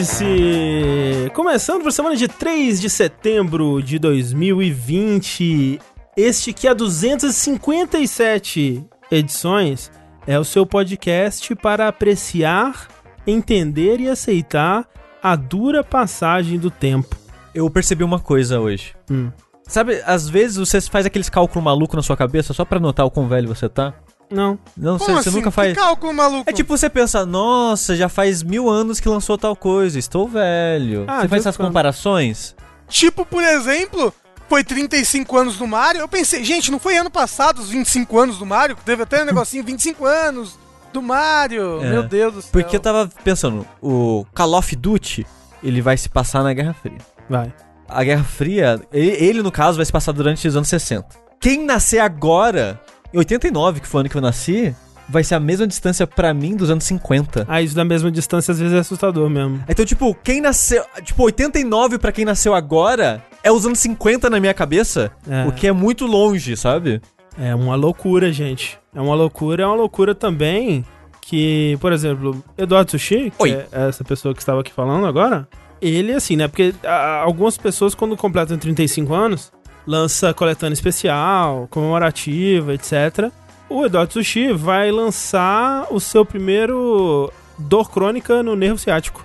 Vértice! Começando por semana de 3 de setembro de 2020. Este que há 257 edições é o seu podcast para apreciar, entender e aceitar a dura passagem do tempo. Eu percebi uma coisa hoje. Hum. Sabe, às vezes você faz aqueles cálculos malucos na sua cabeça só pra notar o quão velho você tá? Não. Não, Como você, você assim? nunca Que faz. cálculo maluco. É tipo você pensa, nossa, já faz mil anos que lançou tal coisa, estou velho. Ah, você faz essas comparações? Tipo, por exemplo, foi 35 anos do Mario. Eu pensei, gente, não foi ano passado os 25 anos do Mario? Teve até um negocinho 25 anos do Mario. É. Meu Deus do céu. Porque eu tava pensando, o Call of Duty, ele vai se passar na Guerra Fria. Vai. A Guerra Fria, ele, ele, no caso vai se passar durante os anos 60. Quem nascer agora, em 89, que foi o ano que eu nasci, vai ser a mesma distância pra mim dos anos 50. Ah, isso da mesma distância às vezes é assustador mesmo. Então, tipo, quem nasceu. Tipo, 89 pra quem nasceu agora é os anos 50 na minha cabeça. É. O que é muito longe, sabe? É uma loucura, gente. É uma loucura, é uma loucura também que, por exemplo, Eduardo Sushi, que Oi. é essa pessoa que estava aqui falando agora, ele, assim, né? Porque ah, algumas pessoas, quando completam 35 anos, lança coletânea especial, comemorativa, etc. O Eduardo Sushi vai lançar o seu primeiro dor crônica no nervo ciático.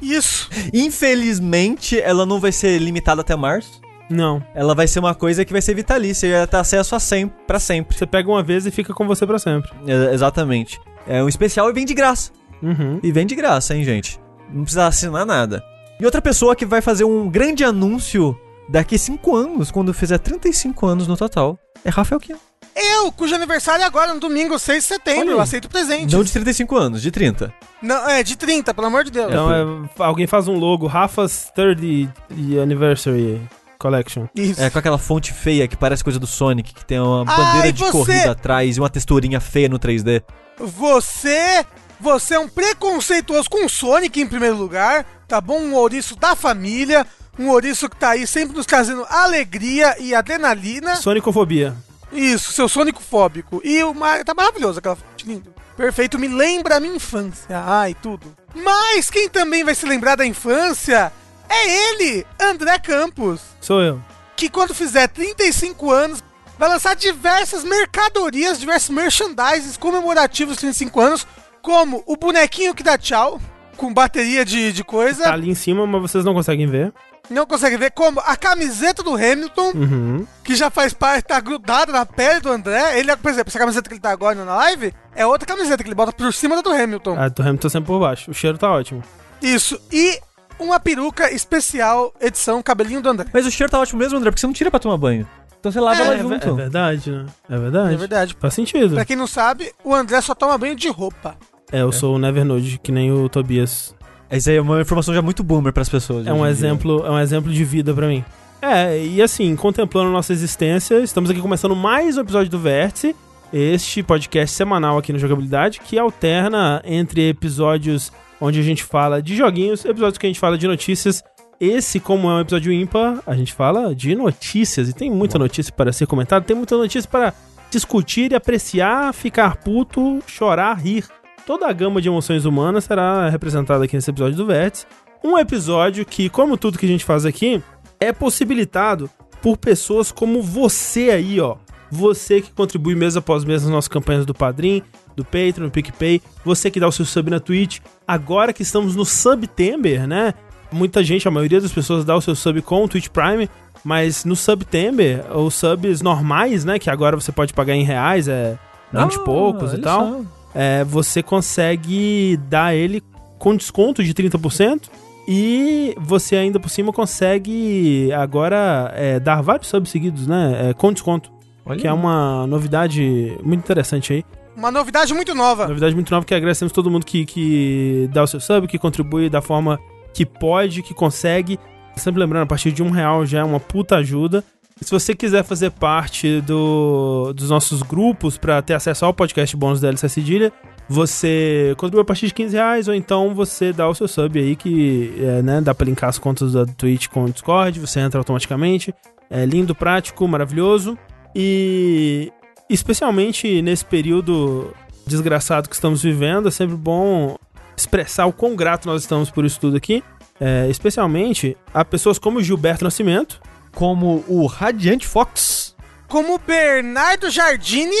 Isso. Infelizmente, ela não vai ser limitada até março. Não. Ela vai ser uma coisa que vai ser vitalícia e vai ter acesso a sempre, pra sempre. Você pega uma vez e fica com você pra sempre. É, exatamente. É um especial e vem de graça. Uhum. E vem de graça, hein, gente? Não precisa assinar nada. E outra pessoa que vai fazer um grande anúncio daqui 5 anos, quando fizer 35 anos no total, é Rafael Kian. Eu, cujo aniversário é agora, no domingo 6 de setembro. Eu aceito presente. Não de 35 anos, de 30. Não, é, de 30, pelo amor de Deus. Então, é, alguém faz um logo, Rafa's 30 Anniversary Collection. Isso. É com aquela fonte feia que parece coisa do Sonic, que tem uma Ai, bandeira de você- corrida atrás e uma texturinha feia no 3D. Você. Você é um preconceituoso com o Sonic em primeiro lugar, tá bom? Um ouriço da família. Um ouriço que tá aí sempre nos trazendo alegria e adrenalina. Sonicofobia. Isso, seu sônico fóbico. E o Mario tá maravilhoso, aquela fonte lindo. Perfeito, me lembra a minha infância. Ai, tudo. Mas quem também vai se lembrar da infância é ele, André Campos. Sou eu. Que quando fizer 35 anos, vai lançar diversas mercadorias, diversos merchandises comemorativos de 35 anos, como o bonequinho que dá tchau, com bateria de, de coisa. Tá ali em cima, mas vocês não conseguem ver. Não consegue ver como a camiseta do Hamilton, Uhum. que já faz parte, tá grudada na pele do André. Ele, por exemplo, essa camiseta que ele tá agora na live, é outra camiseta que ele bota por cima da do Hamilton. A do Hamilton sempre por baixo. O cheiro tá ótimo. Isso. E uma peruca especial, edição cabelinho do André. Mas o cheiro tá ótimo mesmo, André, porque você não tira pra tomar banho. Então você lava É, lá É, junto. é verdade, né? É verdade. É verdade. Faz sentido. Pra quem não sabe, o André só toma banho de roupa. É, eu sou o Nevernode, que nem o Tobias. Essa aí é uma informação já muito boomer pras pessoas. É um dia. exemplo, é um exemplo de vida pra mim. É, e assim, contemplando nossa existência, estamos aqui começando mais um episódio do Vértice, este podcast semanal aqui no Jogabilidade, que alterna entre episódios onde a gente fala de joguinhos, episódios que a gente fala de notícias. Esse, como é um episódio ímpar, a gente fala de notícias, e tem muita notícia para ser comentada, tem muita notícia para discutir e apreciar, ficar puto, chorar, rir. Toda a gama de emoções humanas será representada aqui nesse episódio do Vértice. Um episódio que, como tudo que a gente faz aqui, é possibilitado por pessoas como você aí, ó. Você que contribui mês após mês nas nossas campanhas do Padrim, do Patreon, do PicPay, você que dá o seu sub na Twitch. Agora que estamos no Subtember, né? Muita gente, a maioria das pessoas dá o seu sub com o Twitch Prime, mas no Subtember, os subs normais, né? Que agora você pode pagar em reais, é 20 e poucos e tal só. É, você consegue dar ele com desconto de 30%. E você ainda por cima consegue agora é, dar vários subs seguidos, né? É, com desconto. Olha Que é aí. uma novidade muito interessante aí. Uma novidade muito nova. Novidade muito nova que agradecemos todo mundo que, que dá o seu sub, que contribui da forma que pode, que consegue. Sempre lembrando, a partir de um real já é uma puta ajuda. Se você quiser fazer parte do, dos nossos grupos para ter acesso ao podcast bônus da LC Cedilha, você contribui a partir de 15 reais, ou então você dá o seu sub aí, que é, né, dá pra linkar as contas da Twitch com o Discord, você entra automaticamente. É lindo, prático, maravilhoso. E especialmente nesse período desgraçado que estamos vivendo, é sempre bom expressar o quão grato nós estamos por isso tudo aqui. É, especialmente a pessoas como Gilberto Nascimento, Como o Radiante Fox. Como Bernardo Jardini.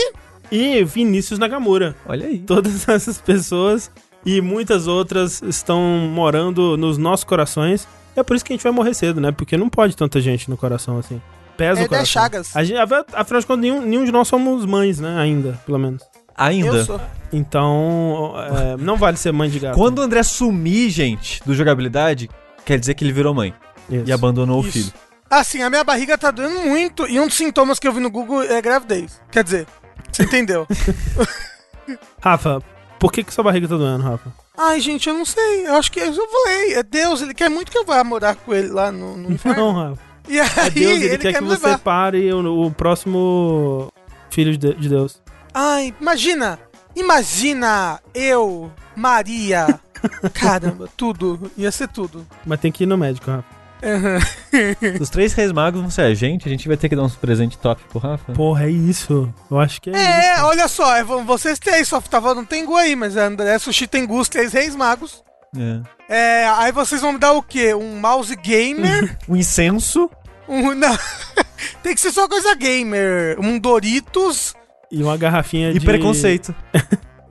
e Vinícius Nagamura. Olha aí. Todas essas pessoas e muitas outras estão morando nos nossos corações. É por isso que a gente vai morrer cedo, né? Porque não pode tanta gente no coração assim. Pesa É o coração. chagas. A gente, afinal de contas, nenhum, nenhum de nós somos mães, né? Ainda, pelo menos. Ainda. Eu sou. Então, é, não vale ser mãe de gato. Quando o André sumir, gente, do jogabilidade, quer dizer que ele virou mãe Isso. e abandonou o Isso. filho. Assim, a minha barriga tá doendo muito e um dos sintomas que eu vi no Google é gravidez. Quer dizer, você entendeu? Rafa, por que, que sua barriga tá doendo, Rafa? Ai, gente, eu não sei. Eu acho que eu falei. É Deus, ele quer muito que eu vá morar com ele lá no, no inferno. Não, Rafa. E aí, É Deus, ele, ele, quer, que me você levar. pare o, o próximo filho de, de Deus. Ai, imagina! Imagina eu, Maria. Caramba, tudo. Ia ser tudo. Mas tem que ir no médico, Rafa. Aham. Os três reis magos vão ser a gente, a gente vai ter que dar uns presentes top pro Rafa. Porra, é isso. Eu acho que é, É, isso. olha só, é, vo- vocês três, só tava no Tengu aí, mas é André Sushi Tengu, os três reis magos. É. É, aí vocês vão me dar o quê? Um mouse gamer? Um incenso. um, não, tem que ser só coisa gamer. Um Doritos E uma garrafinha E de... preconceito.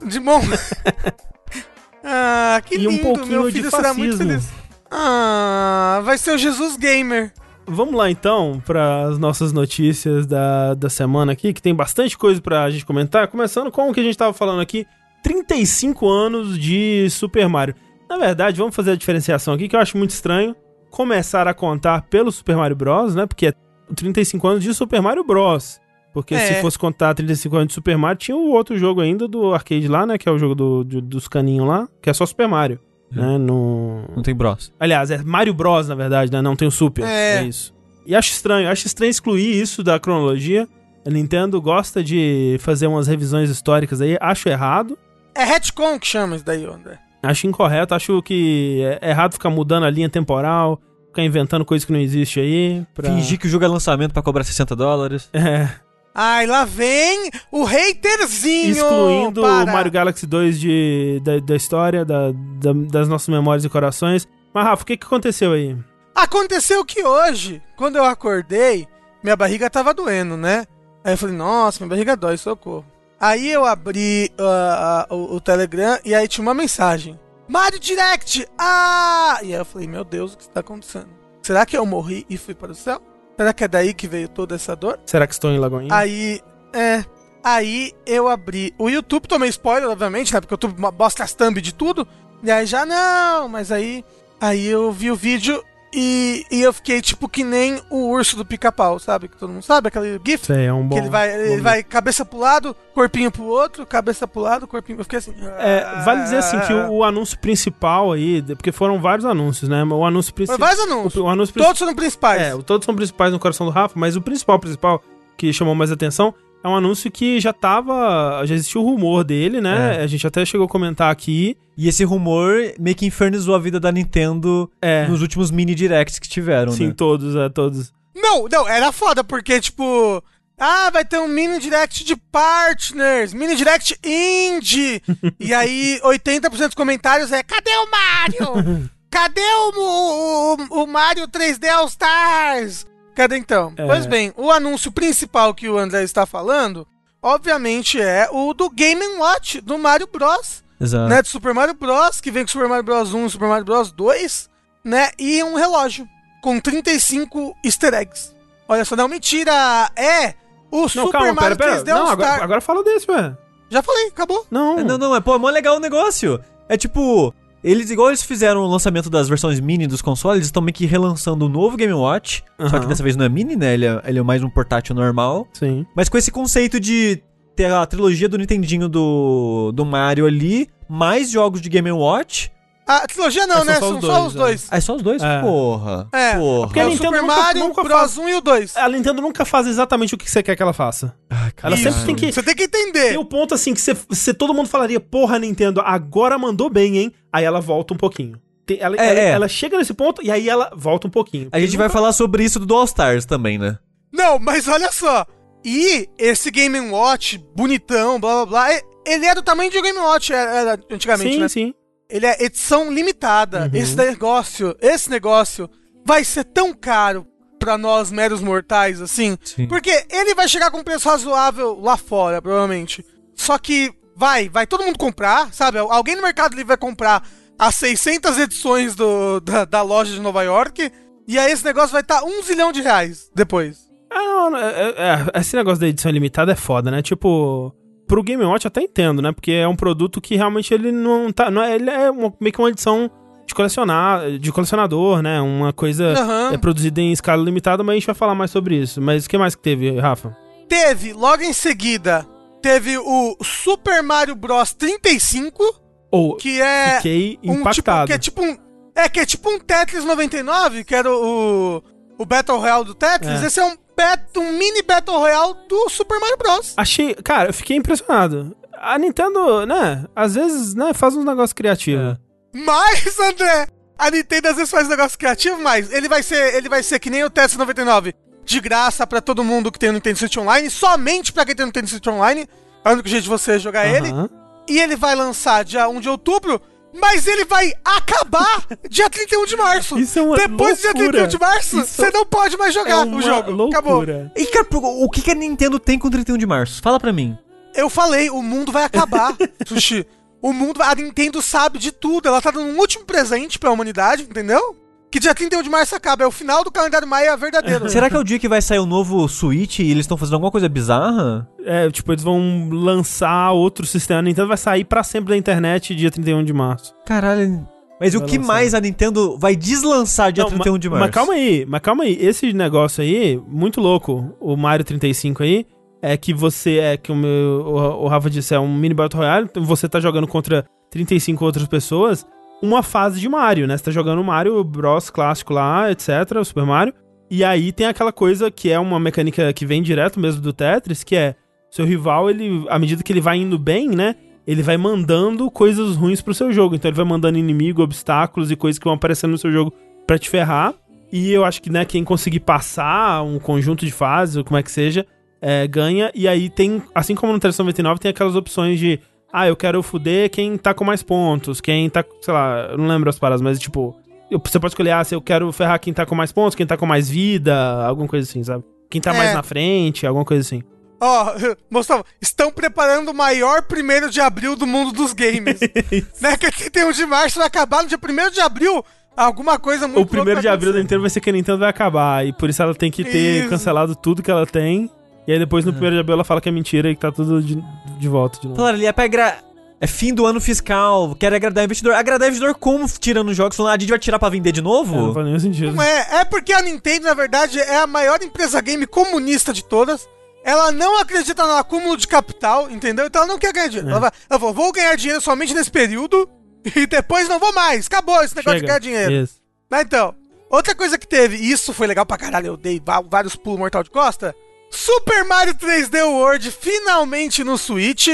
de bom. ah, que E um lindo, pouquinho meu de filho será muito fascismo. feliz. Ah, vai ser o Jesus Gamer. Vamos lá então para as nossas notícias da, da semana aqui, que tem bastante coisa pra gente comentar. Começando com o que a gente tava falando aqui: 35 anos de Super Mario. Na verdade, vamos fazer a diferenciação aqui, que eu acho muito estranho começar a contar pelo Super Mario Bros, né? Porque é 35 anos de Super Mario Bros. Porque É. se fosse contar 35 anos de Super Mario, tinha o outro jogo ainda do arcade lá, né? Que é o jogo do, de- dos caninhos lá, que é só Super Mario. Né, no... Não tem bros. Aliás, é Mario Bros, na verdade, né? Não tem o Super. É. É. isso. E acho estranho, acho estranho excluir isso da cronologia. A Nintendo gosta de fazer umas revisões históricas aí, acho errado. É retcon que chama isso daí, André. Acho incorreto, acho que é errado ficar mudando a linha temporal, ficar inventando coisas que não existe aí. Pra... Fingir que o jogo é lançamento pra cobrar 60 dólares. É, Ai, lá vem o haterzinho. excluindo para. o Mario Galaxy 2 de, da, da história, da- da- das nossas memórias e corações. Mas, Rafa, o que, que aconteceu aí? Aconteceu que hoje, quando eu acordei, minha barriga tava doendo, né? Aí eu falei, nossa, minha barriga dói, socorro. Aí eu abri ah, ah, o, o Telegram e aí tinha uma mensagem. Mario Direct! Ah! E aí eu falei, meu Deus, o que está acontecendo? Será que eu morri e fui para o céu? Será que é daí que veio toda essa dor? Será que estou em Lagoinha? Aí, é. Aí eu abri o YouTube, tomei spoiler, obviamente, né? Porque o YouTube mostra as thumb de tudo. E aí já não, mas aí. Aí eu vi o vídeo e, e eu fiquei tipo que nem o urso do pica-pau, sabe? Que todo mundo sabe, aquele GIF. Aí é um bom. que ele vai, ele vai cabeça pro lado, corpinho pro outro, cabeça pro lado, corpinho. Eu fiquei assim. É, vale dizer assim que o, o anúncio principal aí, porque foram vários anúncios, né? O anúncio Foi principal. vários anúncios. O, o anúncio principal. Todos foram principais. É, todos são principais no coração do Rafa, mas o principal, principal, que chamou mais atenção, é um anúncio que já tava. Já existia o rumor dele, né? É. A gente até chegou a comentar aqui. E esse rumor meio que infernizou a vida da Nintendo É. nos últimos mini directs que tiveram, Sim, né? todos, é, todos. Não, não, era foda, porque, tipo. Ah, vai ter um mini direct de partners, mini direct indie. e aí, 80% dos comentários é: cadê o Mario? Cadê o, o, o Mario 3D All Stars? Cadê então? É. Pois bem, o anúncio principal que o André está falando, obviamente, é o do Game Watch do Mario Bros Exato. né, de Super Mario Bros, que vem com Super Mario Bros 1 e Super Mario Bros 2, né, e um relógio com 35 easter eggs. Olha só, não, mentira, é o Não, Super calma, Mario pera, pera. 3D All Não, agora, agora fala desse, ué. Já falei, acabou. Não. É, Não, não, é, pô, é mó legal o negócio. É tipo, eles, igual eles fizeram o lançamento das versões mini dos consoles, eles estão meio que relançando o novo Game Watch. Só que dessa vez não é mini, né? Ele é, ele é mais um portátil normal. Sim. Mas com esse conceito de ter a trilogia do Nintendinho do, do Mario ali, mais jogos de Game Watch. A trilogia não, É, né? só São os só dois, os é. dois. Ah, é só os dois? É. Porra. É, Porra. Porque É a Nintendo Super nunca- Mario nunca Bros faz- 1 e o 2. A Nintendo nunca faz exatamente o que você quer que ela faça. Ai, Ela Isso. sempre tem que. Você tem que entender. Tem o ponto assim que você, você- todo mundo falaria, porra, Nintendo, agora mandou bem, hein? Aí ela volta um pouquinho. Tem- ela, É, ela, é. ela chega nesse ponto e aí ela volta um pouquinho. A gente vai falar sobre isso do All Stars também, né? Não, mas olha só. E esse Game Watch bonitão, blá blá blá, ele é do tamanho de um Game Watch era, era antigamente, Sim, né? sim. Ele é edição limitada. Uhum. Esse negócio, esse negócio vai ser tão caro pra nós meros mortais, assim. Sim. Porque ele vai chegar com um preço razoável lá fora, provavelmente. Só que vai, vai todo mundo comprar, sabe? Alguém no Mercado Livre vai comprar as 600 edições do, da, da loja de Nova York. E aí esse negócio vai estar um zilhão de reais depois. Ah, não, não, é- é- é, esse negócio da edição limitada é foda, né? Tipo, pro Game Watch até entendo, né? Porque é um produto que realmente ele não tá. Não é, ele é uma- meio que uma edição de colecionar, de colecionador, né? Uma coisa Aham. é produzida em escala limitada, mas a gente vai falar mais sobre isso. Mas o que mais que teve, Rafa? Teve, logo em seguida, teve o Super Mario Bros 35, Ou que é fiquei um tipo, impactado. que é tipo um é que é tipo um Tetris 99, que era o o Battle Royale do Tetris. É. Esse é um, bet, um mini Battle Royale do Super Mario Bros. Achei. Cara, eu fiquei impressionado. A Nintendo, né? Às vezes, né, faz uns negócios criativos. Mas, André, a Nintendo às vezes faz um negócio criativo, mas ele vai ser, ele vai ser que nem o Tetris 99, de graça pra todo mundo que tem o Nintendo Switch Online, somente pra quem tem o Nintendo Switch Online, é o único jeito de você jogar ele. Aham. E ele vai lançar dia 1 de outubro, mas ele vai acabar dia 31 de março. Isso é uma Depois do dia loucura. 31 de março, Isso você não pode mais É jogar uma o jogo. Acabou. loucura. E, cara, o que, que a Nintendo tem com 31 de março? Fala pra mim. Eu falei, o mundo vai acabar, Sushi. O mundo, a Nintendo sabe de tudo. Ela tá dando um último presente pra humanidade, entendeu? Que dia 31 de março acaba. É o final do calendário maia verdadeiro. Será que é o dia que vai sair o novo Switch e eles estão fazendo alguma coisa bizarra? É, tipo, eles vão lançar outro sistema. A Nintendo vai sair pra sempre da internet dia 31 de março. Caralho. Mas o Vai que lançar. mais a Nintendo vai deslançar dia Não, 31 ma- de março? Mas calma aí, mas calma aí. Esse negócio aí, muito louco, o Mario 35 aí, é que você, é que o, meu, o, o Rafa disse, é um mini Battle Royale, então você tá jogando contra 35 outras pessoas, uma fase de Mario, né? Você tá jogando Mario Bros clássico lá, etc, o Super Mario, e aí tem aquela coisa que é uma mecânica que vem direto mesmo do Tetris, que é, seu rival, ele, à medida que ele vai indo bem, né? Ele vai mandando coisas ruins pro seu jogo. Então ele vai mandando inimigo, obstáculos e coisas que vão aparecendo no seu jogo pra te ferrar. E eu acho que, né, quem conseguir passar um conjunto de fases, ou como é que seja, é, ganha. E aí tem, assim como no 399, tem aquelas opções de. Ah, eu quero fuder quem tá com mais pontos, quem tá, sei lá, eu não lembro as paradas, mas tipo. Você pode escolher, ah, se eu quero ferrar quem tá com mais pontos, quem tá com mais vida, alguma coisa assim, sabe? Quem tá É. mais na frente, alguma coisa assim. Ó, Gustavo, estão preparando o maior primeiro de abril do mundo dos games. né? Que 31 de março vai acabar no dia 1 de abril. Alguma coisa muito o primeiro de abril da. Nintendo vai ser que a Nintendo vai acabar. E por isso ela tem que ter Isso. cancelado tudo que ela tem. E aí depois no primeiro de abril ela fala que é mentira e que tá tudo de, de volta de novo. Falaram ali, é pra agra... É fim do ano fiscal, quero agradar o investidor. Agradar o investidor como tirando jogos? Falando, ah, a gente vai tirar pra vender de É, não novo? faz nenhum sentido. Não é, é porque a Nintendo, na verdade, é a maior empresa game comunista de todas. Ela não acredita no acúmulo de capital, entendeu? Então ela não quer ganhar dinheiro. É. Ela, vai, ela falou, vou ganhar dinheiro somente nesse período e depois não vou mais. Acabou esse negócio de ganhar dinheiro. Isso. Mas então, outra coisa que teve, e isso foi legal pra caralho, eu dei vários pulos mortal de costa. Super Mario 3D World finalmente no Switch.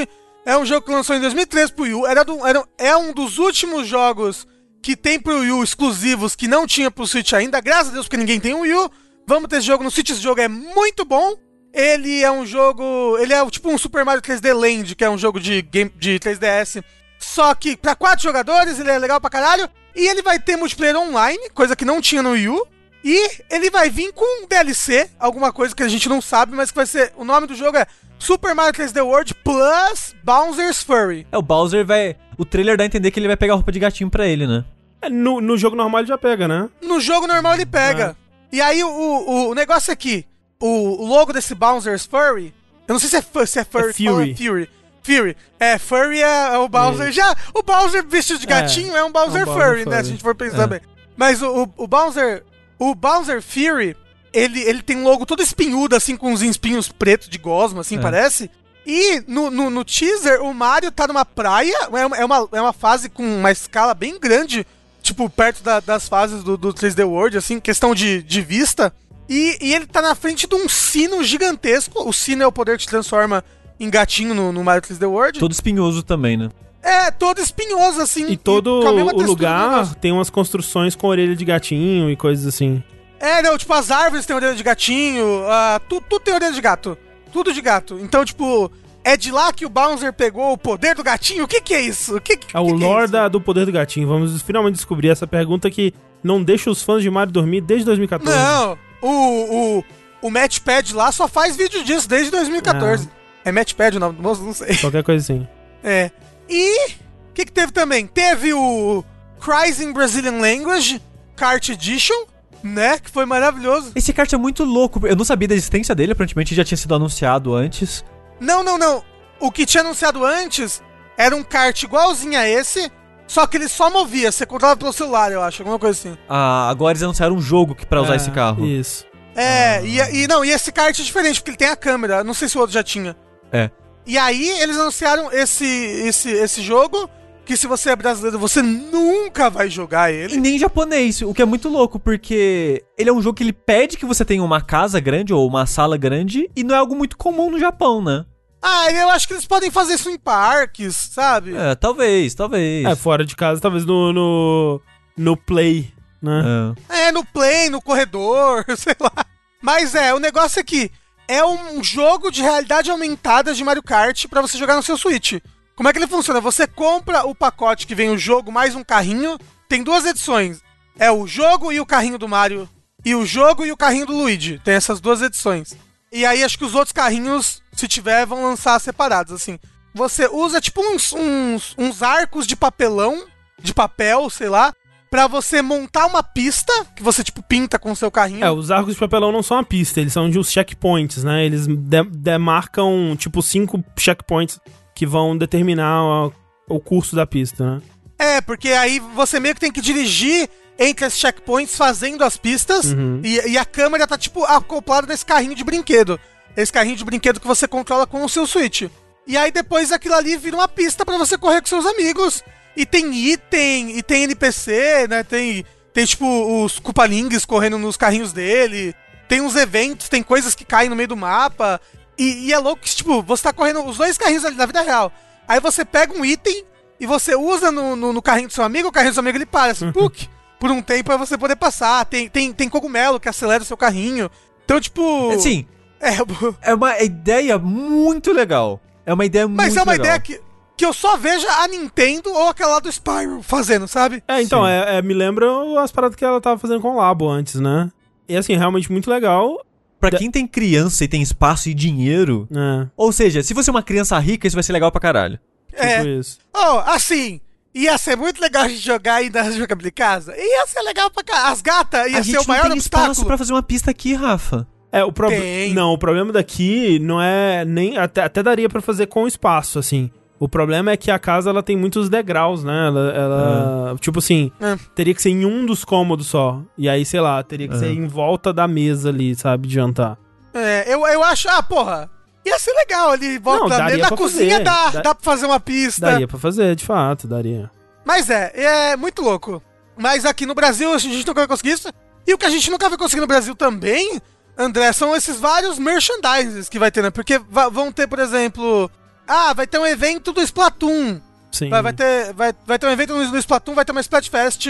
É um jogo que lançou em 2013 pro Wii U. Era do- era- é um dos últimos jogos que tem pro Wii U exclusivos que não tinha pro Switch ainda. Graças a Deus, porque ninguém tem o Wii U. Vamos ter esse jogo no Switch. Esse jogo é muito bom. Ele é um jogo. Ele é tipo um Super Mario 3D Land, que é um jogo de, game, de 3DS. Só que pra quatro jogadores, ele é legal pra caralho. E ele vai ter multiplayer online, coisa que não tinha no Wii U. E ele vai vir com um DLC, alguma coisa que a gente não sabe, mas que vai ser. O nome do jogo é Super Mario 3D World Plus Bowser's Furry. É, o Bowser vai... O trailer dá a entender que ele vai pegar roupa de gatinho pra ele, né? É, no, no jogo normal ele já pega, né? No jogo normal ele pega. E aí o, o, o negócio aqui, o, o logo desse Bowser's Furry, eu não sei se é, se é Furry. É Fury. fala Fury. Fury. É, Furry é, é o Bowser. Já, o Bowser vestido de É, gatinho é, um Bowser é um Bowser Furry, né? Furry. Se a gente for pensar É. bem. Mas o, o, o Bowser. O Bowser Fury, ele, ele tem um logo todo espinhudo, assim, com uns espinhos pretos de gosma, assim, É. parece. E no, no, no teaser, o Mario tá numa praia, é uma, é uma, é uma fase com uma escala bem grande, tipo, perto da- das fases do, do 3D World, assim, questão de, de vista. E, e ele tá na frente de um sino gigantesco. O sino é o poder que te transforma em gatinho no, no Mario 3D World. Todo espinhoso também, né? É, todo espinhoso, assim. E todo o lugar tem umas construções com orelha de gatinho e coisas assim. É, não, tipo, as árvores têm orelha de gatinho, ah, tu, tudo tem orelha de gato. Tudo de gato. Então, tipo, É de lá que o Bowser pegou o poder do gatinho? O que que é isso? O que, que, É o que que lore da- do poder do gatinho. Vamos finalmente descobrir essa pergunta que não deixa os fãs de Mario dormir desde 2014. Não, o, o, o Matchpad lá só faz vídeo disso desde 2014. É Matchpad o nome do moço? Não sei. Qualquer coisa assim. É. E o que, que teve também? Teve o Cries in Brazilian Language Kart Edition, né? Que foi maravilhoso. Esse kart é muito louco. Eu não sabia da existência dele, aparentemente já tinha sido anunciado antes. Não, não, não. O que tinha anunciado antes era um kart igualzinho a esse, só que ele só movia. Você controlava pelo celular, eu acho, alguma coisa assim. Ah, agora eles anunciaram um jogo que pra usar É, esse carro. Isso. É, e, e não, e esse kart é diferente, porque ele tem a câmera. Não sei se o outro já tinha. É. E aí eles anunciaram esse, esse, esse jogo, que se você é brasileiro, você nunca vai jogar E ele. nem japonês, o que é muito louco, porque ele é um jogo que ele pede que você tenha uma casa grande ou uma sala grande, e não é algo muito comum no Japão, né? Ah, eu acho que eles podem fazer isso em parques, sabe? É, talvez, talvez. É, fora de casa, talvez no, no, no Play, né? É. É, no play, no corredor, sei lá. Mas é, o negócio é que é um jogo de realidade aumentada de Mario Kart pra você jogar no seu Switch. Como é que ele funciona? Você compra o pacote que vem o jogo mais um carrinho. Tem duas edições. É o jogo e o carrinho do Mario. E o jogo e o carrinho do Luigi. Tem essas duas edições. E aí acho que os outros carrinhos, se tiver, vão lançar separados, assim. Você usa tipo uns, uns, uns arcos de papelão, de papel, sei lá, pra você montar uma pista que você tipo pinta com o seu carrinho. É, os arcos de papelão não são uma pista, eles são de uns checkpoints, né? Eles de- demarcam, tipo, cinco checkpoints que vão determinar o, o curso da pista, né? É, porque aí você meio que tem que dirigir entre as checkpoints fazendo as pistas Uhum. e, e a câmera tá tipo acoplada nesse carrinho de brinquedo. Esse carrinho de brinquedo que você controla com o seu Switch. E aí depois aquilo ali vira uma pista pra você correr com seus amigos. E tem item, e tem NPC, né? Tem, tem tipo os Koopalings correndo nos carrinhos dele. Tem uns eventos, tem coisas que caem no meio do mapa. E, e é louco que, tipo, você tá correndo os dois carrinhos ali na vida real. Aí você pega um item e você usa no, no, no carrinho do seu amigo, o carrinho do seu amigo ele para, assim, puk, por um tempo pra você poder passar. Tem, tem, tem cogumelo que acelera o seu carrinho. Então, tipo. Assim, É, é uma ideia muito legal. É uma ideia muito mas é uma legal. ideia que, que eu só vejo a Nintendo ou aquela lá do Spyro fazendo, sabe? É, então, é, é, me lembra as paradas que ela tava fazendo com o Labo antes, né? E assim, realmente muito legal. Pra quem tem criança e tem espaço e dinheiro. né? Ou seja, se você é uma criança rica, isso vai ser legal pra caralho. Tipo É. isso. Oh, assim, ia ser muito legal a gente jogar aí na jogabilidade casa. Ia ser legal pra cá. As gatas ia a ser gente o maior não tem espaço obstáculo. pra fazer uma pista aqui, Rafa. É, o problema. Tem. Não, o problema daqui não é nem. Até, até daria pra fazer com espaço, assim. O problema é que a casa ela tem muitos degraus, né? Ela. ela- Tipo assim, É. teria que ser em um dos cômodos só. E aí, sei lá, teria que ser em volta da mesa ali, sabe? De jantar. É, eu, eu acho, ah, porra, ia ser legal ali, volta Não, da daria mesa. Na pra cozinha fazer. dá, Da- dá pra fazer uma pista. Daria pra fazer, de fato, daria. Mas é, é muito louco. Mas aqui no Brasil a gente nunca vai conseguir isso. E o que a gente nunca vai conseguir no Brasil também, André, são esses vários merchandises que vai ter, né? Porque vão ter, por exemplo, ah, vai ter um evento do Splatoon. Sim. Vai, vai ter, vai, vai ter um evento no, Splatoon, vai ter uma Splatfest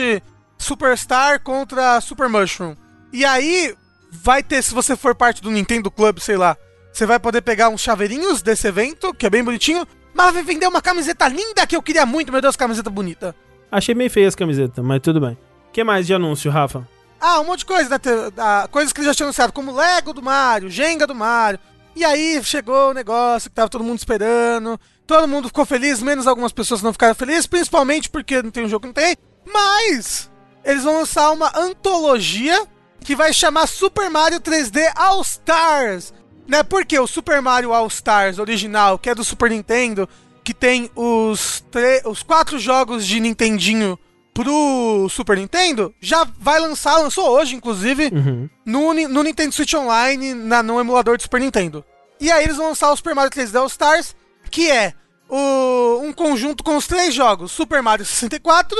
Superstar contra Super Mushroom. E aí, vai ter, se você for parte do Nintendo Club, sei lá, você vai poder pegar uns chaveirinhos desse evento, que é bem bonitinho, mas vai vender uma camiseta linda que eu queria muito, meu Deus, camiseta bonita. Achei meio feia as camisetas, mas tudo bem. O que mais de anúncio, Rafa? Ah, um monte de coisa, né? Ah, coisas que eles já tinham anunciado, como Lego do Mario, Jenga do Mario. E aí chegou o negócio que tava todo mundo esperando. Todo mundo ficou feliz, menos algumas pessoas não ficaram felizes, principalmente porque não tem um jogo que não tem. Mas eles vão lançar uma antologia que vai chamar Super Mario 3D All Stars. Né? Porque o Super Mario All Stars original, que é do Super Nintendo, que tem os, os quatro jogos de Nintendinho pro Super Nintendo, já vai lançar, lançou hoje, inclusive, Uhum. no, no Nintendo Switch Online, na, no emulador de Super Nintendo. E aí eles vão lançar o Super Mario 3D All Stars, que é o- um conjunto com os três jogos: Super Mario 64,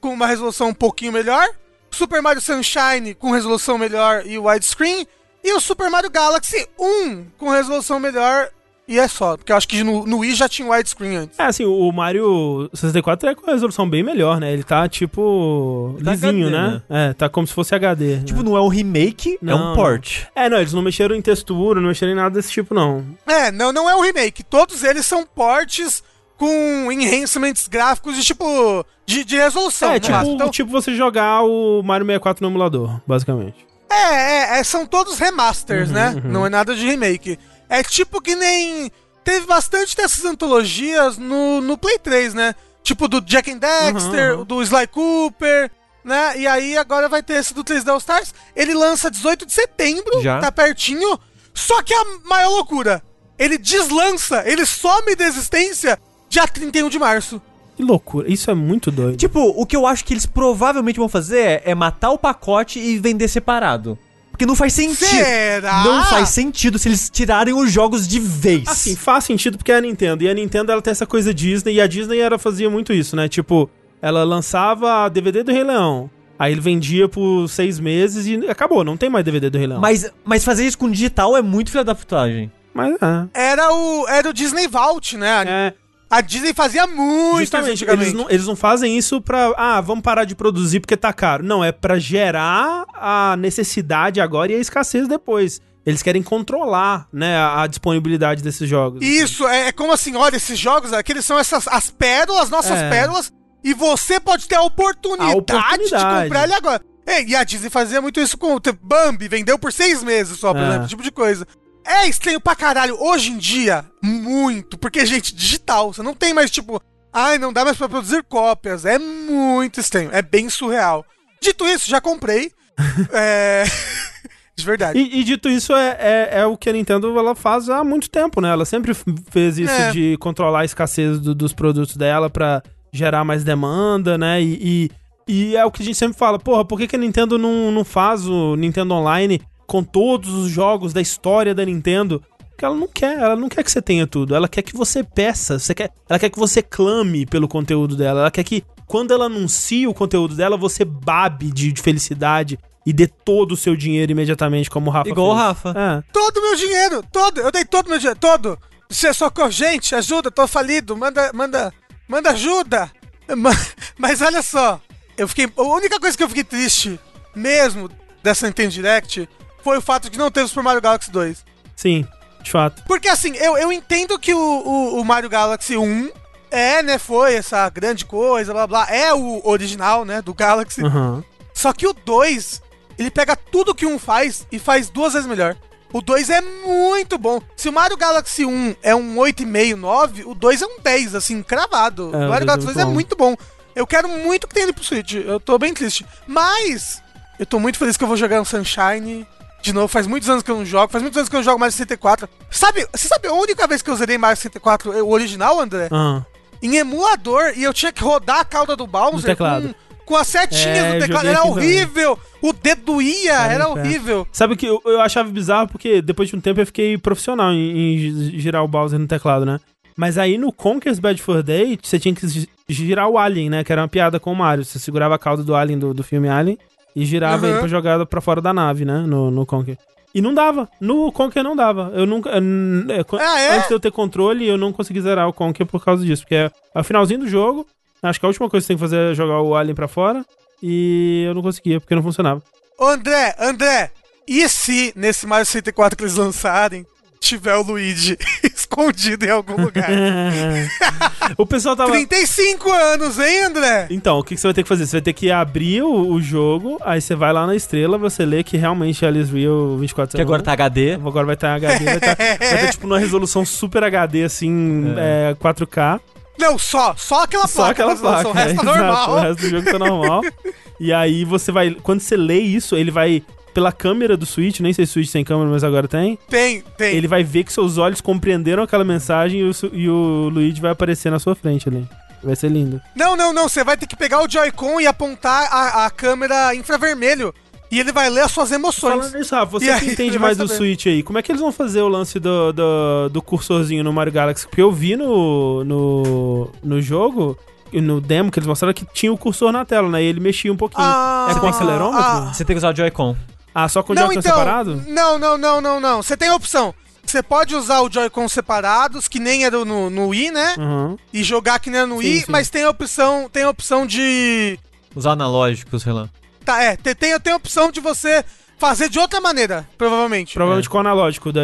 com uma resolução um pouquinho melhor, Super Mario Sunshine com resolução melhor e widescreen, e o Super Mario Galaxy 1 com resolução melhor e é só. Porque eu acho que no, no Wii já tinha widescreen antes. É, assim, o Mario 64 é com a resolução bem melhor, né? Ele tá, tipo, Tá lisinho, HD, né? É, tá como se fosse HD. né? Tipo, não é um remake, é Não, um port. É, não, eles não mexeram em textura, não mexeram em nada desse tipo, não. É, não, não é um remake. Todos eles são portes com enhancements gráficos de tipo. de, de resolução. é, no tipo. Então, tipo você jogar o Mario 64 no emulador, basicamente. é, é, é, são todos remasters, Uhum, né? uhum. Não é nada de remake. É tipo que nem. Teve bastante dessas antologias no, no Play 3, né? Tipo do Jack and Dexter, Uhum, uhum. do Sly Cooper, né? E aí agora vai ter esse do 3D All Stars. Ele lança 18 de setembro, Já. tá pertinho. Só que a maior loucura, ele deslança, ele some da existência dia 31 de março. Que loucura, isso é muito doido. Tipo, o que eu acho que eles provavelmente vão fazer é, é matar o pacote e vender separado. Porque não faz sentido. Será? Não faz sentido se eles tirarem os jogos de vez. Assim, faz sentido porque é a Nintendo. E a Nintendo ela tem essa coisa Disney. E a Disney era, fazia muito isso, né? Tipo, ela lançava DVD do Rei Leão. Aí ele vendia por seis meses e acabou. Não tem mais DVD do Rei Leão. Mas, mas fazer isso com digital é muito filha da putagem. Mas é. Era o, era o Disney Vault, né? A, É, a Disney fazia muito justamente, eles não, eles não fazem isso pra. Ah, vamos parar de produzir porque tá caro. Não, é pra gerar a necessidade agora e a escassez depois. Eles querem controlar, né, a, a disponibilidade desses jogos. Isso, é, é como assim, olha, esses jogos aqui, eles são essas, as pérolas, nossas É. pérolas, e você pode ter a oportunidade, A oportunidade. de comprar ele agora. É, e a Disney fazia muito isso com o Bambi, vendeu por seis meses só, por É. exemplo, tipo de coisa. É estranho pra caralho, hoje em dia, muito, porque, gente, digital, você não tem mais, tipo, ai, não dá mais pra produzir cópias, é muito estranho, é bem surreal. Dito isso, já comprei, é... De verdade. E, e dito isso, é, é, é o que a Nintendo ela faz há muito tempo, né? Ela sempre fez isso É. de controlar a escassez do- dos produtos dela pra gerar mais demanda, né? E, e, e é o que a gente sempre fala, porra, por que, que a Nintendo não, não faz o Nintendo Online com todos os jogos da história da Nintendo? Porque ela não quer, ela não quer que você tenha tudo, ela quer que você peça, você quer, ela quer que você clame pelo conteúdo dela, ela quer que quando ela anuncia o conteúdo dela, você babe de, de felicidade e dê todo o seu dinheiro imediatamente, como o Rafa Igual o fez. Rafa. É. Todo o meu dinheiro, todo, eu dei todo o meu dinheiro, todo. Você socorro, gente, ajuda, tô falido, manda, manda, manda ajuda. Ma- Mas olha só, eu fiquei, a única coisa que eu fiquei triste mesmo dessa Nintendo Direct foi o fato de não ter o Super Mario Galaxy 2. Sim, de fato. Porque assim, eu, eu entendo que o, o, o Mario Galaxy 1 é, né, foi essa grande coisa, blá blá, é o original, né, do Galaxy. Aham. Só que o 2, ele pega tudo que um faz e faz duas vezes melhor. O 2 é muito bom. Se o Mario Galaxy 1 é um 8,5, 9, o 2 é um 10, assim, cravado. É, o Mario dois Galaxy é 2 é muito bom. Eu quero muito que tenha ele pro Switch. Eu tô bem triste. Mas, eu tô muito feliz que eu vou jogar um Sunshine. De novo, faz muitos anos que eu não jogo. Faz muitos anos que eu não jogo Mario 64. Sabe, você sabe a única vez que eu zerei Mario 64, o original, André? Aham. em emulador e eu tinha que rodar a cauda do Bowser. Com, com as setinhas É, do teclado. Era horrível. O dedo doía, Era era inferno. horrível. Sabe o que eu, eu achava bizarro porque depois de um tempo eu fiquei profissional em, em gi- girar o Bowser no teclado, né? Mas aí no Conker's Bad Fur Day, você tinha que gi- girar o Alien, né? Que era uma piada com o Mario. Você segurava a cauda do Alien do, do filme Alien e girava Uhum. ele pra jogar pra fora da nave, né? No, no Conker. E não dava. No Conker não dava. Eu nunca. eu n- é, Ah, é? Antes de eu ter controle, eu não consegui zerar o Conker por causa disso. Porque é, é o finalzinho do jogo. Acho que a última coisa que você tem que fazer é jogar o Alien pra fora. E eu não conseguia, porque não funcionava. André, André, e se nesse Mario 64 que eles lançarem tiver o Luigi escondido em algum lugar? o pessoal tava. 35 anos, hein, André? Então, o que, que você vai ter que fazer? Você vai ter que abrir o, o jogo, aí você vai lá na estrela, você lê que realmente é Alice Real 24 Que agora tá HD. Agora vai estar HD, vai estar vai ter, tipo numa resolução super HD, assim, é, 4K. Não, só, só aquela Só placa. aquela da resolução, placa. O resto tá é, exato, normal. O resto do jogo tá normal. e aí você vai. Quando você lê isso, ele vai. Pela câmera do Switch, nem sei se o Switch tem câmera, mas agora tem. Tem, tem. Ele vai ver que seus olhos compreenderam aquela mensagem e o, e o Luigi vai aparecer na sua frente ali. Vai ser lindo. Não, não, não. Você vai ter que pegar o Joy-Con e apontar a, a câmera infravermelho. E ele vai ler as suas emoções. Falando nisso, Rafa, você E aí, que entende mais do. Switch aí, como é que eles vão fazer o lance do, do, do cursorzinho no Mario Galaxy? Porque eu vi no, no, no jogo, e no demo que eles mostraram, que tinha o cursor na tela, né? E ele mexia um pouquinho. Ah, é com acelerômetro? ah. Você tem que usar o Joy-Con. Ah, só com o Não, Joy-Con então. separado? Não, não, não, não, não. Você tem a opção. Você pode usar o Joy-Con separados, que nem era no, no Wii, né? Uhum. E jogar que nem era no Sim, Wii, sim. mas tem a opção, tem a opção de. Os analógicos, sei lá. Tá, é, tem, tem, tem a opção de você fazer de outra maneira, provavelmente. Provavelmente com o analógico da,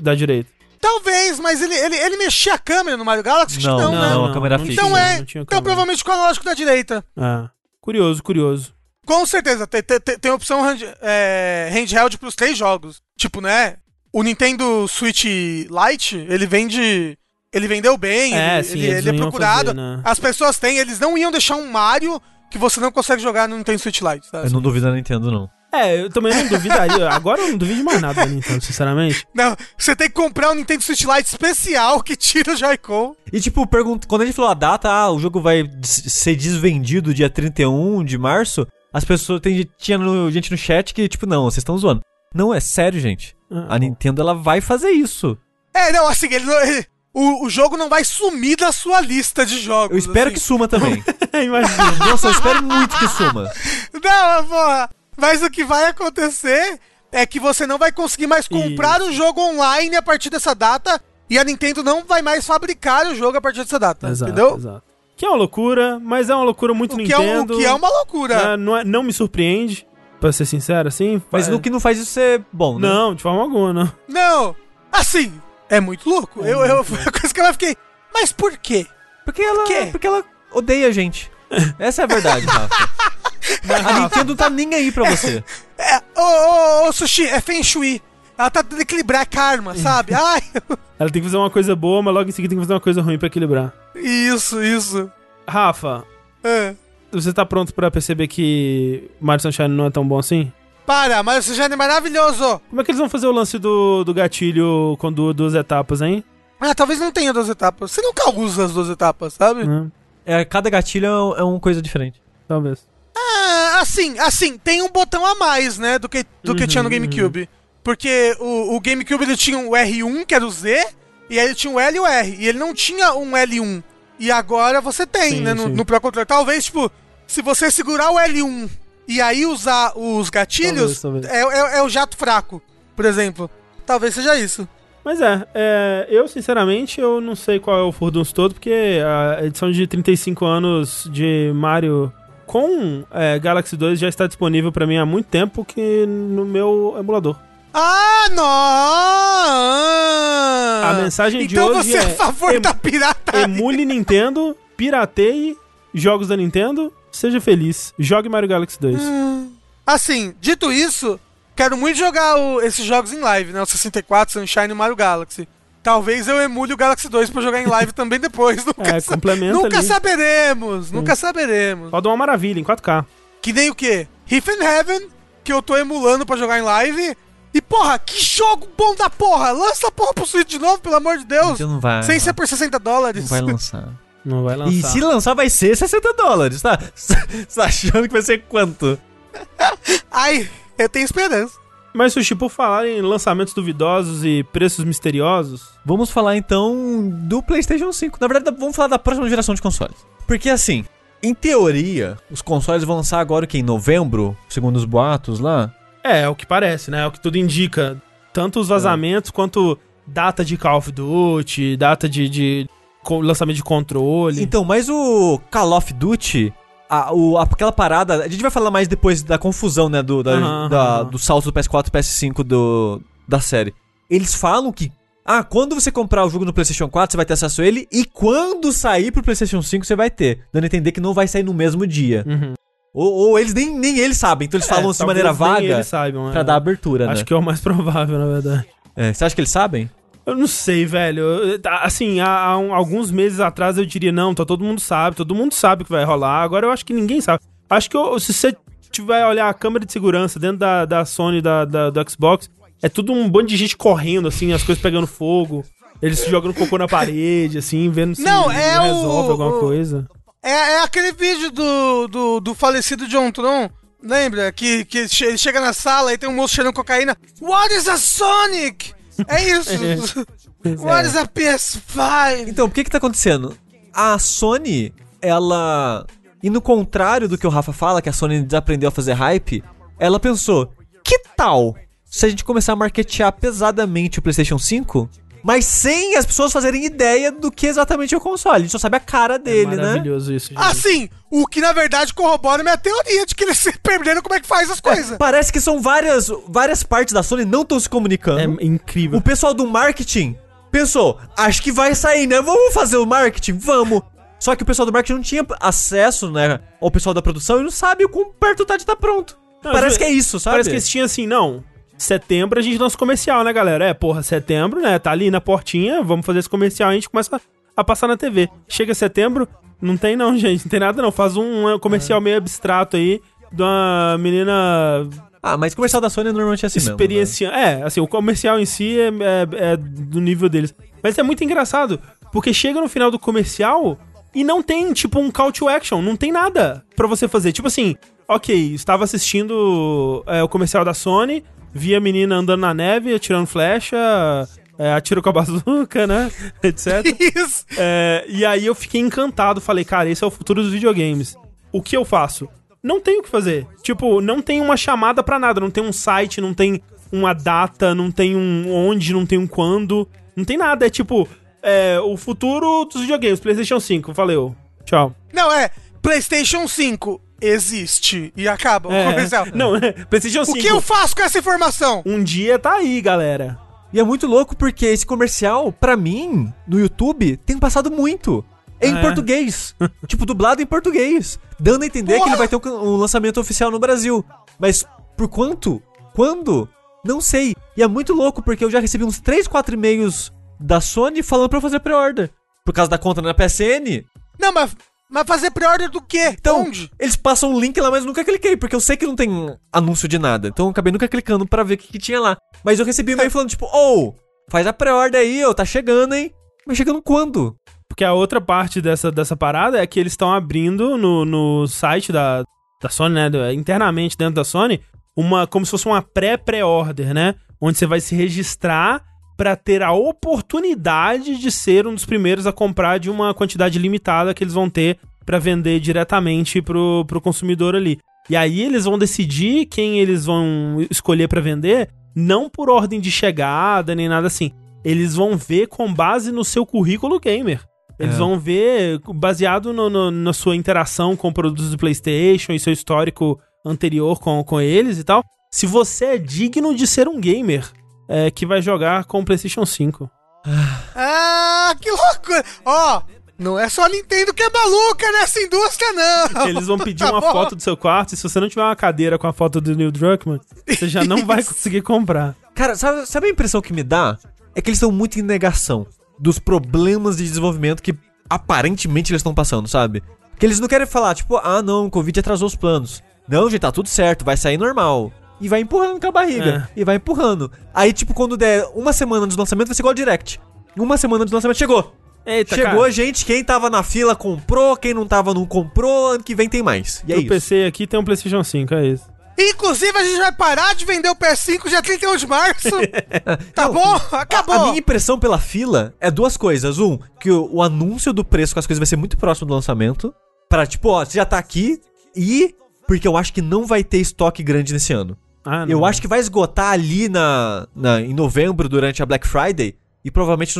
da direita. Talvez, mas ele, ele, ele mexia a câmera no Mario Galaxy? Que Não, não, né? não, a câmera não fixa. Então é. não tinha Então provavelmente com o analógico da direita. É. Curioso, curioso. Com certeza, tem, tem, tem- opção hand, é, handheld pros três jogos. Tipo, né? O Nintendo Switch Lite, ele vende. Ele vendeu bem, É, ele, sim, ele- ele é procurado. fazer, né? As pessoas têm, eles não iam deixar um Mario que você não consegue jogar no Nintendo Switch Lite. Tá? Eu não duvido da Nintendo, não. É, eu também não duvidaria. Agora eu não duvido de mais nada da Nintendo, sinceramente. Não, você tem que comprar um Nintendo Switch Lite especial que tira o Joy-Con. E tipo, pergunta, quando a gente falou a data, ah, o jogo vai ser desvendido dia 31 de março, as pessoas, tem, tinha no- gente no chat que, tipo, não, vocês estão zoando. Não, é sério, gente. Ah, A Nintendo, ela vai fazer isso. É, não, assim, ele não- ele- o, o jogo não vai sumir da sua lista de jogos. Eu espero assim. que suma também. Imagina. Nossa, eu espero muito que suma. Não, porra. Mas o que vai acontecer é que você não vai conseguir mais comprar o jogo online a partir dessa data e a Nintendo não vai mais fabricar o jogo a partir dessa data. Exato, entendeu? exato. Que é uma loucura, mas é uma loucura muito O que, é, um- Nintendo. o que é uma loucura. né, não, é- não me surpreende, pra ser sincero, assim. Mas É. o que não faz isso ser bom, né? Não, de forma alguma, não. Não, assim, é muito louco. eu, eu, foi a coisa que eu fiquei. Mas por quê? Porque ela, quê? porque ela odeia a gente. Essa é a verdade, Rafa. A Nintendo tá nem aí pra você. É, ô, ô, ô, Sushi, é Feng Shui. Ela tá tentando equilibrar karma, sabe? Ai, Ela tem que fazer uma coisa boa, mas logo em seguida tem que fazer uma coisa ruim pra equilibrar. Isso, isso. Rafa, É. você tá pronto pra perceber que Mario Sunshine não é tão bom assim? Para, você já é maravilhoso. Como é que eles vão fazer o lance do, do gatilho com du- duas etapas, hein? Ah, talvez não tenha duas etapas. Você nunca usa as duas etapas, sabe? Hum, É, cada gatilho é um- é uma coisa diferente. talvez. Ah, assim, assim, tem um botão a mais, né, do que, do que Uhum, tinha no GameCube. Porque o, o GameCube ele tinha o R1, que era o Z, e aí ele tinha o L e o R. E ele não tinha um L1. E agora você tem, Sim, né, no, sim. no Pro Controller. Talvez, tipo, se você segurar o L1 e aí usar os gatilhos, Talvez, talvez. É, é- é o jato fraco, por exemplo. Talvez seja isso. Mas é, é, eu sinceramente eu não sei qual é o furdunço todo, porque a edição de 35 anos de Mario com é, Galaxy 2 já está disponível pra mim há muito tempo que no meu emulador. Ah, não! A mensagem de então hoje você é é a favor em- da pirataria. Emule Nintendo, pirateie jogos da Nintendo, seja feliz. Jogue Mario Galaxy 2. Assim, dito isso, quero muito jogar o- esses jogos em live, né? O 64, Sunshine e o Mario Galaxy. Talvez eu emule o Galaxy 2 pra jogar em live também depois. Nunca, É, complementa nunca ali. saberemos, nunca saberemos. Pode dar uma maravilha em 4K. Que nem o quê? Riff and Heaven, que eu tô emulando pra jogar em live. E porra, que jogo bom da porra! Lança a porra pro Switch de novo, pelo amor de Deus! Então não vai. Sem ser por 60 dólares. Não vai lançar. Não vai lançar. E se lançar vai ser 60 dólares, tá? Você tá achando que vai ser quanto? Ai, eu tenho esperança. Mas, Sushi, por falar em lançamentos duvidosos e preços misteriosos, Vamos falar então do PlayStation 5. Na verdade, vamos falar da próxima geração de consoles. Porque assim, em teoria, os consoles vão lançar agora o que? Em novembro? Segundo os boatos lá? É, é o que parece, né? É o que tudo indica. Tanto os vazamentos quanto data de Call of Duty, data de, de lançamento de controle. Então, mas o Call of Duty, a- o- aquela parada. A gente vai falar mais depois da confusão, né? Do, da- da- do salto do PS4 e PS5 do, da série. Eles falam que. Ah, quando você comprar o jogo no PlayStation 4, você vai ter acesso a ele. E quando sair pro PlayStation 5, você vai ter. Dando a entender que não vai sair no mesmo dia. Uhum. Ou, ou eles nem, nem eles sabem. Então eles falam É, de maneira vaga eles saibam, pra é. dar abertura, né? Acho que é o mais provável, na verdade. É, você acha que eles sabem? Eu não sei, velho. Assim, há, há um- alguns meses atrás eu diria, não, tá, todo mundo sabe, todo mundo sabe o que vai rolar. Agora eu acho que ninguém sabe. Acho que eu- se você tiver olhar a câmera de segurança dentro da, da Sony, da, da- do Xbox, é tudo um bando de gente correndo, assim, as coisas pegando fogo. Eles jogando cocô na parede, assim, vendo se Não, é o- resolve alguma o- coisa. É, é aquele vídeo do, do, do falecido John Tron. Lembra? Que, que ele chega na sala e tem um moço cheirando cocaína. What is a Sonic? É isso. What is a PS5? Então, o que que tá acontecendo? A Sony, ela. E no contrário do que o Rafa fala, que a Sony desaprendeu a fazer hype, ela pensou: que tal se a gente começar a marketear pesadamente o PlayStation 5, mas sem as pessoas fazerem ideia do que exatamente é o console. A gente só sabe a cara dele, né? Maravilhoso isso, gente. Assim, o que na verdade corrobora minha teoria de que eles se perderam como é que faz as coisas. Parece que são várias, várias partes da Sony não estão se comunicando. É incrível. O pessoal do marketing pensou, acho que vai sair, né? Vamos fazer o marketing? Vamos. Só que o pessoal do marketing não tinha acesso, né, ao pessoal da produção e não sabe o quão perto tá de estar pronto. Não, Parece que é isso, sabe? Parece que eles tinham assim, não. Setembro a gente lança o comercial, né, galera? É, porra, setembro, né? Tá ali na portinha, vamos fazer esse comercial e a gente começa a passar na TV. Chega setembro, não tem não, gente, não tem nada não. Faz um um comercial meio abstrato aí de uma menina Ah, mas comercial da Sony normalmente é assim mesmo. né? experiencia. É, assim, o comercial em si é, é- é do nível deles. Mas é muito engraçado, porque chega no final do comercial e não tem, tipo, um call to action, não tem nada pra você fazer. Tipo assim, ok, estava assistindo é, o comercial da Sony, vi a menina andando na neve, atirando flecha, é, atira com a bazuca, né? Etc. Isso. É, e aí eu fiquei encantado, falei, cara, esse é o futuro dos videogames. O que eu faço? Não tenho o que fazer. Tipo, não tem uma chamada pra nada, não tem um site, não tem uma data, não tem um onde, não tem um quando, não tem nada. É tipo, é, o futuro dos videogames, PlayStation 5, valeu. Tchau. Não, é. PlayStation 5 existe. E acaba o É, comercial. não, é, PlayStation O 5. que eu faço com essa informação? Um dia tá aí, galera. E é muito louco porque esse comercial, pra mim, no YouTube, tem passado muito. Em Ah, é? português. tipo, dublado em português. Dando a entender que Porra! ele vai ter um, um lançamento oficial no Brasil. Mas por quanto? Quando? Não sei. E é muito louco porque eu já recebi uns 3, 4 e-mails da Sony falando pra eu fazer pré-order. Por causa da conta na PSN. Não, mas, mas fazer pre-order do quê? Então, Onde? eles passam um link lá, mas eu nunca cliquei, porque eu sei que não tem anúncio de nada. Então eu acabei nunca clicando pra ver o que, que tinha lá. Mas eu recebi um e-mail falando, tipo, ô, faz a pré-order aí, ô, tá chegando, hein? Mas chegando quando? Porque a outra parte dessa, dessa parada é que eles estão abrindo no, no site da, da Sony, né? do- Internamente dentro da Sony, uma como se fosse uma pré-pré-order, né? Onde você vai se registrar pra ter a oportunidade de ser um dos primeiros a comprar de uma quantidade limitada que eles vão ter pra vender diretamente pro, pro consumidor ali. E aí eles vão decidir quem eles vão escolher pra vender, não por ordem de chegada nem nada assim. Eles vão ver com base no seu currículo gamer. Eles É. vão ver baseado no- no- na sua interação com produtos do PlayStation e seu histórico anterior com, com eles e tal. Se você é digno de ser um gamer é, que vai jogar com o PlayStation 5. Ah, que loucura! Ó, não é só a Nintendo que é maluca nessa indústria, não! Eles vão pedir Tá uma bom. foto do seu quarto e se você não tiver uma cadeira com a foto do Neil Druckmann, você já não vai conseguir comprar. Cara, sabe, sabe a impressão que me dá? É que eles estão muito em negação dos problemas de desenvolvimento que aparentemente eles estão passando, sabe? Que eles não querem falar, tipo, ah não, o Covid atrasou os planos. Não, gente, tá tudo certo, vai sair normal. E vai empurrando com a barriga. E vai empurrando. Aí, tipo, quando der uma semana de lançamento, vai ser igual ao Direct. Uma semana de lançamento chegou. Eita, Chegou cara, a gente, quem tava na fila comprou, quem não tava não comprou, ano que vem tem mais. E é o isso. PC aqui tem um PlayStation 5, é isso. Inclusive, a gente vai parar de vender o PS5 dia 31 de março. tá Não, bom? A Acabou. minha impressão pela fila é duas coisas. Um, que o, o anúncio do preço com as coisas vai ser muito próximo do lançamento. Pra, tipo, ó, você já tá aqui. E porque eu acho que não vai ter estoque grande nesse ano. Ah, não. Eu acho que vai esgotar ali na, na, em novembro, durante a Black Friday. E provavelmente,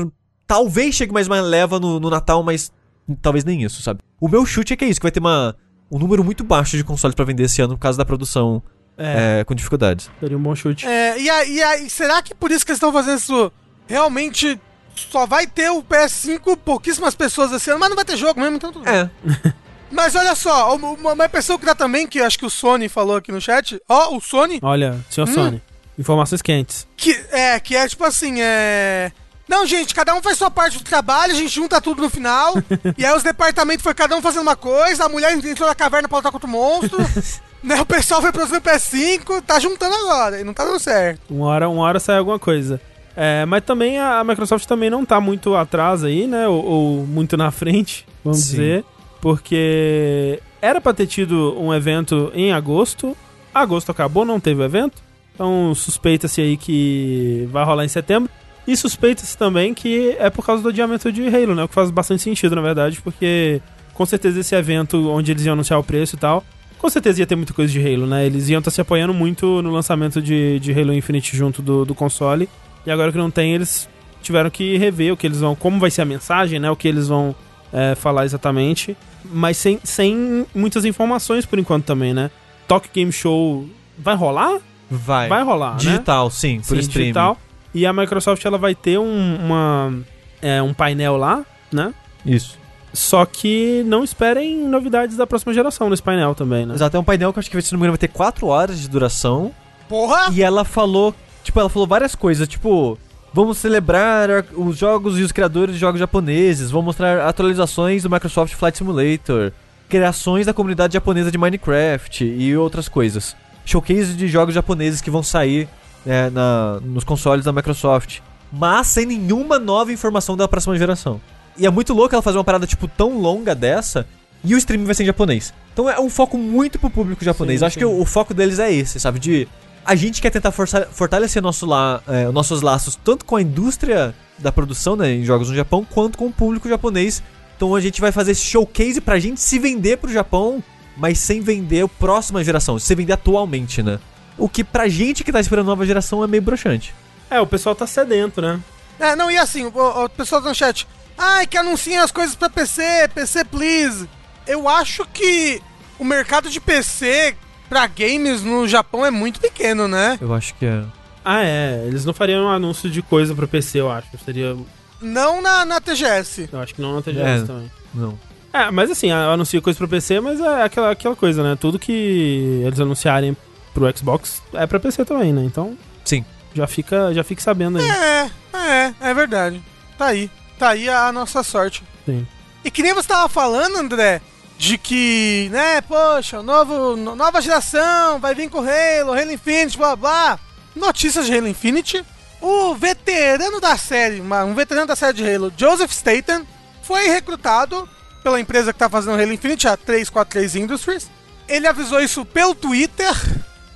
talvez chegue mais uma leva no, no Natal, mas talvez nem isso, sabe? O meu chute é que é isso, que vai ter uma, um número muito baixo de consoles pra vender esse ano por causa da produção É, é, com dificuldades. seria um bom chute. É, e aí, e aí, será que por isso que eles estão fazendo isso realmente só vai ter o PS5 pouquíssimas pessoas esse ano, mas não vai ter jogo mesmo, então tudo bem. É, Mas olha só, uma, uma impressão que dá também, que acho que o Sony falou aqui no chat, ó, o Sony, Olha, senhor Hum. Sony, informações quentes. que é, que é tipo assim, é... Não, gente, cada um faz sua parte do trabalho, a gente junta tudo no final, e aí os departamentos foi cada um fazendo uma coisa, a mulher entrou na caverna pra lutar contra o monstro, né, o pessoal foi produzir o PS5, tá juntando agora, e não tá dando certo. Uma hora, uma hora sai alguma coisa. É, mas também a a Microsoft também não tá muito atrás aí, né? Ou, ou muito na frente, vamos Sim. dizer. Porque era pra ter tido um evento em agosto. Agosto acabou, não teve evento. Então suspeita-se aí que vai rolar em setembro. E suspeita-se também que é por causa do adiamento de Halo, né? O que faz bastante sentido, na verdade, porque com certeza esse evento onde eles iam anunciar o preço e tal Com certeza ia ter muita coisa de Halo, né? Eles iam estar se apoiando muito no lançamento de, de Halo Infinite junto do, do console. E agora que não tem, eles tiveram que rever o que eles vão. Como vai ser a mensagem, né? O que eles vão é, falar exatamente. Mas sem, sem muitas informações por enquanto também, né? Tokyo Game Show vai rolar? Vai. Vai rolar, né? Digital, sim, por Sim, streaming. digital. E a Microsoft ela vai ter um, uma, é, um painel lá, né? Isso. Só que não esperem novidades da próxima geração nesse painel também, né? Exato, é um painel que eu acho que, se não me engano, vai ter 4 horas de duração. Porra! E ela falou, tipo, ela falou várias coisas, tipo, vamos celebrar os jogos e os criadores de jogos japoneses, vamos mostrar atualizações do Microsoft Flight Simulator, criações da comunidade japonesa de Minecraft e outras coisas. Showcase de jogos japoneses que vão sair é, na, nos consoles da Microsoft. Mas sem nenhuma nova informação da próxima geração. E é muito louco ela fazer uma parada, tipo, tão longa dessa. E o streaming vai ser em japonês. Então é um foco muito pro público japonês. Sim, Acho sim. que o, o foco deles é esse, sabe? De a gente quer tentar fortalecer nosso la, é, nossos laços tanto com a indústria da produção né, em jogos no Japão, quanto com o público japonês. Então a gente vai fazer esse showcase pra gente se vender pro Japão, mas sem vender a próxima geração, se vender atualmente, né? O que pra gente que tá esperando a nova geração é meio broxante. É, o pessoal tá sedento, né? É, não, e assim, o, o pessoal no chat. Ai, que anunciem as coisas pra PC, PC please. Eu acho que o mercado de PC pra games no Japão é muito pequeno, né? Eu acho que é. Ah, é. Eles não fariam um anúncio de coisa pra PC, eu acho. Seria. Não na, na TGS. Eu acho que não na TGS É. também. Não. É, mas assim, anuncia coisa pra PC, mas é aquela, aquela coisa, né? Tudo que eles anunciarem pro Xbox é pra PC também, né? Então. Sim. Já fica, já fique sabendo aí. É, é, é verdade. Tá aí. Tá aí a nossa sorte. Sim. E que nem você tava falando, André, de que, né, poxa, novo, no- nova geração, vai vir com Halo, Halo Infinite, blá blá. Notícias de Halo Infinite. O veterano da série, um veterano da série de Halo, Joseph Staten, foi recrutado pela empresa que tá fazendo Halo Infinite, a 343 Industries. Ele avisou isso pelo Twitter.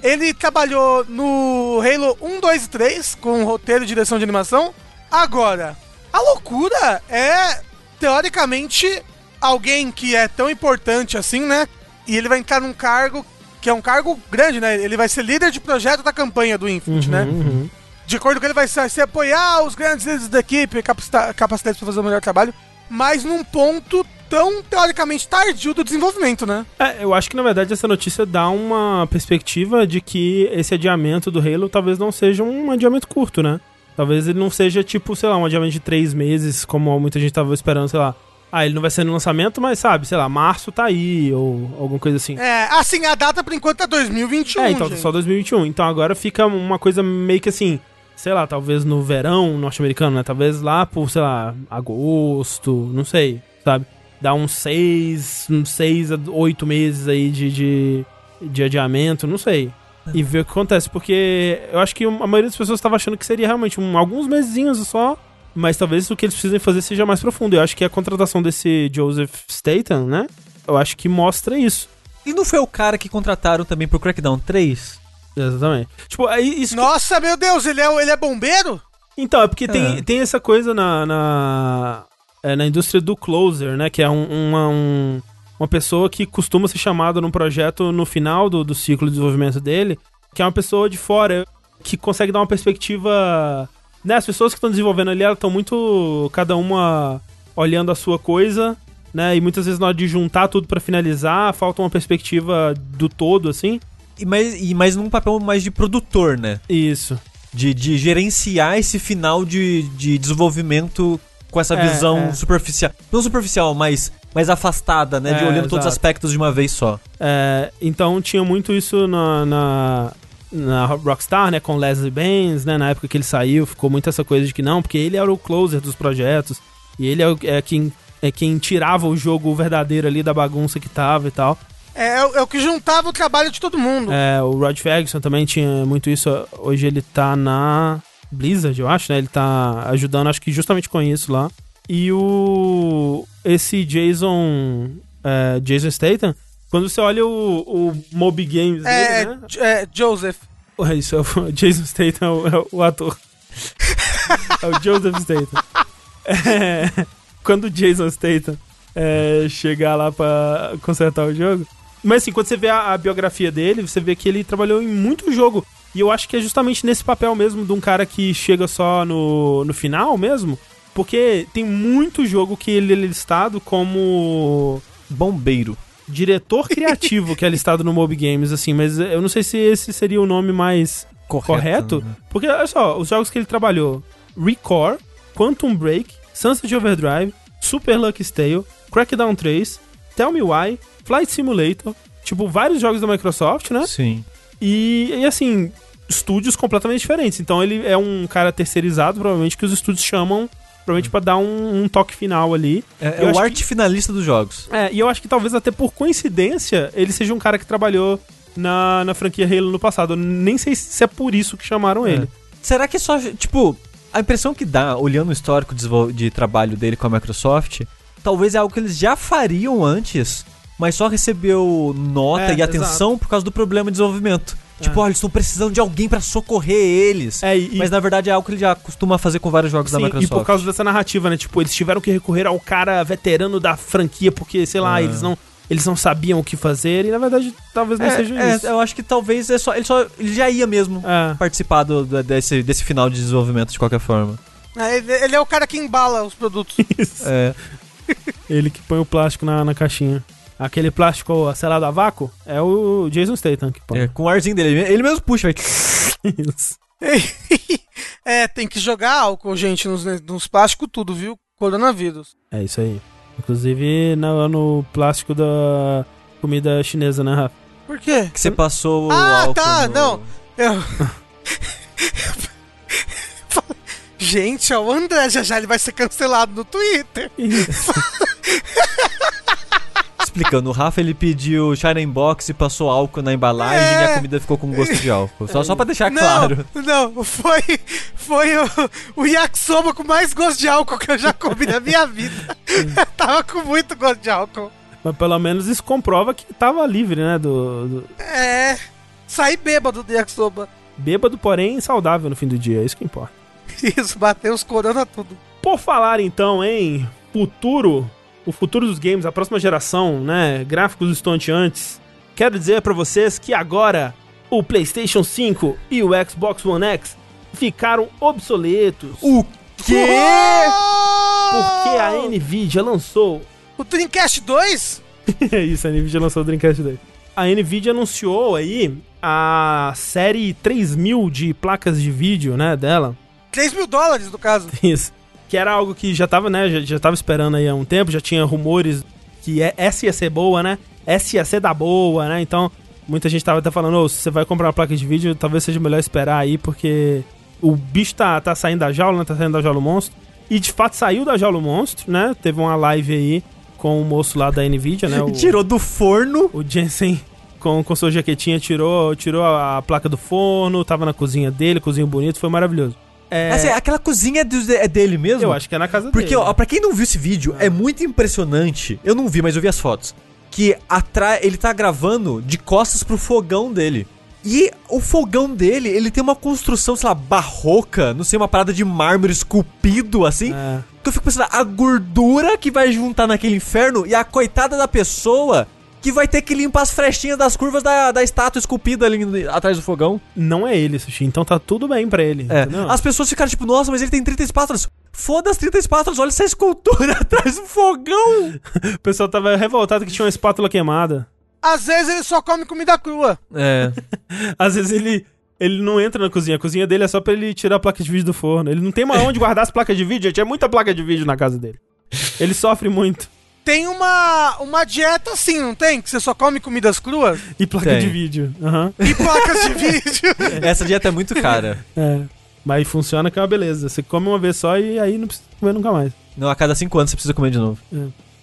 Ele trabalhou no Halo 1, 2 e 3 com roteiro e direção de animação. Agora, a loucura é, teoricamente, alguém que é tão importante assim, né? E ele vai entrar num cargo que é um cargo grande, né? Ele vai ser líder de projeto da campanha do Infinite, Uhum, né? uhum. De acordo com ele, vai ser apoiar os grandes líderes da equipe, capacita- capacidades para fazer o melhor trabalho, mas num ponto tão, teoricamente, tardio do desenvolvimento, né? É, eu acho que na verdade essa notícia dá uma perspectiva de que esse adiamento do Halo talvez não seja um adiamento curto, né? Talvez ele não seja tipo, sei lá, um adiamento de três meses, como muita gente tava esperando, sei lá. Ah, ele não vai ser no lançamento, mas sabe, sei lá, março tá aí, ou alguma coisa assim. É, assim, a data por enquanto é 2021. É, então gente. só 2021. Então agora fica uma coisa meio que assim, sei lá, talvez no verão norte-americano, né? Talvez lá por, sei lá, agosto, não sei, sabe? Dá uns seis, uns seis a oito meses aí de, de, de adiamento, não sei. E ver o que acontece, porque eu acho que a maioria das pessoas estava achando que seria realmente um, alguns mesinhos só, mas talvez o que eles precisem fazer seja mais profundo. Eu acho que a contratação desse Joseph Statham, né? Eu acho que mostra isso. E não foi o cara que contrataram também pro Crackdown 3? Exatamente. Tipo, aí isso Nossa, meu Deus, ele é, ele é bombeiro? Então, é porque tem, É. tem essa coisa na, na, é, na indústria do closer, né? Que é um- uma, um- uma pessoa que costuma ser chamada num projeto no final do, do ciclo de desenvolvimento dele, que é uma pessoa de fora que consegue dar uma perspectiva. Né? As pessoas que estão desenvolvendo ali, elas estão muito. cada uma olhando a sua coisa. Né, e muitas vezes na hora de juntar tudo pra finalizar, falta uma perspectiva do todo, assim. E mais, e mais num papel mais de produtor, né? Isso. De, de gerenciar esse final de, de desenvolvimento com essa É, visão é. superficial. Não superficial, mas mais afastada, né? de É, olhando todos os exato. aspectos de uma vez só. É, então tinha muito isso na, na, na Rockstar, né, com Leslie Benz, né, na época que ele saiu, ficou muito essa coisa de que não, porque ele era o closer dos projetos, e ele é, o- é quem, é quem tirava o jogo verdadeiro ali da bagunça que tava e tal. É, é o- é que juntava o trabalho de todo mundo. É, o Rod Ferguson também tinha muito isso, hoje ele tá na Blizzard, eu acho, né, ele tá ajudando, acho que justamente com isso lá. E o... esse Jason... é, Jason Statham, quando você olha o, o Mob Games É, dele, né? É, Joseph. É isso, é o Jason Statham, é o, é o ator. é o Joseph Statham. É, quando o Jason Statham é, chegar lá pra consertar o jogo, Mas assim, quando você vê a, a biografia dele, você vê que ele trabalhou em muito jogo. E eu acho que é justamente nesse papel mesmo de um cara que chega só no, no final mesmo. Porque tem muito jogo que ele é listado como Bombeiro. Diretor criativo, que é listado no Mob Games, assim, mas eu não sei se esse seria o nome mais correto. né? Porque, olha só, os jogos que ele trabalhou: Recore, Quantum Break, Sunset Overdrive, Super Lucky Tale, Crackdown 3, Tell Me Why, Flight Simulator, tipo, vários jogos da Microsoft, né? Sim. E, e, assim, estúdios completamente diferentes. Então ele é um cara terceirizado, provavelmente, que os estúdios chamam, provavelmente, pra dar um, um toque final ali. É, é o arte finalista dos jogos. É, e eu acho que talvez até por coincidência ele seja um cara que trabalhou na, na franquia Halo no passado. Eu nem sei se é por isso que chamaram ele. Será que só, tipo, a impressão que dá, olhando o histórico de, de trabalho dele com a Microsoft, talvez é algo que eles já fariam antes, mas só recebeu nota É, e atenção por causa do problema de desenvolvimento. Tipo, olha, eles estão precisando de alguém pra socorrer eles. É, e, Mas na verdade é algo que ele já costuma fazer com vários jogos da sim, e Microsoft. por causa dessa narrativa, né? Tipo, eles tiveram que recorrer ao cara veterano da franquia porque, sei lá, Ah. eles não. Eles não sabiam o que fazer e na verdade talvez não é, seja é, isso. eu acho que talvez é só ele só ele já ia mesmo É. participar do- do- desse, desse final de desenvolvimento de qualquer forma. É, ele, ele é o cara que embala os produtos. Isso. É, Ele que põe o plástico na, na caixinha. Aquele plástico selado a vácuo é o Jason Statham que põe. é, com o arzinho dele, ele mesmo puxa, vai. Isso. é, tem que jogar álcool, gente, nos, nos plásticos tudo, viu? Coronavírus. É isso aí. Inclusive no, no plástico da comida chinesa, né, Rafa? Por quê? Que você passou o Ah, álcool tá, no- não. Eu... Gente, ó, o André já já ele vai ser cancelado no Twitter. Explicando, o Rafa ele pediu Shining Box e passou álcool na embalagem É. e a comida ficou com gosto de álcool. Só, só pra deixar não, claro. não, foi, foi o, o yakisoba com mais gosto de álcool que eu já comi na minha vida. Tava com muito gosto de álcool. Mas pelo menos isso comprova que tava livre, né? Do, do- É, saí bêbado do yakisoba. bêbado, porém saudável no fim do dia. É isso que importa. Isso, bateu os corona tudo. Por falar então em futuro, o futuro dos games, a próxima geração, né? Gráficos estonteantes. Quero dizer pra vocês que agora o PlayStation 5 e o Xbox One X ficaram obsoletos. O quê? Porque a Nvidia lançou. O Dreamcast 2? É isso, a Nvidia lançou o Dreamcast 2. A Nvidia anunciou aí a série 3000 de placas de vídeo, né, dela. 3 mil dólares, no caso. Isso. Que era algo que já tava, né? Já, já tava esperando aí há um tempo, já tinha rumores que é, essa ia ser boa, né? Essa ia ser da boa, né? Então, muita gente tava até falando, ô, se você vai comprar uma placa de vídeo, talvez seja melhor esperar aí, porque o bicho tá, tá saindo da jaula, né? Tá saindo da jaula o monstro. E de fato saiu da jaula o monstro, né? Teve uma live aí com o moço lá da Nvidia, né? O, Tirou do forno. o Jensen com, com sua jaquetinha tirou, tirou a, a placa do forno, tava na cozinha dele, cozinha bonito, foi maravilhoso. É, Assim, aquela cozinha é, do- é dele mesmo? eu acho que é na casa Porque, dele. ó, pra quem não viu esse vídeo, é muito impressionante. Eu não vi, mas eu vi as fotos. Que atrás ele tá gravando de costas pro fogão dele. E o fogão dele, ele tem uma construção, sei lá, barroca, não sei, uma parada de mármore esculpido, assim. É. Que eu fico pensando, a gordura que vai juntar naquele inferno e a coitada da pessoa que vai ter que limpar as frestinhas das curvas da, da estátua esculpida ali atrás do fogão. Não é ele, Sushi, então tá tudo bem pra ele. É. As pessoas ficaram tipo, nossa, mas ele tem 30 espátulas. Foda as 30 espátulas, olha essa escultura atrás do fogão. O pessoal tava revoltado que tinha uma espátula queimada. Às vezes ele só come comida crua. É. Às vezes ele, ele não entra na cozinha, a cozinha dele é só pra ele tirar a placa de vídeo do forno. Ele não tem mais onde guardar as placas de vídeo, gente. É muita placa de vídeo na casa dele. Ele sofre muito. Tem uma, uma dieta assim, não tem? Que você só come comidas cruas E placa Tem. de vídeo. Aham. e placas de vídeo. Essa dieta é muito cara. É. Mas funciona que é uma beleza. Você come uma vez só e aí não precisa comer nunca mais. Não, a cada 5 anos você precisa comer de novo.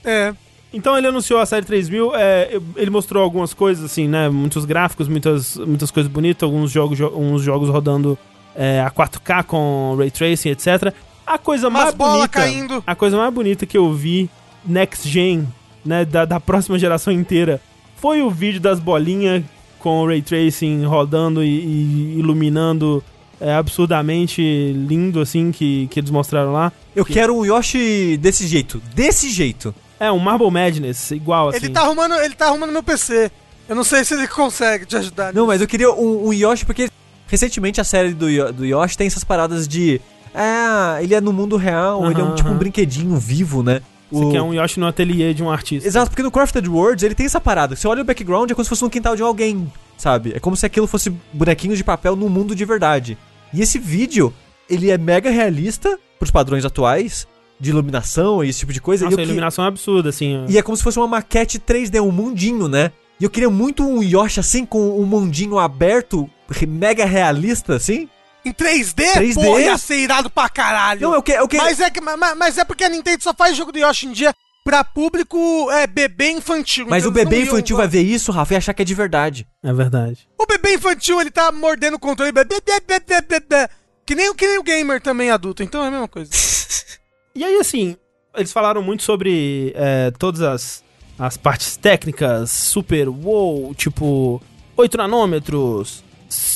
É. Então ele anunciou a série 3000, é, ele mostrou algumas coisas, assim, né? Muitos gráficos, muitas, muitas coisas bonitas, alguns jogos, jo- uns jogos rodando é, a 4K com Ray Tracing, etc. A coisa Umas mais bonita. caindo. A coisa mais bonita que eu vi Next Gen, né? Da, da próxima geração inteira, foi o vídeo das bolinhas com o Ray Tracing rodando e, e iluminando é, absurdamente lindo, assim, que, que eles mostraram lá. Eu quero um Yoshi desse jeito. Desse jeito. É, um Marble Madness, igual, assim. Ele tá arrumando, ele tá arrumando meu PC. Eu não sei se ele consegue te ajudar. Não, nisso. mas eu queria um, um Yoshi, porque recentemente a série do, do Yoshi tem essas paradas de. Ah, ele é no mundo real, ele é um tipo um brinquedinho vivo, né? Você O- quer um Yoshi no ateliê de um artista. Exato, porque no Crafted Worlds ele tem essa parada. Você olha o background, é como se fosse no quintal de alguém, sabe? É como se aquilo fosse bonequinhos de papel no mundo de verdade. E esse vídeo, ele é mega realista pros padrões atuais, de iluminação e esse tipo de coisa. Nossa, e, a eu que- iluminação é absurda, assim. e é como se fosse uma maquete 3D, um mundinho, né? E eu queria muito um Yoshi assim, com um mundinho aberto, mega realista, assim. Em 3D? 3D? Porra, ia ser irado pra caralho. Não, eu, que, eu queria... Mas é, que, ma- mas é porque a Nintendo só faz jogo do Yoshi em dia pra público é, bebê infantil. Mas então o bebê iam- infantil vai ver isso, Rafa, e achar que é de verdade. É verdade. O bebê infantil, ele tá mordendo o controle. Bebê, bebê, bebê, bebê. Que nem, o- que nem o gamer também adulto, então é a mesma coisa. E aí, assim, eles falaram muito sobre é, todas as, as partes técnicas, super wow, tipo 8 nanômetros,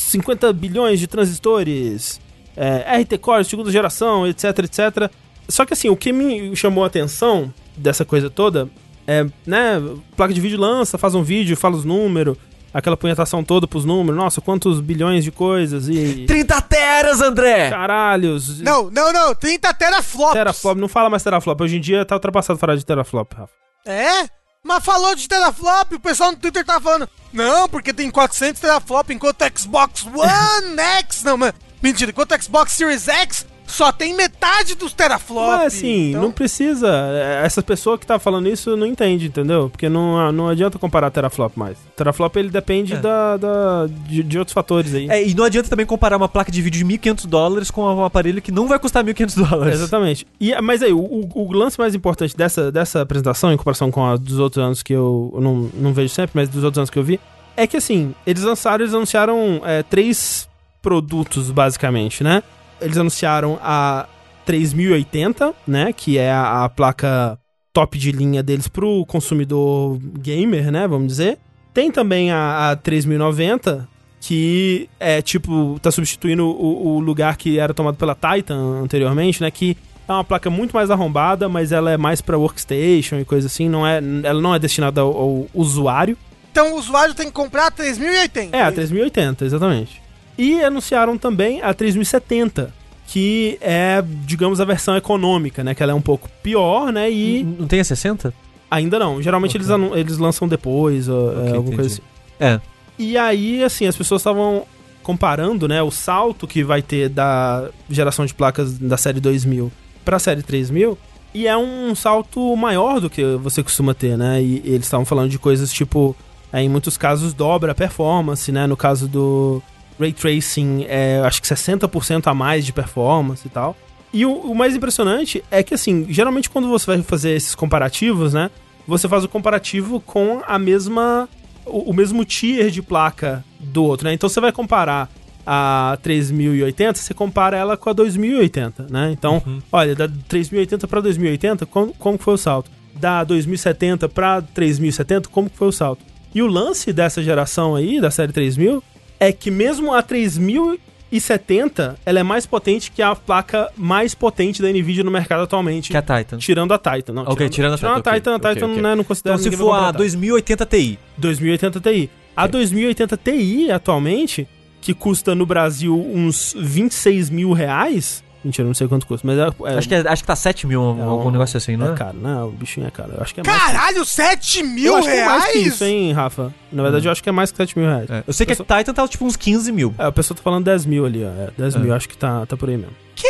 50 bilhões de transistores, é, RT Core, segunda geração, etc, etc. Só que assim, o que me chamou a atenção dessa coisa toda é, né, placa de vídeo lança, faz um vídeo, fala os números, aquela punhetação toda pros números, nossa, quantos bilhões de coisas e 30 teras, André! caralhos. Não, não, não. 30 teraflops. Teraflop, não fala mais teraflop. Hoje em dia tá ultrapassado falar de teraflop, Rafa. É? Mas falou de teraflop, o pessoal no Twitter tava falando, não, porque tem 400 teraflop, enquanto Xbox One X, não, mano, mentira, enquanto Xbox Series X só tem metade dos teraflop. Mas assim, Então, não precisa. é, Essa pessoa que tá falando isso não entende, entendeu? Porque não, não adianta comparar teraflop mais. Teraflop ele depende É. da, da- de, de outros fatores aí. É, e não adianta também comparar uma placa de vídeo de 1.500 dólares com um aparelho que não vai custar 1.500 dólares. Exatamente. E, mas aí, o, o- o lance mais importante dessa, dessa apresentação, em comparação com a dos outros anos que eu, eu não, não vejo sempre, mas dos outros anos que eu vi, é que assim, eles lançaram, eles anunciaram é, três produtos, basicamente, né? Eles anunciaram a 3080, né? Que é a, a placa top de linha deles pro consumidor gamer, né? Vamos dizer. Tem também a, a 3090, que é tipo, tá substituindo o, o lugar que era tomado pela Titan anteriormente, né? Que é uma placa muito mais arrombada, mas ela é mais pra workstation e coisa assim, não é, ela não é destinada ao, ao usuário. então o usuário tem que comprar 3080. É, a 3080, exatamente. E anunciaram também a 3070, que é, digamos, a versão econômica, né? Que ela é um pouco pior, né? E Não tem a 60? ainda não. Geralmente Ok. eles, eles lançam depois, ou, é, Ok, alguma coisa assim. entendi. É. E aí, assim, as pessoas estavam comparando, né, o salto que vai ter da geração de placas da série 2000 pra série 3000, e é um salto maior do que você costuma ter, né? E, eles estavam falando de coisas tipo, é, em muitos casos dobra a performance, né? No caso do Ray Tracing, é, acho que 60% a mais de performance e tal. E o, o mais impressionante é que, assim, geralmente quando você vai fazer esses comparativos, né? Você faz o comparativo com a mesma. O, o mesmo tier de placa do outro, né? Então você vai comparar a 3080, você compara ela com a 2080, né? Então, olha, da 3080 para 2080, como, como foi o salto? Da 2070 para 3070, como foi o salto? E o lance dessa geração aí, da série 3000, é que mesmo a 3070, ela é mais potente que a placa mais potente da Nvidia no mercado atualmente. Que é a Titan. Tirando a Titan, não. Ok, tirando a Titan, a ok, Titan, a ok, Titan ok. né, não considera Então se for a comprar Titan. 2080 Ti. 2080 Ti. A 2080 Ti, atualmente, que custa no Brasil uns 26 mil reais. Mentira, eu não sei quanto custa, mas é. é Acho, que é- acho que tá 7 mil, é algum um- negócio assim, não é? É caro, né? O bichinho é caro. Eu acho que é mais. Caralho, 7 que- mil eu acho que é reais? mais que isso, hein, Rafa? Na verdade, eu acho que é mais que 7 mil reais. É, Eu sei que a Titan tá tipo uns 15 mil. É, o pessoal tá falando 10 mil ali, ó. É, 10 É. mil, acho que tá, tá por aí mesmo. Que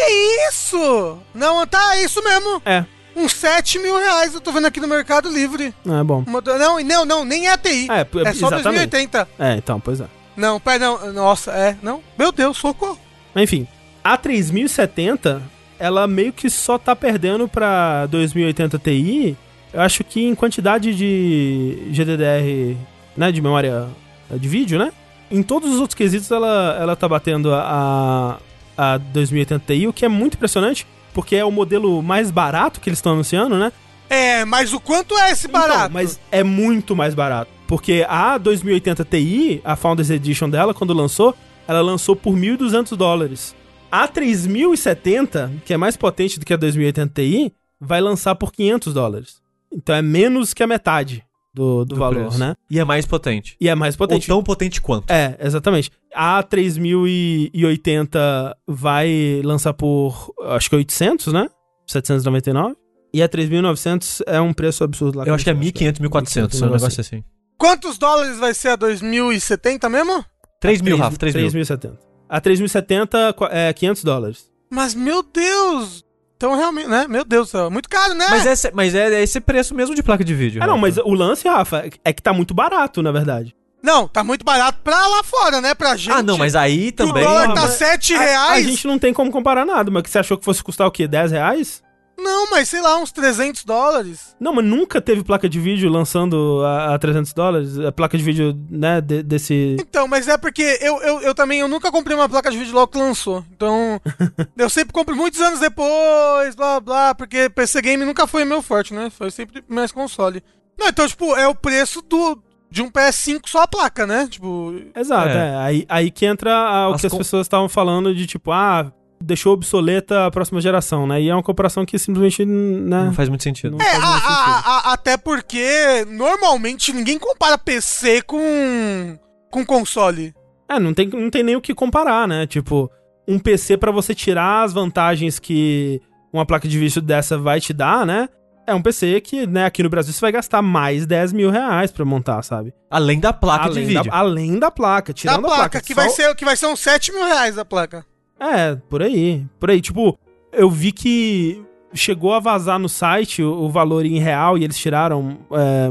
isso? Não, tá, é isso mesmo. É, Uns 7 mil reais, eu tô vendo aqui no Mercado Livre. é bom. Não, não, não, nem é a TI. É, É só exatamente. 2080. É, então, pois é. Não, pera, não. Nossa, é. Não. Meu Deus, socorro. Mas, Enfim, a 3070, ela meio que só tá perdendo pra 2080 Ti. Eu acho que em quantidade de GDDR, né, de memória de vídeo, né? Em todos os outros quesitos ela, ela tá batendo a, a 2080 Ti, o que é muito impressionante, porque é o modelo mais barato que eles estão anunciando, né? É, mas o quanto é esse barato? Então, mas é muito mais barato. Porque a 2080 Ti, a Founders Edition dela, quando lançou, ela lançou por 1.200 dólares. A 3070, que é mais potente do que a 2080 Ti, vai lançar por 500 dólares. Então é menos que a metade do, do, Do valor, preço. né? E é mais potente. E é mais potente. Ou tão potente quanto. É, exatamente. A 3080 vai lançar por, acho que 800, né? 799. E a 3900 é um preço absurdo lá. Eu acho que é eu 1.500, 1.400, é um negócio assim. Quantos dólares vai ser a 2070 mesmo? 3 mil, Rafa, 3 mil. 3.070. A 3070 qua- é 500 dólares. Mas, meu Deus! Então, realmente, né? Meu Deus do céu. Muito caro, né? Mas, esse, mas é esse preço mesmo de placa de vídeo. Ah, não, mas o lance, Rafa, é que tá muito barato, na verdade. Não, tá muito barato pra lá fora, né? Pra gente. Ah, não, mas aí que O também... dólar tá mas 7 A, reais. a gente não tem como comparar nada, mas que você achou que fosse custar o quê? 10 reais? Não, mas sei lá, uns 300 dólares. Não, mas nunca teve placa de vídeo lançando a, a 300 dólares. A placa de vídeo, né, de- desse... Então, mas é porque eu, eu, eu também eu nunca comprei uma placa de vídeo logo que lançou. Então, eu sempre compro muitos anos depois, blá blá, porque PC game nunca foi meu forte, né? Foi sempre mais console. Não, então, tipo, é o preço do de um PS5 só a placa, né? Tipo, Exato, É. é. Aí, aí que entra a- o As que as com- pessoas estavam falando de tipo, ah, deixou obsoleta a próxima geração, né? E é uma comparação que simplesmente, né... Não faz muito sentido. É, a- muito a- sentido. a- até porque normalmente ninguém compara PC com com console. É, não tem, não tem nem o que comparar, né? Tipo, um PC pra você tirar as vantagens que uma placa de vídeo dessa vai te dar, né? É um PC que, né, aqui no Brasil você vai gastar mais 10 mil reais pra montar, sabe? Além da placa além de vídeo. Da, além da placa, Da tirando placa, a placa. que, só- vai ser, que vai ser uns 7 mil reais a placa. É, por aí. Por aí. Tipo, eu vi que chegou a vazar no site o, o valor em real e eles tiraram é,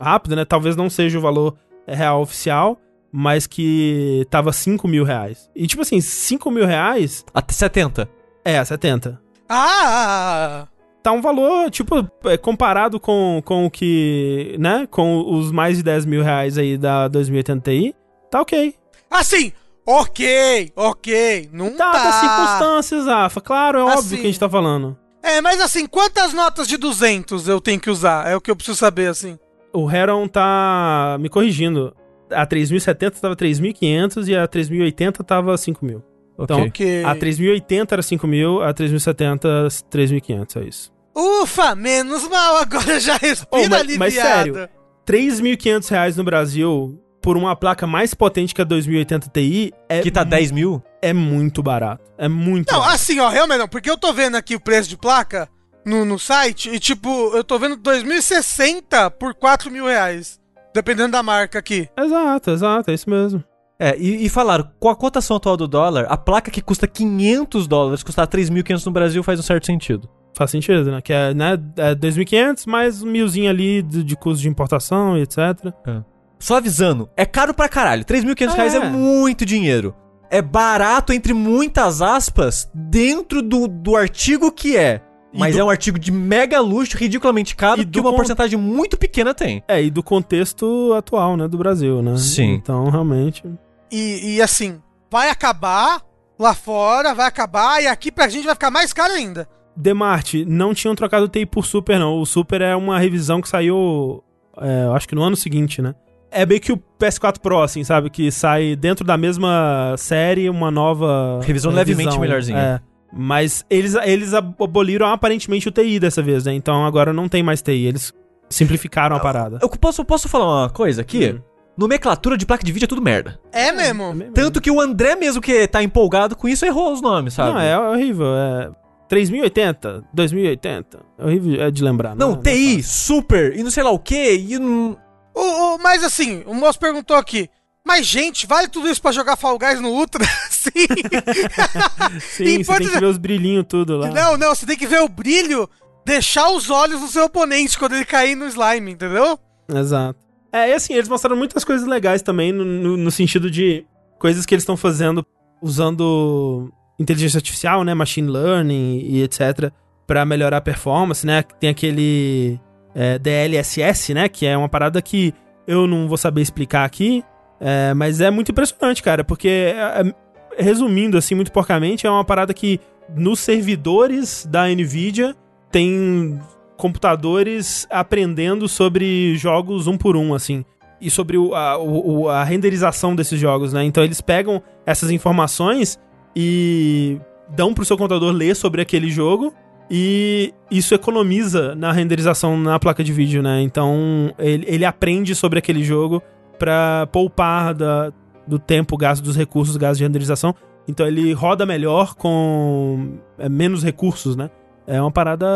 rápido, né? Talvez não seja o valor real oficial, mas que tava 5 mil reais. E tipo assim, 5 mil reais Até 70. é 70. Ah! Tá um valor, tipo, é, comparado com, com o que, né? Com os mais de 10 mil reais aí da 2080 Ti, tá ok. Assim, ok, ok. Não tá. Dadas as circunstâncias, Rafa. Claro, é óbvio Assim. que a gente tá falando. É, mas assim, quantas notas de 200 eu tenho que usar? É o que eu preciso saber, assim. O Heron tá me corrigindo. A 3070 tava 3.500 e a 3080 tava 5.000. Então, Ok. a 3080 era 5.000, a 3070 3.500, é isso. Ufa, menos mal, agora já respiro Oh, mas- aliviado. mas sério, 3.500 reais no Brasil por uma placa mais potente que a 2080 Ti é, Que tá mu- 10 mil? é muito barato. É muito Não, barato. assim, ó, realmente não, porque eu tô vendo aqui o preço de placa no, no site e, tipo, eu tô vendo 2060 por 4 mil reais. Dependendo da marca aqui. Exato, exato, é isso mesmo. É, e, e falaram, com a cotação atual do dólar, a placa que custa 500 dólares custar 3.500 no Brasil faz um certo sentido. Faz sentido, né? Que é, né, é 2.500 mais um milzinho ali de, de custo de importação e etc. Só avisando, é caro pra caralho. 3.500 reais é É. muito dinheiro. É barato, entre muitas aspas, dentro do, do artigo que é. Mas do- é um artigo de mega luxo, ridiculamente caro, E que uma con- porcentagem muito pequena tem. É, e do contexto atual, né, do Brasil, né? Sim. Então, realmente. E, e assim, vai acabar lá fora, vai acabar, e aqui pra gente vai ficar mais caro ainda. Demarte, não tinham trocado o TI por Super, não. O Super é uma revisão que saiu, é, acho que no ano seguinte, né? É meio que o PS4 Pro, assim, sabe? Que sai dentro da mesma série uma nova. Revisão levemente melhorzinha. É. Mas eles, eles aboliram aparentemente o TI dessa vez, né? Então agora não tem mais TI. Eles simplificaram a parada. Eu posso, posso falar uma coisa aqui? Hum. Nomenclatura de placa de vídeo é tudo merda. É mesmo. Tanto que o André mesmo que tá empolgado com isso errou os nomes, sabe? Não, é horrível. É 3080, 2080. É horrível é de lembrar. Não, é- é TI, fácil. super, e não sei lá o que, e não... O, o- mas assim, o moço perguntou aqui. Mas, gente, vale tudo isso pra jogar Fall Guys no Ultra? Sim. Sim, você tem que ver os brilhinhos tudo lá. Não, não, você tem que ver o brilho, deixar os olhos do seu oponente quando ele cair no slime, entendeu? Exato. É, e assim, eles mostraram muitas coisas legais também, no, no- no sentido de coisas que eles estão fazendo usando inteligência artificial, né, machine learning e etc, pra melhorar a performance, né? Tem aquele é, DLSS, né, que é uma parada que eu não vou saber explicar aqui, é, mas é muito impressionante, cara, porque é, é, resumindo assim muito porcamente, é uma parada que nos servidores da Nvidia tem computadores aprendendo sobre jogos um por um, assim. E sobre o- a, o- a renderização desses jogos, né? Então eles pegam essas informações e dão pro seu computador ler sobre aquele jogo. E isso economiza na renderização na placa de vídeo, né? Então ele, ele aprende sobre aquele jogo pra poupar da, do tempo gasto dos recursos gasto de renderização. Então ele roda melhor com é, menos recursos, né? É uma parada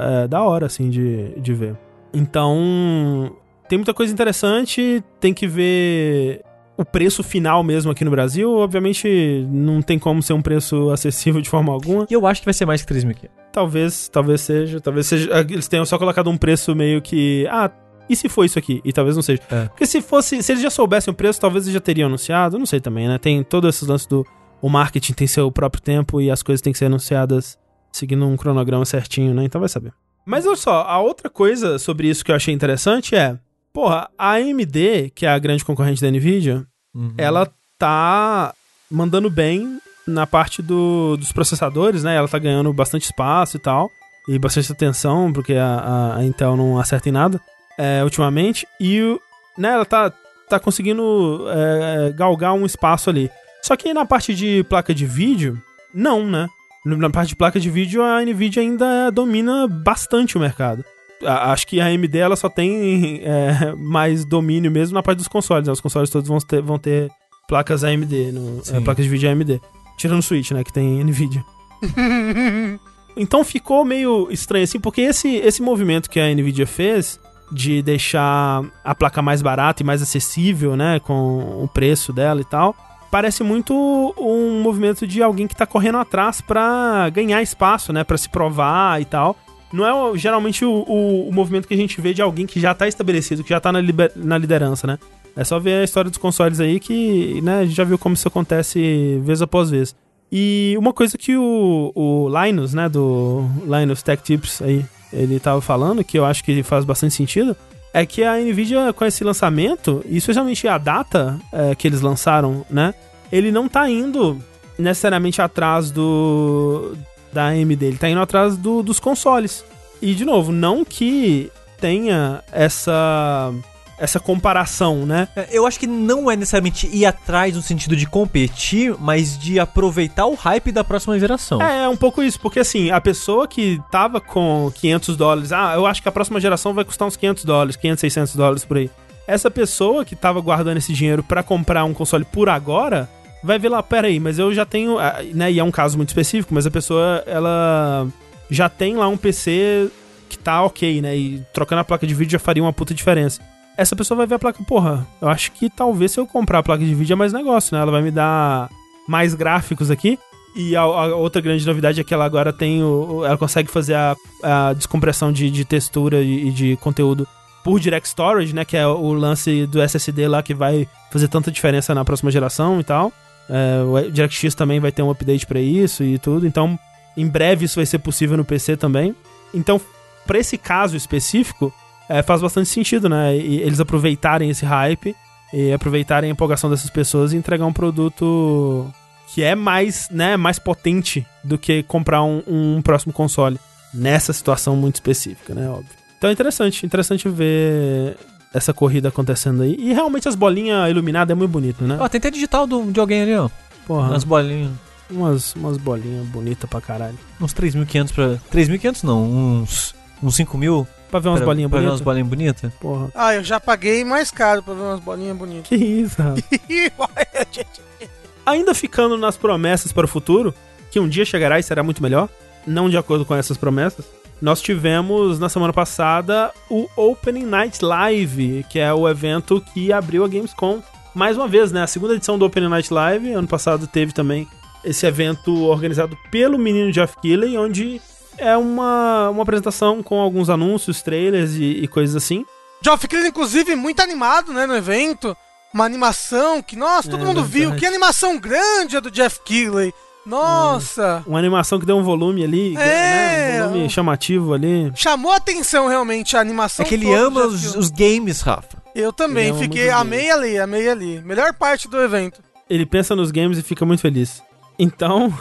é, da hora, assim, de, de ver. Então, tem muita coisa interessante, tem que ver o preço final mesmo aqui no Brasil. Obviamente, não tem como ser um preço acessível de forma alguma. E eu acho que vai ser mais que 3.500. Talvez, talvez seja, talvez seja. Eles tenham só colocado um preço meio que. Ah, e se for isso aqui? E talvez não seja. É. Porque se fosse. Se eles já soubessem o preço, talvez eles já teriam anunciado. Não sei também, né? Tem todos esses lances do. O marketing tem seu próprio tempo e as coisas têm que ser anunciadas seguindo um cronograma certinho, né? Então vai saber. Mas olha só, a outra coisa sobre isso que eu achei interessante é. Porra, a AMD, que é a grande concorrente da Nvidia, Uhum. ela tá mandando bem na parte do- dos processadores, né? Ela tá ganhando bastante espaço e tal. E bastante atenção, porque a, a- Intel não acerta em nada é, ultimamente. E né, ela tá, tá conseguindo é, galgar um espaço ali. Só que na parte de placa de vídeo, não, né? Na parte de placa de vídeo, a Nvidia ainda domina bastante o mercado. Acho que a AMD ela só tem é, mais domínio mesmo na parte dos consoles. né? Os consoles todos vão ter, vão ter placas AMD, no, é, placas de vídeo AMD. Tirando o Switch, né? Que tem Nvidia. Então ficou meio estranho assim, porque esse, esse movimento que a Nvidia fez de deixar a placa mais barata e mais acessível, né, com o preço dela e tal, parece muito um movimento de alguém que tá correndo atrás pra ganhar espaço, né, Pra se provar e tal. Não é geralmente o, o- o movimento que a gente vê de alguém que já tá estabelecido, que já tá na, liber- na liderança, né? É só ver a história dos consoles aí que, né, a gente já viu como isso acontece vez após vez. E uma coisa que o, o Linus, né, do Linus Tech Tips aí, ele tava falando, que eu acho que faz bastante sentido, é que a Nvidia, com esse lançamento, e especialmente a data é, que eles lançaram, né, ele não tá indo necessariamente atrás do da AMD, ele tá indo atrás do- dos consoles. E, de novo, não que tenha essa essa comparação, né? É, Eu acho que não é necessariamente ir atrás no sentido de competir, mas de aproveitar o hype da próxima geração. É, é um pouco isso, porque assim, a pessoa que tava com 500 dólares, ah, eu acho que a próxima geração vai custar uns 500 dólares, 500, 600 dólares por aí. Essa pessoa que tava guardando esse dinheiro pra comprar um console por agora, vai ver lá, pera aí, mas eu já tenho, ah, né, e é um caso muito específico, mas a pessoa, ela já tem lá um PC que tá ok, né, e trocando a placa de vídeo já faria uma puta diferença. Essa pessoa vai ver a placa, porra, eu acho que talvez se eu comprar a placa de vídeo é mais negócio, né, ela vai me dar mais gráficos aqui, e a, a outra grande novidade é que ela agora tem o. Ela consegue fazer a, a descompressão de, de textura e, e de conteúdo por Direct Storage, né? Que é o lance do SSD lá que vai fazer tanta diferença na próxima geração e tal. É, o DirectX também vai ter um update pra isso e tudo. Então, em breve isso vai ser possível no PC também. Então, pra esse caso específico, é, faz bastante sentido, né? E eles aproveitarem esse hype e aproveitarem a empolgação dessas pessoas e entregar um produto que é mais, né, mais potente do que comprar um, um próximo console nessa situação muito específica, né, óbvio. Então é interessante, interessante ver essa corrida acontecendo aí. E realmente as bolinhas iluminadas é muito bonito, né? Ó, tem até digital do, de alguém ali, ó. Porra, Umas bolinhas. umas, umas bolinhas bonitas pra caralho. Uns 3.500 pra... 3.500 não, uns... Uns 5.000 Pra ver umas pra- bolinhas pra ver bonitas. umas bolinhas bonitas. Porra. Ah, eu já paguei mais caro pra ver umas bolinhas bonitas. Que isso, rapaz. Ainda ficando nas promessas para o futuro, que um dia chegará e será muito melhor, não de acordo com essas promessas, nós tivemos na semana passada o Opening Night Live, que é o evento que abriu a Gamescom mais uma vez, né? A segunda edição do Opening Night Live, ano passado teve também esse evento organizado pelo menino Jeff Keighley, onde é uma, uma apresentação com alguns anúncios, trailers e, e coisas assim. Geoff Keighley, inclusive, muito animado, né, no evento. Uma animação que, nossa, todo É mundo viu. verdade. Que animação grande a do Jeff Keighley. Nossa. Uma animação que deu um volume ali, É, né? Um volume um- chamativo ali. Chamou a atenção realmente a animação. É que ele ama os, os games, Rafa. Eu também, Ele fiquei, amei ali, amei ali. Melhor parte do evento. ele pensa nos games e fica muito feliz. Então,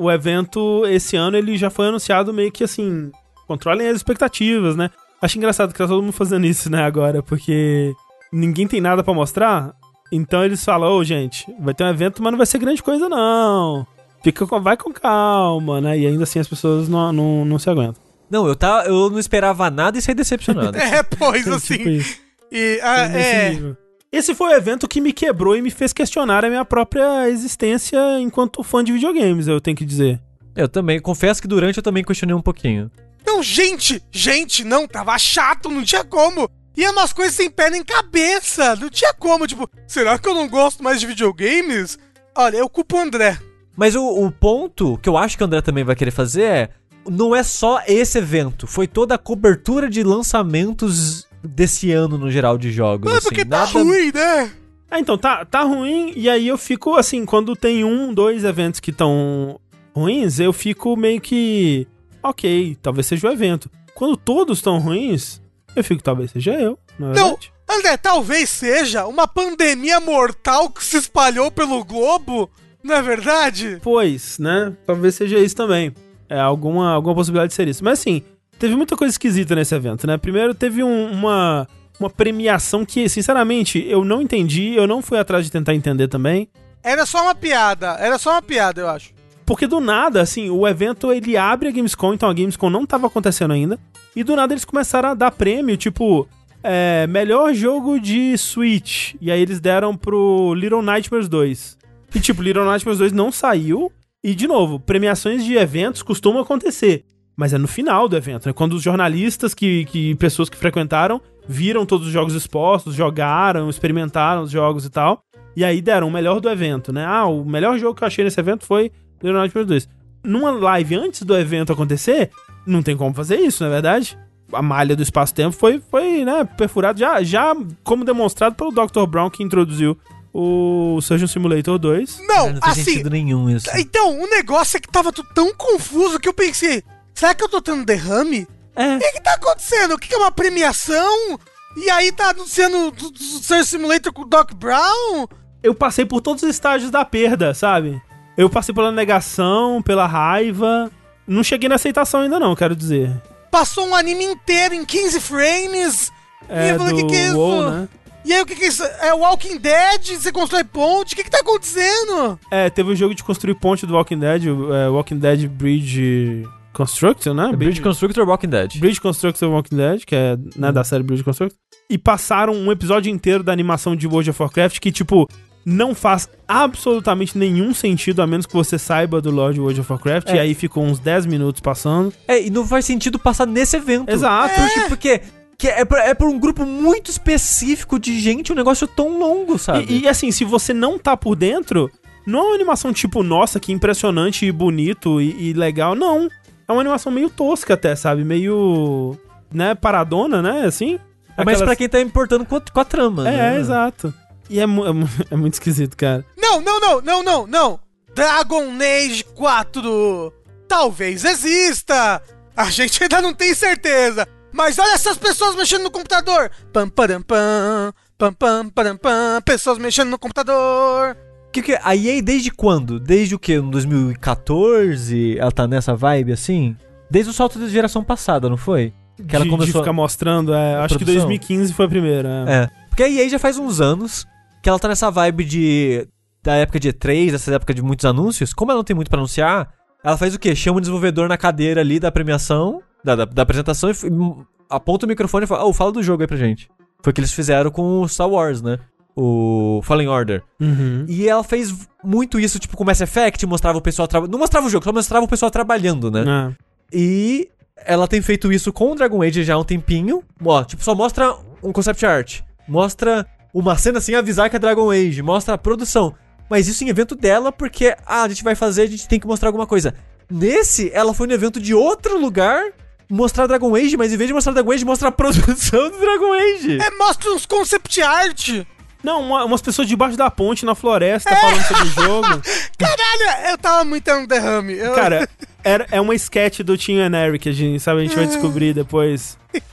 o evento esse ano ele já foi anunciado meio que assim, controlem as expectativas, né? Acho engraçado que tá todo mundo fazendo isso, né, agora, porque ninguém tem nada pra mostrar. Então eles falam, ô gente, vai ter um evento, mas não vai ser grande coisa não. fica com, vai com calma, né? E ainda assim as pessoas não, não, não se aguentam. Não, eu, tava, eu não esperava nada e saí decepcionado. É, pois É assim. tipo isso. E, ah, é. Esse foi o evento que me quebrou e me fez questionar a minha própria existência enquanto fã de videogames, eu tenho que dizer. Eu também, confesso que durante eu também questionei um pouquinho. Não, gente, gente, não, tava chato, não tinha como. E é umas coisas sem pé nem cabeça, não tinha como, tipo, será que eu não gosto mais de videogames? Olha, eu culpo o André. Mas o, o ponto que eu acho que o André também vai querer fazer é. Não é só esse evento, foi toda a cobertura de lançamentos desse ano no geral de jogos. Ah, assim, porque tá nada- ruim, né? Ah, então, tá, tá ruim, e aí eu fico assim, quando tem um, dois eventos que estão ruins, eu fico meio que. Ok, talvez seja o evento. Quando todos estão ruins, eu fico, talvez seja eu, não é Não. André, talvez seja uma pandemia mortal que se espalhou pelo globo, não é verdade? Pois, né? Talvez seja isso também. É alguma, alguma possibilidade de ser isso. Mas assim, teve muita coisa esquisita nesse evento, né? Primeiro teve um- uma, uma premiação que, sinceramente, eu não entendi, eu não fui atrás de tentar entender também. Era só uma piada, era só uma piada, eu acho. Porque do nada, assim, o evento ele abre a Gamescom, então a Gamescom não tava acontecendo ainda. E do nada eles começaram a dar prêmio, tipo, é, melhor jogo de Switch. E aí eles deram pro Little Nightmares 2. E tipo, Little Nightmares 2 não saiu. E de novo, premiações de eventos costumam acontecer. Mas é no final do evento, né? Quando os jornalistas que, que pessoas que frequentaram viram todos os jogos expostos, jogaram, experimentaram os jogos e tal. E aí deram o melhor do evento, né? Ah, o melhor jogo que eu achei nesse evento foi Little Nightmares 2. Numa live antes do evento acontecer, não tem como fazer isso, não é verdade? A malha do espaço-tempo foi, foi né, perfurada, já, já como demonstrado pelo Dr. Brown, que introduziu o Surgeon Simulator 2. Não, Cara, não tem assim, sentido nenhum isso. então, o negócio é que tava tudo tão confuso que eu pensei, será que eu tô tendo derrame? É, O que que tá acontecendo? O que que é uma premiação? E aí tá anunciando o Surgeon Simulator com o Doc Brown? eu passei por todos os estágios da perda, sabe? Eu passei pela negação, pela raiva. Não cheguei na aceitação ainda não, quero dizer. Passou um anime inteiro em 15 frames. e É eu falei, o do que que é isso? WoW, né? E aí, o que que é isso? É Walking Dead? Você constrói ponte? O que que tá acontecendo? É, teve o jogo de construir ponte do Walking Dead, é, Walking Dead Bridge Constructor, né? Bridge Constructor Walking Dead. Bridge Constructor Walking Dead, que é né, da série Bridge Constructor. E passaram um episódio inteiro da animação de World of Warcraft que, tipo, não faz absolutamente nenhum sentido, a menos que você saiba do lore de World of Warcraft. É. E aí ficou uns 10 minutos passando. É, e não faz sentido passar nesse evento. Exato. Porque, porque que é, por, é por um grupo muito específico de gente um negócio tão longo, sabe? E, e, assim, se você não tá por dentro, não é uma animação tipo, nossa, que impressionante e bonito e, e legal. Não. É uma animação meio tosca até, sabe? Meio. né, paradona, né? Assim. É mais pra quem tá importando com a, com a trama, É, né? é, exato. E é, mu- é mu- é muito esquisito, cara. Não, não, não, não, não, não. Dragon Age 4. Talvez exista. A gente ainda não tem certeza. Mas olha essas pessoas mexendo no computador. Pam, param, pam. Pam, pam, param, pam. Pessoas mexendo no computador. Que, que, a EA desde quando? Desde o que? No 2014? Ela tá nessa vibe assim? Desde o salto da geração passada, não foi? Que ela de, começou de ficar mostrando, é, acho que produção. 2015 foi a primeira. É. É. Porque a EA já faz uns anos que ela tá nessa vibe de. Da época de E3, dessa época de muitos anúncios. Como ela não tem muito pra anunciar, ela faz o quê? Chama o desenvolvedor na cadeira ali da premiação, da, da, da apresentação, e f- m- aponta o microfone e fala: Oh, fala do jogo aí pra gente. Foi o que eles fizeram com o Star Wars, né? O Fallen Order. Uhum. E ela fez muito isso, tipo, com Mass Effect, mostrava o pessoal trabalhando. Não mostrava o jogo, só mostrava o pessoal trabalhando, né? É. E ela tem feito isso com o Dragon Age já há um tempinho. Ó, tipo, só mostra um concept art. Mostra uma cena sem avisar que é Dragon Age. Mostra a produção. Mas isso em evento dela, porque, ah, a gente vai fazer, a gente tem que mostrar alguma coisa. Nesse, ela foi no evento de outro lugar mostrar Dragon Age, mas em vez de mostrar Dragon Age, mostra a produção do Dragon Age. É, mostra uns concept art. Não, uma- umas pessoas debaixo da ponte na floresta falando sobre o jogo. Caralho, eu tava muito tendo derrame. Eu- Cara, era, é uma sketch do Tim and Eric, a gente, sabe? A gente vai descobrir depois.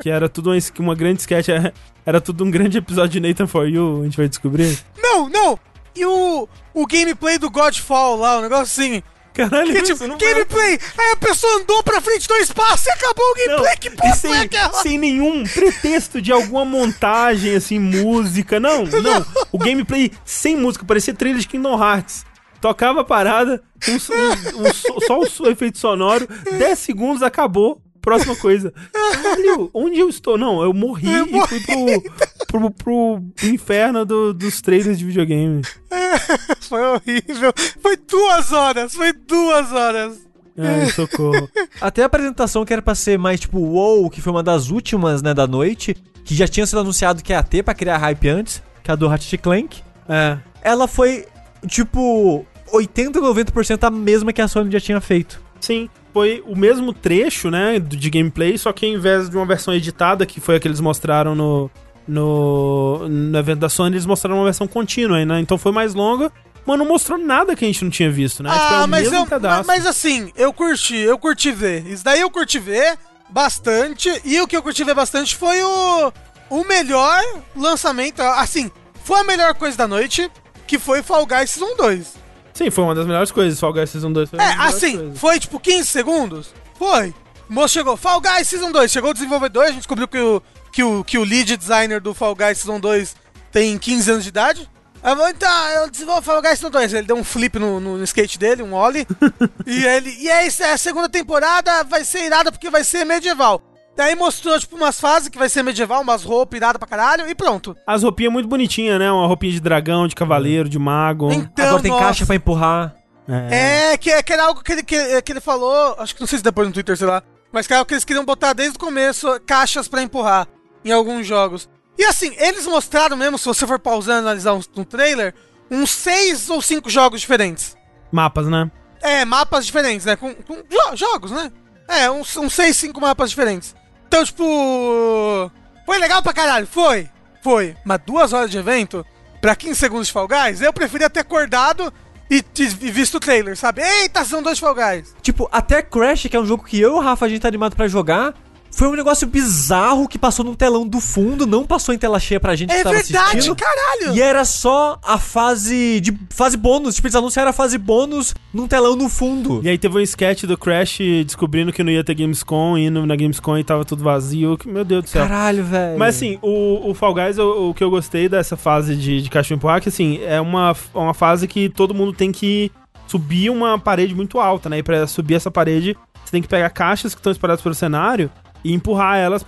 Que era tudo uma, uma grande sketch. Era, era tudo um grande episódio de Nathan For You, a gente vai descobrir. Não, não. E o, o gameplay do Godfall lá, o negócio assim. Caralho, Que, tipo, não gameplay. Aí a pessoa andou pra frente do espaço e acabou o Não, gameplay. que e porra sem, é aquela? sem nenhum pretexto de alguma montagem, assim, música. Não, não. O gameplay sem música, parecia trilha de Kingdom Hearts. tocava a parada, um um- um só o efeito sonoro, 10 segundos, acabou. Próxima coisa. Caralho, onde eu estou? Não, eu morri Eu e fui pro, pro, pro inferno do- dos trailers de videogame. Foi horrível. Foi duas horas, foi duas horas. Ai, socorro. Até a apresentação que era pra ser mais tipo WoW, que foi uma das últimas, né, da noite, que já tinha sido anunciado que ia ter pra criar hype antes, que é a do Ratchet Clank. É. Ela foi, tipo, 80, 90% a mesma que a Sony já tinha feito. Sim, foi o mesmo trecho, né, de gameplay, só que ao invés de uma versão editada, que foi a que eles mostraram no, no, no evento da Sony, eles mostraram uma versão contínua, né? Então foi mais longa, mas não mostrou nada que a gente não tinha visto, né? Tipo, é ah, mas, eu, mas, mas assim, eu curti, eu curti ver. Isso daí eu curti ver bastante. E o que eu curti ver bastante foi o, o melhor lançamento. Assim, foi a melhor coisa da noite, que foi Fall Guys Season 2. Sim, foi uma das melhores coisas, Fall Guys Season 2 foi É, assim, coisas. foi tipo 15 segundos? Foi. O moço chegou, Fall Guys Season 2, chegou o desenvolvedor, a gente descobriu que o, que o, que o lead designer do Fall Guys Season 2 tem 15 anos de idade. Eu vou, então, eu desenvolvo Fall Guys Season 2. Ele deu um flip no, no skate dele, um ollie. e ele, e é isso, é a segunda temporada vai ser irada porque vai ser medieval. Daí mostrou, tipo, umas fases que vai ser medieval, umas roupas iradas pra caralho, e pronto. As roupinhas muito bonitinhas, né? Uma roupinha de dragão, de cavaleiro, de mago. Então, Agora tem nossa. caixa pra empurrar. É. É, que, que era algo que ele, que, que ele falou, acho que não sei se depois no Twitter, sei lá, mas que era algo que eles queriam botar desde o começo, caixas pra empurrar em alguns jogos. E assim, eles mostraram mesmo, se você for pausando e analisar um, um trailer, uns seis ou cinco jogos diferentes. Mapas, né? É, mapas diferentes, né? Com, com jo- jogos, né? É, uns, uns seis, cinco mapas diferentes. Então, tipo. Foi legal pra caralho, foi. Foi. Mas duas horas de evento, pra 15 segundos de Fall Guys, eu preferia ter acordado e, e visto o trailer, sabe? Eita, são dois Fall Guys. Tipo, até Crash, que é um jogo que eu e o Rafa a gente tá animado pra jogar, foi um negócio bizarro que passou no telão do fundo, não passou em tela cheia pra gente É que tava verdade, assistindo. caralho! E era só a fase de fase bônus. Tipo, eles anunciaram a fase bônus num telão no fundo. E aí teve um sketch do Crash descobrindo que não ia ter Gamescom, indo na Gamescom e tava tudo vazio. Meu Deus do céu. Caralho, velho. Mas assim, o, o Fall Guys, o, o que eu gostei dessa fase de, de caixa empurrar, é que assim, é uma, uma fase que todo mundo tem que subir uma parede muito alta, né? E pra subir essa parede, você tem que pegar caixas que estão espalhadas pelo cenário e empurrar elas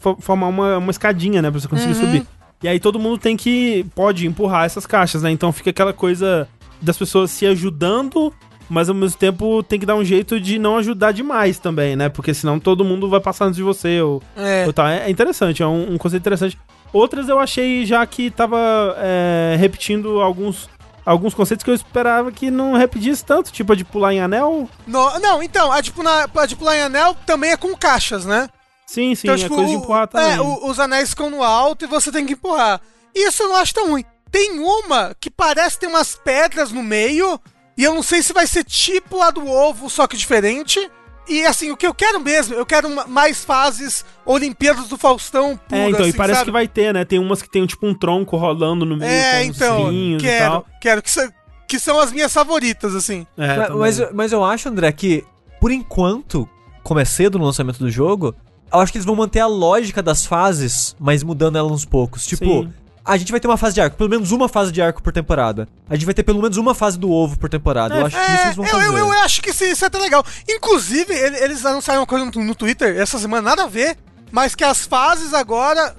fo- formar uma, uma escadinha, né? Pra você conseguir subir. E aí todo mundo tem que, pode empurrar essas caixas, né? Então fica aquela coisa das pessoas se ajudando, mas ao mesmo tempo tem que dar um jeito de não ajudar demais também, né? Porque senão todo mundo vai passar antes de você, ou É. ou tal. É é interessante, é um, um conceito interessante. Outras eu achei já que tava é, repetindo alguns, alguns conceitos que eu esperava que não repetisse tanto, tipo a de pular em anel. No- não, então, a de, pular, a de pular em anel também é com caixas, né? Sim, sim, então, é coisa de empurrar o- também. é, o- os anéis ficam no alto e você tem que empurrar. Isso eu não acho tão ruim. Tem uma que parece ter umas pedras no meio, e eu não sei se vai ser tipo a do ovo, só que diferente. E assim, o que eu quero mesmo, eu quero ma- mais fases Olimpíadas do Faustão pura, É, então, e assim, parece sabe? que vai ter, né? Tem umas que tem tipo um tronco rolando no meio É, com os então, fios e quero, tal. quero, que, que são as minhas favoritas, assim. É, mas, mas, mas eu acho, André, que por enquanto, como é cedo no lançamento do jogo, eu acho que eles vão manter a lógica das fases, mas mudando ela uns poucos. Tipo, Sim. a gente vai ter uma fase de arco, pelo menos uma fase de arco por temporada. A gente vai ter pelo menos uma fase do ovo por temporada. eu acho que isso eles vão eu, fazer. eu, eu acho que isso, isso é até legal. Inclusive, ele- eles anunciaram uma coisa no, no Twitter essa semana, nada a ver, mas que as fases agora,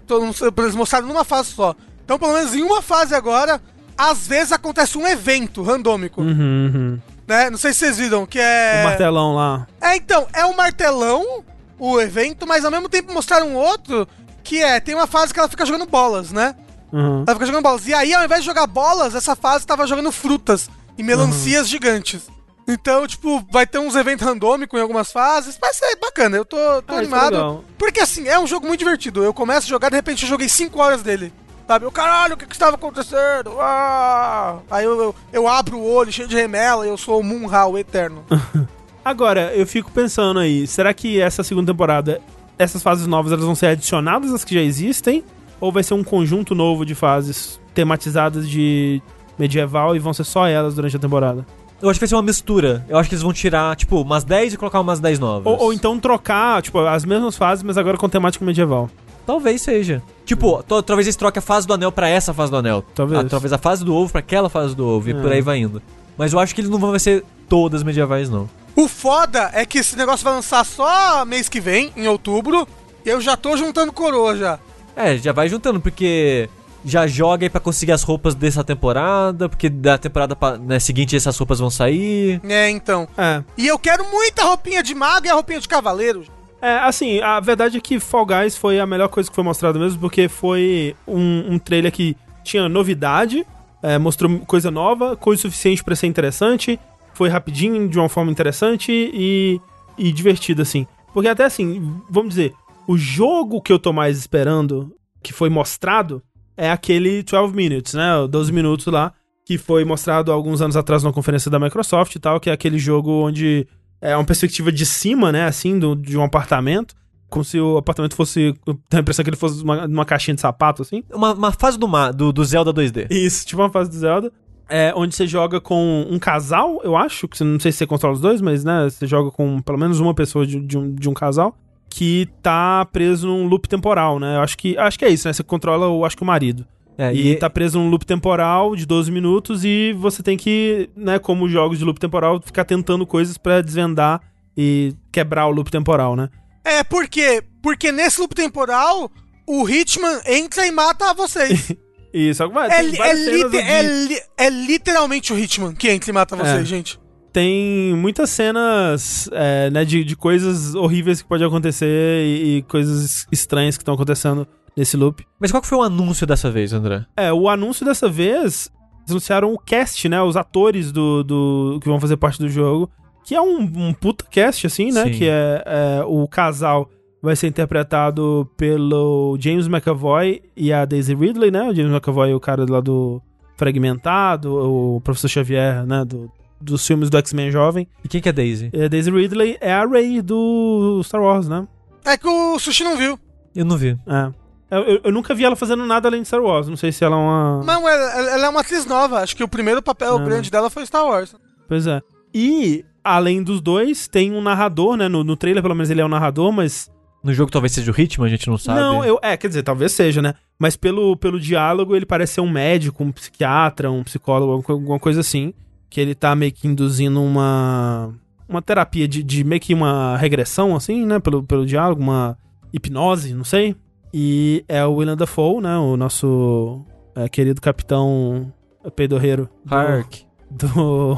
eles mostraram numa fase só. Então, pelo menos em uma fase agora, às vezes acontece um evento randômico, Uhum, uhum. né? Não sei se vocês viram, que é... O martelão lá. É, então, é um martelão, o evento, mas ao mesmo tempo mostraram um outro, que é, tem uma fase que ela fica jogando bolas, né? Uhum. Ela fica jogando bolas. E aí, ao invés de jogar bolas, essa fase tava jogando frutas e melancias gigantes. Então, tipo, vai ter uns eventos randômicos em algumas fases. Vai ser bacana, eu tô, tô Ah, é animado. legal. Porque assim, é um jogo muito divertido. Eu começo a jogar, de repente eu joguei 5 horas dele. Sabe? Eu, caralho, o que que estava acontecendo? Ah! Aí eu, eu, eu abro o olho cheio de remela e eu sou o Moonhal eterno. Agora, eu fico pensando aí, será que essa segunda temporada, essas fases novas, elas vão ser adicionadas às que já existem? Ou vai ser um conjunto novo de fases tematizadas de medieval e vão ser só elas durante a temporada? Eu acho que vai ser uma mistura. Eu acho que eles vão tirar, tipo, umas 10 e colocar umas 10 novas. Ou, ou então trocar, tipo, as mesmas fases, mas agora com temática medieval. Talvez seja. Tipo, to- talvez eles troquem a fase do anel pra essa fase do anel. Talvez. Ah, talvez a fase do ovo pra aquela fase do ovo. E É. por aí vai indo. Mas eu acho que eles não vão ser todas medievais, não. O foda é que esse negócio vai lançar só mês que vem, em outubro, e eu já tô juntando coroa já. É, já vai juntando, porque já joga aí pra conseguir as roupas dessa temporada, porque da temporada pa- né, seguinte essas roupas vão sair. É, então. É. E eu quero muita roupinha de mago e a roupinha de cavaleiro. É, assim, a verdade é que Fall Guys foi a melhor coisa que foi mostrada mesmo, porque foi um, um trailer que tinha novidade, é, mostrou coisa nova, coisa suficiente pra ser interessante, foi rapidinho, de uma forma interessante e, e divertida, assim. Porque até assim, vamos dizer, o jogo que eu tô mais esperando, que foi mostrado, é aquele 12 Minutes, né? o 12 minutos lá, que foi mostrado alguns anos atrás numa conferência da Microsoft e tal, que é aquele jogo onde é uma perspectiva de cima, né, assim, do, de um apartamento, como se o apartamento fosse, tenho a impressão que ele fosse uma, uma caixinha de sapato, assim. Uma, uma fase do, do, do Zelda 2D. Isso, tipo uma fase do Zelda. É, onde você joga com um casal, eu acho, que não sei se você controla os dois, mas, né, você joga com pelo menos uma pessoa de, de um, de um casal, que tá preso num loop temporal, né, eu acho que, acho que é isso, né, você controla, o, acho que o marido. É, E tá preso num loop temporal de 12 minutos e você tem que, né, como jogos de loop temporal, ficar tentando coisas pra desvendar e quebrar o loop temporal, né? É, por quê? Porque nesse loop temporal, o Hitman entra e mata vocês. Isso, é, li- é, é li- é literalmente o Hitman que entra e mata vocês, É. gente. tem muitas cenas, é, né, de, de coisas horríveis que podem acontecer e, e coisas estranhas que estão acontecendo nesse loop. Mas qual que foi o anúncio dessa vez, André? É, o anúncio dessa vez, eles anunciaram o cast, né, os atores do, do que vão fazer parte do jogo, que é um, um puta cast, assim, né, Sim. que é, é, o casal vai ser interpretado pelo James McAvoy e a Daisy Ridley, né, o James McAvoy é o cara lá do Fragmentado, o Professor Xavier, né, do, dos filmes do X-Men jovem. E quem que é Daisy? E a Daisy Ridley é a Rey do Star Wars, né? É que o Sushi não viu. Eu não vi. É. Eu, eu- eu nunca vi ela fazendo nada além de Star Wars. Não sei se ela é uma. Não, ela, ela é uma atriz nova. Acho que o primeiro papel Ah. grande dela foi Star Wars. Pois é. E, além dos dois, tem um narrador, né? No, no trailer, pelo menos, ele é um narrador, mas. No jogo talvez seja o Hitman, a gente não sabe. Não, eu. É, quer dizer, talvez seja, né? Mas pelo, pelo diálogo, ele parece ser um médico, um psiquiatra, um psicólogo, alguma co- alguma coisa assim. Que ele tá meio que induzindo uma. Uma terapia de, de meio que uma regressão, assim, né? Pelo, pelo diálogo, uma hipnose, não sei. E é o William Dafoe, né? O nosso é, querido capitão peidorreiro. do- Hark. Do.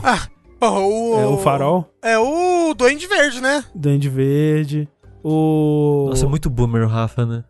Oh, o, É o farol. É o Duende Verde, né? Duende Verde. O. Nossa, muito boomer o Rafa, né?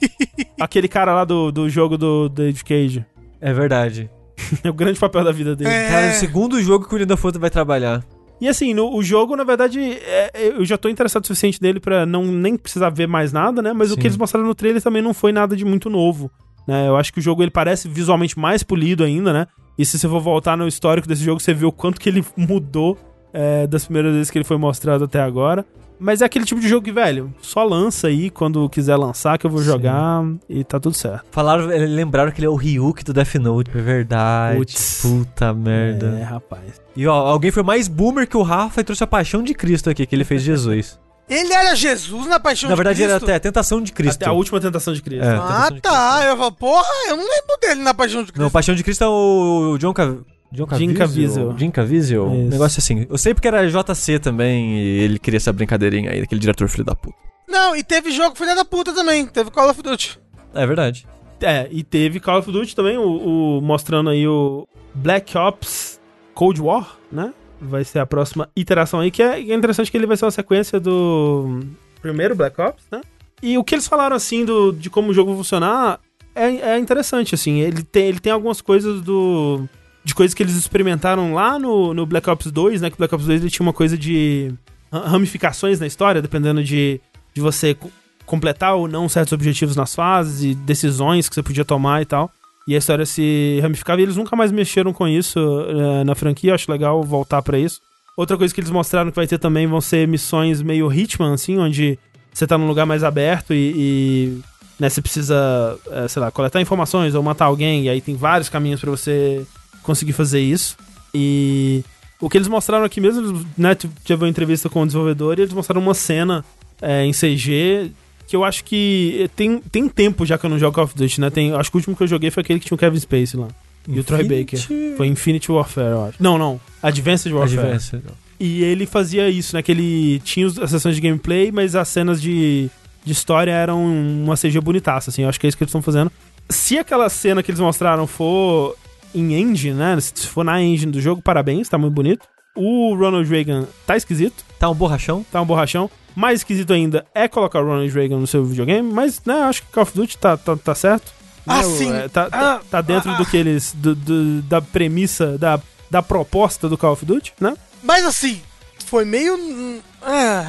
Aquele cara lá do, do jogo do David Cage. É verdade. É o grande papel da vida dele. É. Cara, o segundo jogo que o William Dafoe vai trabalhar. E assim, no, o jogo, na verdade, é- é- eu já tô interessado o suficiente nele pra não nem precisar ver mais nada, né? Mas o Sim. que eles mostraram no trailer também não foi nada de muito novo. Né? Eu acho que o jogo ele parece visualmente mais polido ainda, né? E se você for voltar no histórico desse jogo, você vê o quanto que ele mudou é, das primeiras vezes que ele foi mostrado até agora. Mas é aquele tipo de jogo que, velho, só lança aí quando quiser lançar, que eu vou Sim. jogar e tá tudo certo. Falaram, eh, lembraram que ele é o Ryuk do Death Note. É verdade. Putz. Puta merda. É, rapaz. E ó, alguém foi mais boomer que o Rafa e trouxe a paixão de Cristo aqui, que ele fez Jesus. Ele era Jesus na Paixão Na de verdade, era Cristo? até a tentação de Cristo. Até a última tentação de Cristo. É. Ah, de tá. Eu falo, porra, eu não lembro dele na Paixão de Cristo. Não, Paixão de Cristo é o John Cav... John Jim Caviezel. Jim Caviezel. Um Isso. negócio assim. Eu sei porque era JC também e ele queria essa brincadeirinha aí, daquele diretor filho da puta. Não, e teve jogo filha da puta também. Teve Call of Duty. É verdade. É, e teve Call of Duty também, o, o- mostrando aí o Black Ops Cold War, né? Vai ser a próxima iteração aí, que é, é interessante que ele vai ser uma sequência do primeiro Black Ops, né? E o que eles falaram, assim, do, de como o jogo vai funcionar é, é interessante, assim. Ele tem, ele tem algumas coisas do... De coisas que eles experimentaram lá no, no Black Ops 2, né? Que o Black Ops 2 ele tinha uma coisa de ra- ramificações na história, dependendo de, de você co- completar ou não certos objetivos nas fases e decisões que você podia tomar e tal. E a história se ramificava e eles nunca mais mexeram com isso eh, na franquia. Acho legal voltar pra isso. Outra coisa que eles mostraram que vai ter também vão ser missões meio Hitman, assim, onde você tá num lugar mais aberto e, e, né, você precisa, eh, sei lá, coletar informações ou matar alguém. E aí tem vários caminhos pra você conseguir fazer isso. E o que eles mostraram aqui mesmo, eles, né, teve uma entrevista com o desenvolvedor e eles mostraram uma cena eh, em CG que eu acho que tem, tem tempo já que eu não jogo Call of Duty, né? Tem, acho que o último que eu joguei foi aquele que tinha o Kevin Spacey lá. E o Troy Infinity- Baker. Foi Infinity Warfare, eu acho. Não, não. Advanced Warfare. Advance. E ele fazia isso, né? Que ele tinha as sessões de gameplay, mas as cenas de, de história eram uma CG bonitaça, assim. Eu acho que é isso que eles estão fazendo. Se aquela cena que eles mostraram for em engine, né? Se for na engine do jogo, parabéns, tá muito bonito. O Ronald Reagan tá esquisito, Tá um borrachão? tá um borrachão. Mais esquisito ainda é colocar o Ronald Reagan no seu videogame, mas, né, acho que Call of Duty tá, tá, tá certo. Ah, o- sim. é, tá, tá, Ah, tá dentro ah, do que eles. do- do- da premissa, da, da proposta do Call of Duty, né? Mas assim, foi meio. Ah,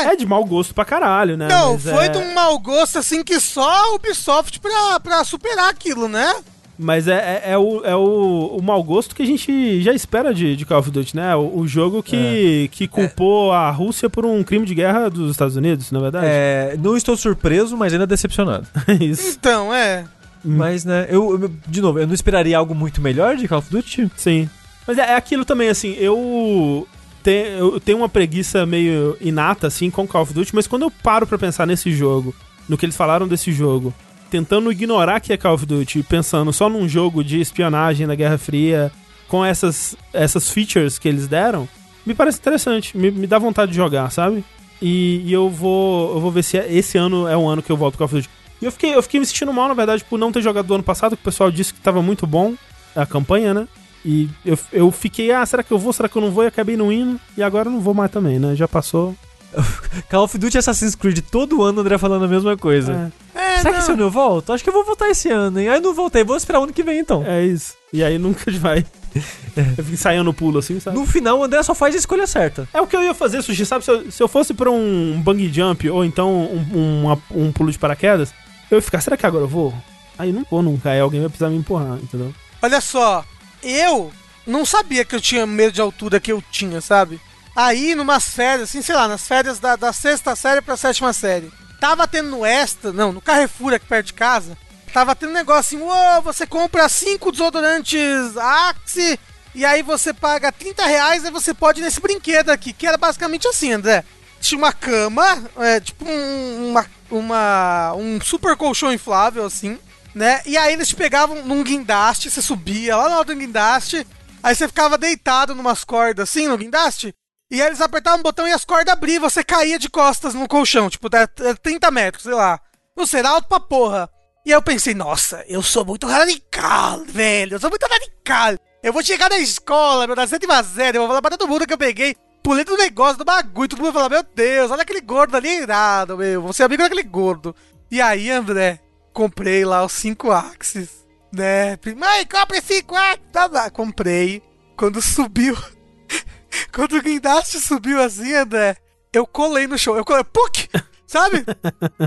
é. É de mau gosto pra caralho, né? Não, Mas foi é- de um mau gosto assim que só a Ubisoft pra, pra superar aquilo, né? Mas é, é, é o, é o, o mau gosto que a gente já espera de, de Call of Duty, né? O, o jogo que, que culpou a Rússia por um crime de guerra dos Estados Unidos, na verdade. É, não estou surpreso, mas ainda decepcionado. É isso. Então, é. Mas, né, eu, eu- de novo, eu não esperaria algo muito melhor de Call of Duty. Sim. Mas é, é aquilo também, assim, eu, te, eu tenho uma preguiça meio inata, assim, com Call of Duty, mas quando eu paro pra pensar nesse jogo, no que eles falaram desse jogo, tentando ignorar que é Call of Duty, pensando só num jogo de espionagem da Guerra Fria, com essas, essas features que eles deram, me parece interessante, me, me dá vontade de jogar, sabe? E, e eu vou eu vou ver se é- esse ano é um ano que eu volto Call of Duty. E eu fiquei, eu fiquei me sentindo mal, na verdade, por não ter jogado do ano passado, que o pessoal disse que tava muito bom a campanha, né? E eu, eu fiquei, ah, será que eu vou? Será que eu não vou? E acabei não indo. E agora eu não vou mais também, né? Já passou. Call of Duty Assassin's Creed, todo ano o André falando a mesma coisa. É, Será não. que esse ano eu volto? Acho que eu vou voltar esse ano, hein? Aí não voltei, vou esperar o ano que vem então. É, é isso. E aí nunca vai. Eu fico ensaiando o pulo assim, sabe? No final, o André só faz a escolha certa. É o que eu ia fazer, Sushi, sabe? Se eu, se eu fosse pra um bungee jump ou então um, um, um pulo de paraquedas, eu ia ficar, será que agora eu vou? Aí não vou nunca, aí alguém vai precisar me empurrar, entendeu? Olha só, eu não sabia que eu tinha medo de altura que eu tinha, sabe? Aí, numas férias, assim, sei lá, nas férias da, da sexta série pra sétima série, tava tendo no Extra, não, no Carrefour aqui perto de casa, tava tendo um negócio assim, uou, você compra cinco desodorantes Axe, e aí você paga 30 reais e você pode ir nesse brinquedo aqui, que era basicamente assim, André. Tinha uma cama, é, tipo um, uma, uma, um super colchão inflável, assim, né? E aí eles te pegavam num guindaste, você subia lá no alto do guindaste, aí você ficava deitado numas cordas assim no guindaste, e aí eles apertavam um botão e as cordas abriam, e você caía de costas no colchão, tipo, da- da 30 metros, sei lá. Não sei, era alto pra porra. E aí eu pensei, nossa, eu sou muito radical, velho, eu sou muito radical. Eu vou chegar na escola, meu, na sétima série, eu vou falar pra todo mundo que eu peguei, pulei do negócio, do bagulho, todo mundo vai falar, meu Deus, olha aquele gordo ali, irado, meu, vou ser amigo daquele gordo. E aí, André, comprei lá os 5 Axis, né? Mãe, compre 5 Axis, tá lá, comprei. Quando subiu, quando o guindaste subiu assim, André, eu colei no chão, eu colei, puk, sabe?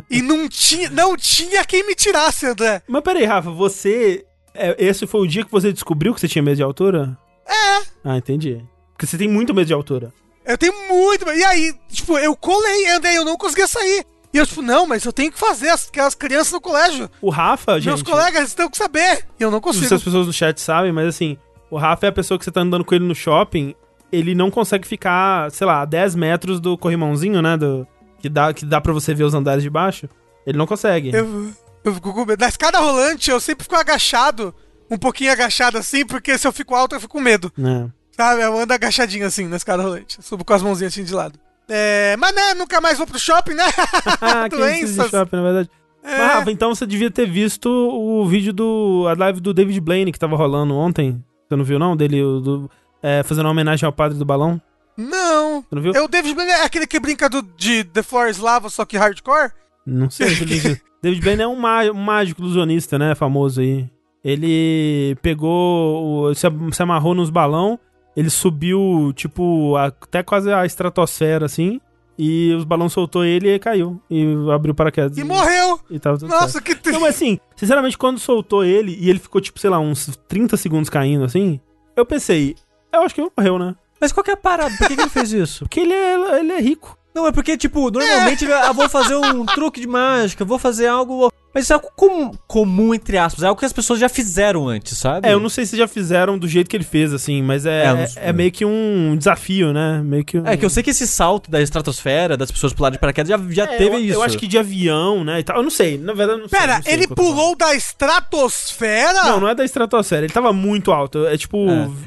E não tinha, não tinha quem me tirasse, André. Mas peraí, Rafa, você. é, esse foi o dia que você descobriu que você tinha medo de altura? É. Ah, entendi. Porque você tem muito medo de altura. Eu tenho muito. medo. E aí, tipo, eu colei, André, eu não conseguia sair. E eu, tipo, não, mas eu tenho que fazer as- aquelas crianças no colégio. O Rafa, gente. Meus colegas estão que saber. E eu não Não sei se consigo. as pessoas no chat sabem, mas assim, o Rafa é a pessoa que você tá andando com ele no shopping, ele não consegue ficar, sei lá, a 10 metros do corrimãozinho, né? Do, que, dá, que dá pra você ver os andares de baixo. Ele não consegue. Eu, eu fico com medo. Na escada rolante, eu sempre fico agachado. Um pouquinho agachado assim, porque se eu fico alto, eu fico com medo. É. Sabe? Eu ando agachadinho assim na escada rolante. Subo com as mãozinhas assim de lado. É, mas né, nunca mais vou pro shopping, né? Ah, de Doenças. shopping, na verdade. É. Mas, Rafa, então você devia ter visto o vídeo do. a live do David Blaine que tava rolando ontem. Você não viu, não? Dele do, é, fazendo uma homenagem ao padre do balão. Não. Não viu? É o David Blaine, é aquele que brinca do, de The Floor is Lava, só que hardcore? Não sei. David Blaine é um, má- um mágico ilusionista, né? Famoso aí. Ele pegou. o- Se, se amarrou nos balão. Ele subiu, tipo, a- até quase a estratosfera, assim. E os balões soltou ele e caiu. E abriu paraquedas. E morreu! E tava tudo certo. Nossa, que triste. mas assim, sinceramente, quando soltou ele e ele ficou, tipo, sei lá, uns 30 segundos caindo, assim, eu pensei, eu acho que ele morreu, né? Mas qual que é a parada? Por que, que ele fez isso? Porque ele é, ele é rico. Não, é porque, tipo, normalmente ah, vou fazer um truque de mágica, vou fazer algo Mas isso é algo com- comum, entre aspas. É algo que as pessoas já fizeram antes, sabe? É, eu não sei se já fizeram do jeito que ele fez, assim, mas é, É, é, não- é meio que um desafio, né? Meio que um... É que eu sei que esse salto da estratosfera, das pessoas pularem de paraquedas, já, já É, teve eu, isso. Eu acho que de avião, né, e tal. Eu não sei, na verdade eu não sei. Pera, sei ele tô falando. pulou da estratosfera? Não, não é da estratosfera, ele tava muito alto. É tipo.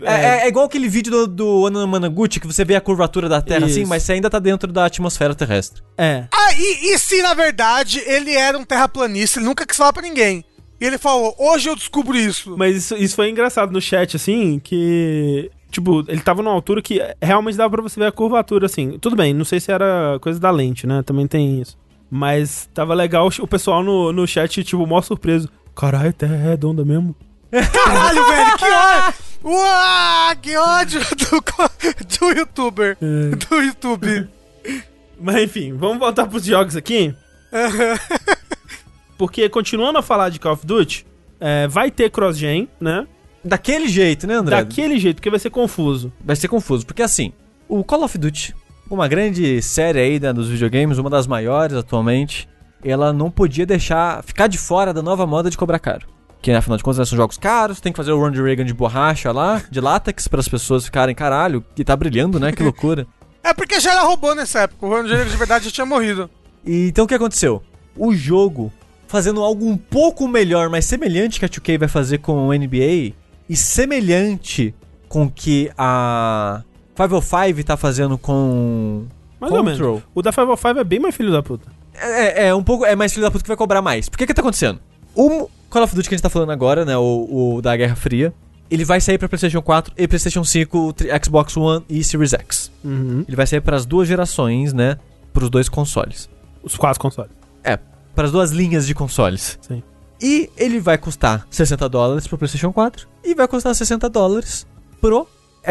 É, é- é igual aquele vídeo do, do Ono Managuchi, que você vê a curvatura da Terra assim, Isso. mas você ainda tá dentro da atmosfera terrestre. é. Ah, e, e se na verdade ele era um terraplanista, ele nunca quis falar pra ninguém. E ele falou, hoje eu descubro isso. Mas isso, isso foi engraçado no chat, assim, que. Tipo, ele tava numa altura que realmente dava pra você ver a curvatura, assim. Tudo bem, não sei se era coisa da lente, né? Também tem isso. Mas tava legal o pessoal no, no chat, tipo, mó surpreso. Caralho, a terra é redonda mesmo. Caralho, velho, que ódio! Uau, que ódio do, do youtuber. Do YouTube. Mas enfim, vamos voltar pros jogos aqui. Porque continuando a falar de Call of Duty, é, vai ter cross-gen, né? Daquele jeito, né, André? Daquele jeito, porque vai ser confuso. Vai ser confuso, porque assim, o Call of Duty, uma grande série aí né, dos videogames, uma das maiores atualmente, ela não podia deixar ficar de fora da nova moda de cobrar caro. Que afinal de contas né, são jogos caros, tem que fazer o Ronald Reagan de borracha lá, de látex, para as pessoas ficarem, caralho, que tá brilhando, né? Que loucura. É porque já era robô nessa época. O Ronald Reagan de verdade já tinha morrido. E, então o que aconteceu? O jogo, fazendo algo um pouco melhor, mas semelhante que a 2K vai fazer com o NBA, e semelhante com o que a 505 tá fazendo com Mais ou menos. Control. O da 505 é bem mais filho da puta. É, é um pouco. É mais filho da puta que vai cobrar mais. Por que que tá acontecendo? O Call of Duty que a gente tá falando agora, né? O, o da Guerra Fria. Ele vai sair pra PlayStation 4 e PlayStation 5, tri- Xbox One e Series X. Uhum. Ele vai sair para as duas gerações, né? Pros dois consoles. Os quatro consoles. É, para as duas linhas de consoles. Sim. E ele vai custar 60 dólares pro PlayStation 4 e vai custar 60 dólares pro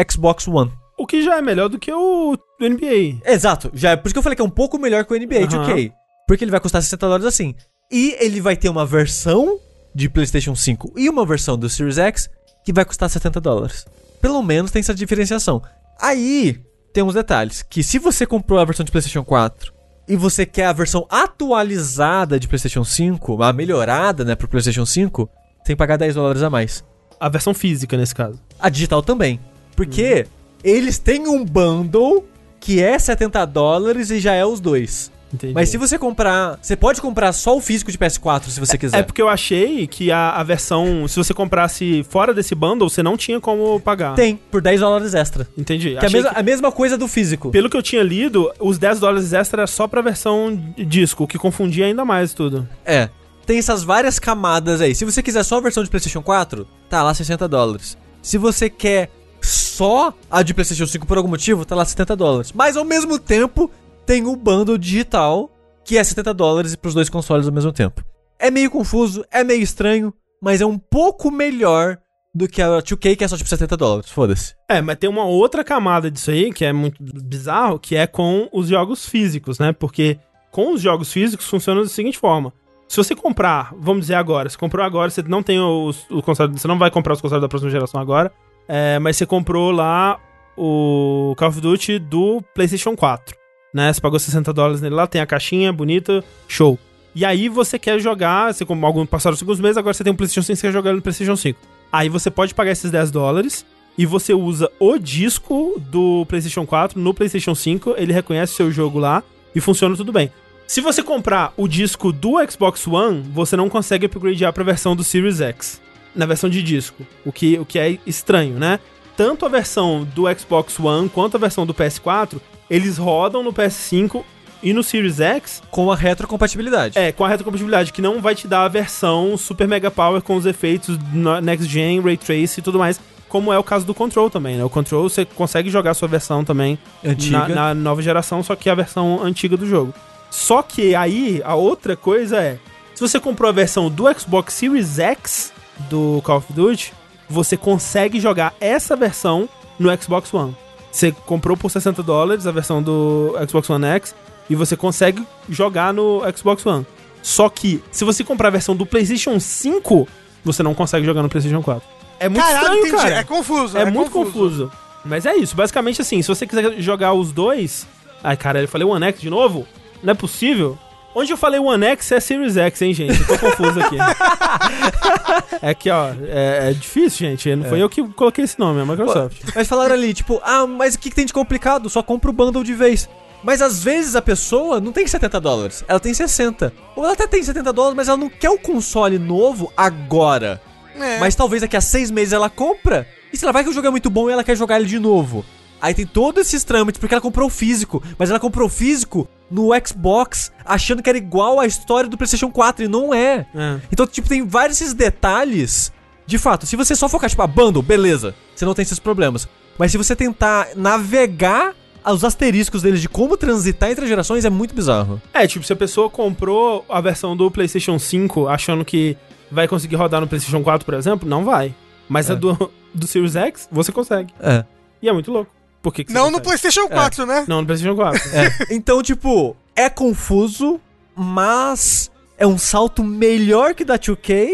Xbox One. O que já é melhor do que o do NBA. Exato, já é por isso que eu falei que é um pouco melhor que o NBA Aham. 2K. Porque ele vai custar 60 dólares assim. E ele vai ter uma versão de PlayStation 5 e uma versão do Series X que vai custar 70 dólares. Pelo menos tem essa diferenciação. Aí tem uns detalhes: que se você comprou a versão de PlayStation 4 e você quer a versão atualizada de PlayStation 5, a melhorada, né, pro PlayStation 5, tem que pagar 10 dólares a mais. A versão física, nesse caso. A digital também. Porque eles têm um bundle que é 70 dólares e já é os dois. Entendi. Mas se você comprar. Você pode comprar só o físico de PS4 se você quiser. É porque eu achei que a, a versão, se você comprasse fora desse bundle, você não tinha como pagar. Tem, por 10 dólares extra. Entendi. Que é a mesma, a mesma coisa do físico. Pelo que eu tinha lido, os 10 dólares extra era só pra versão de disco, o que confundia ainda mais tudo. É. Tem essas várias camadas aí. Se você quiser só a versão de PlayStation 4, tá lá 60 dólares. Se você quer só a de PlayStation 5 por algum motivo, tá lá 70 dólares. Mas ao mesmo tempo, tem o bundle digital, que é 70 dólares pros dois consoles ao mesmo tempo. É meio confuso, é meio estranho, mas é um pouco melhor do que a 2K, que é só tipo 70 dólares. Foda-se. É, mas tem uma outra camada disso aí, que é muito bizarro, que é com os jogos físicos, né? Porque com os jogos físicos funciona da seguinte forma. Se você comprar, vamos dizer agora, você comprou agora, você não tem os, o console, você não vai comprar os consoles da próxima geração agora, é, mas você comprou lá o Call of Duty do PlayStation 4, né? Você pagou 60 dólares nele lá, tem a caixinha bonita, show. E aí você quer jogar, você como algum passaram alguns meses, agora você tem um PlayStation 5, você quer jogar no PlayStation 5. Aí você pode pagar esses 10 dólares e você usa o disco do PlayStation 4 no PlayStation 5, ele reconhece o seu jogo lá e funciona tudo bem. Se você comprar o disco do Xbox One, você não consegue upgradear para a versão do Series X, na versão de disco, o que, o que é estranho, né? Tanto a versão do Xbox One quanto a versão do PS4, eles rodam no PS5 e no Series X Com a retrocompatibilidade. é, com a retrocompatibilidade, que não vai te dar a versão Super Mega Power com os efeitos Next Gen, Ray Trace e tudo mais, como é o caso do Control também, né? O Control você consegue jogar a sua versão também Antiga. Na, na nova geração, só que é a versão antiga do jogo. Só que aí, a outra coisa é, se você comprou a versão do Xbox Series X do Call of Duty, você consegue jogar essa versão no Xbox One. Você comprou por 60 dólares a versão do Xbox One X e você consegue jogar no Xbox One. Só que, se você comprar a versão do PlayStation 5, você não consegue jogar no PlayStation 4. É muito Caralho, estranho, entendi. cara. É confuso. É, muito confuso. Mas é isso, basicamente assim, se você quiser jogar os dois. Ai, cara, eu falei One X de novo? Não é possível? Onde eu falei One X é Series X, hein, gente? Eu tô confuso aqui. é que, ó, é, é difícil, gente. Não foi eu que coloquei esse nome, é a Microsoft. Mas falaram ali, tipo, ah, mas o que, que tem de complicado? Só compra o bundle de vez. Mas às vezes a pessoa não tem 70 dólares, ela tem 60. Ou ela até tem 70 dólares, mas ela não quer o console novo agora. É. Mas talvez daqui a seis meses ela compra. E se ela vai que o jogo é muito bom e ela quer jogar ele de novo. Aí tem todos esses trâmites, porque ela comprou o físico. Mas ela comprou o físico no Xbox, achando que era igual à história do PlayStation 4, e não é. É. Então, tipo, tem vários esses detalhes. De fato, se você só focar, tipo, a bundle, beleza. Você não tem esses problemas. Mas se você tentar navegar os asteriscos deles de como transitar entre gerações, é muito bizarro. É, tipo, se a pessoa comprou a versão do PlayStation 5 achando que vai conseguir rodar no PlayStation 4, por exemplo, não vai. Mas É. a do, do Series X, você consegue. É. E é muito louco. Por que, que Não no? PlayStation 4, né? Não, no PlayStation 4. É. Então, tipo, é confuso, mas é um salto melhor que da 2K,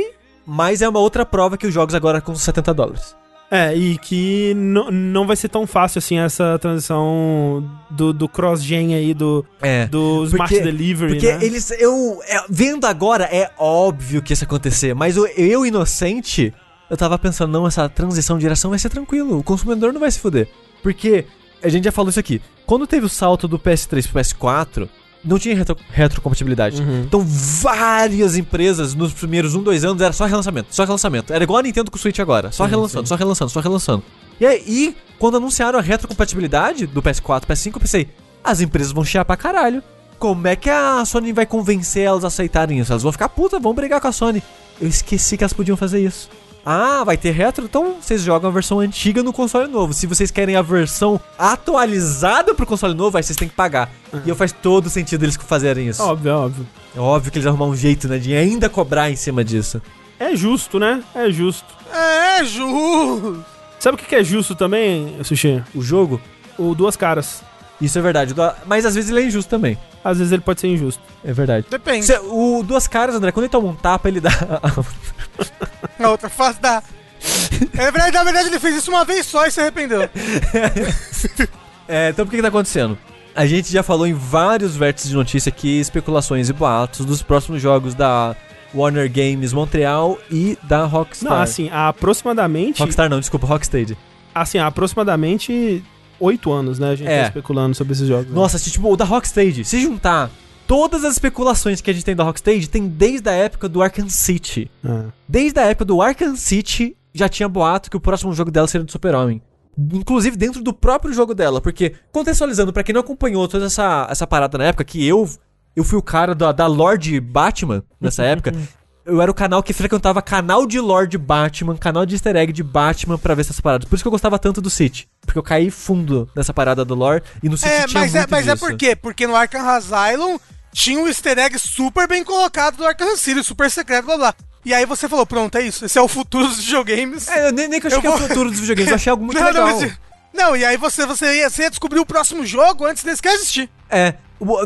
mas é uma outra prova que os jogos agora com 70 dólares. É, e que não- não vai ser tão fácil assim essa transição do, do cross-gen aí, do, É. do Smart Porque- Delivery, Porque né? eles. Eu. é, vendo agora, é óbvio que isso ia acontecer. Mas eu, eu, inocente, eu tava pensando, não, essa transição de geração vai ser tranquilo. O consumidor não vai se fuder. Porque, a gente já falou isso aqui. Quando teve o salto do PS3 pro PS4, não tinha retro, retrocompatibilidade. Uhum. Então, várias empresas nos primeiros um, dois anos era só relançamento, só relançamento. Era igual a Nintendo com o Switch agora. Só Sim, relançando, sim. só relançando, só relançando. E aí, quando anunciaram a retrocompatibilidade do PS4 PS5, eu pensei, as empresas vão chiar pra caralho. Como é que a Sony vai convencer elas a aceitarem isso? Elas vão ficar putas, vão brigar com a Sony. Eu esqueci que elas podiam fazer isso. Ah, vai ter retro? Então vocês jogam a versão antiga no console novo. Se vocês querem a versão atualizada pro console novo, aí vocês têm que pagar. E eu faz todo sentido eles fazerem isso. Óbvio, óbvio. É óbvio que eles vão arrumar um jeito, né, de ainda cobrar em cima disso. É justo, né? É justo. É, Ju! Sabe o que que é justo também, Sushi? O jogo, O Duas Caras. Isso é verdade. Mas às vezes ele é injusto também. Às vezes ele pode ser injusto. É verdade. Depende. Cê- o Duas Caras, André, quando ele toma um tapa, ele dá. A outra face da. É verdade, na verdade ele fez isso uma vez só e se arrependeu. É, então por que, que tá acontecendo? A gente já falou em vários vértices de notícia aqui, especulações e boatos dos próximos jogos da Warner Games Montreal e da Rockstar. Não, assim, aproximadamente. Rockstar não, desculpa, Rocksteady. Assim, aproximadamente oito anos, né? A gente É. tá especulando sobre esses jogos. né? Nossa, se, tipo, o da Rocksteady, se juntar todas as especulações que a gente tem da Rocksteady, tem desde a época do Arkham City. É. Desde a época do Arkham City, já tinha boato que o próximo jogo dela seria do Super-Homem. Inclusive dentro do próprio jogo dela, porque, contextualizando, pra quem não acompanhou toda essa, essa parada na época, que eu eu fui o cara da, da Lorde Batman nessa época. Eu era o canal que frequentava canal de Lorde Batman, canal de easter egg de Batman pra ver essas paradas. Por isso que eu gostava tanto do City. Porque eu caí fundo nessa parada do lore e no City É, tinha mas, é, muito mas é disso. por quê? Porque no Arkham Asylum tinha um easter egg super bem colocado do Arkham City, super secreto, blá blá. E aí você falou, pronto, é isso. Esse é o futuro dos videogames. É, eu nem, nem que eu achei Eu que vou- o futuro dos videogames, eu achei algo muito não, legal. não, mas- não, e aí você, você, ia, você ia descobrir o próximo jogo antes desse que existir. É,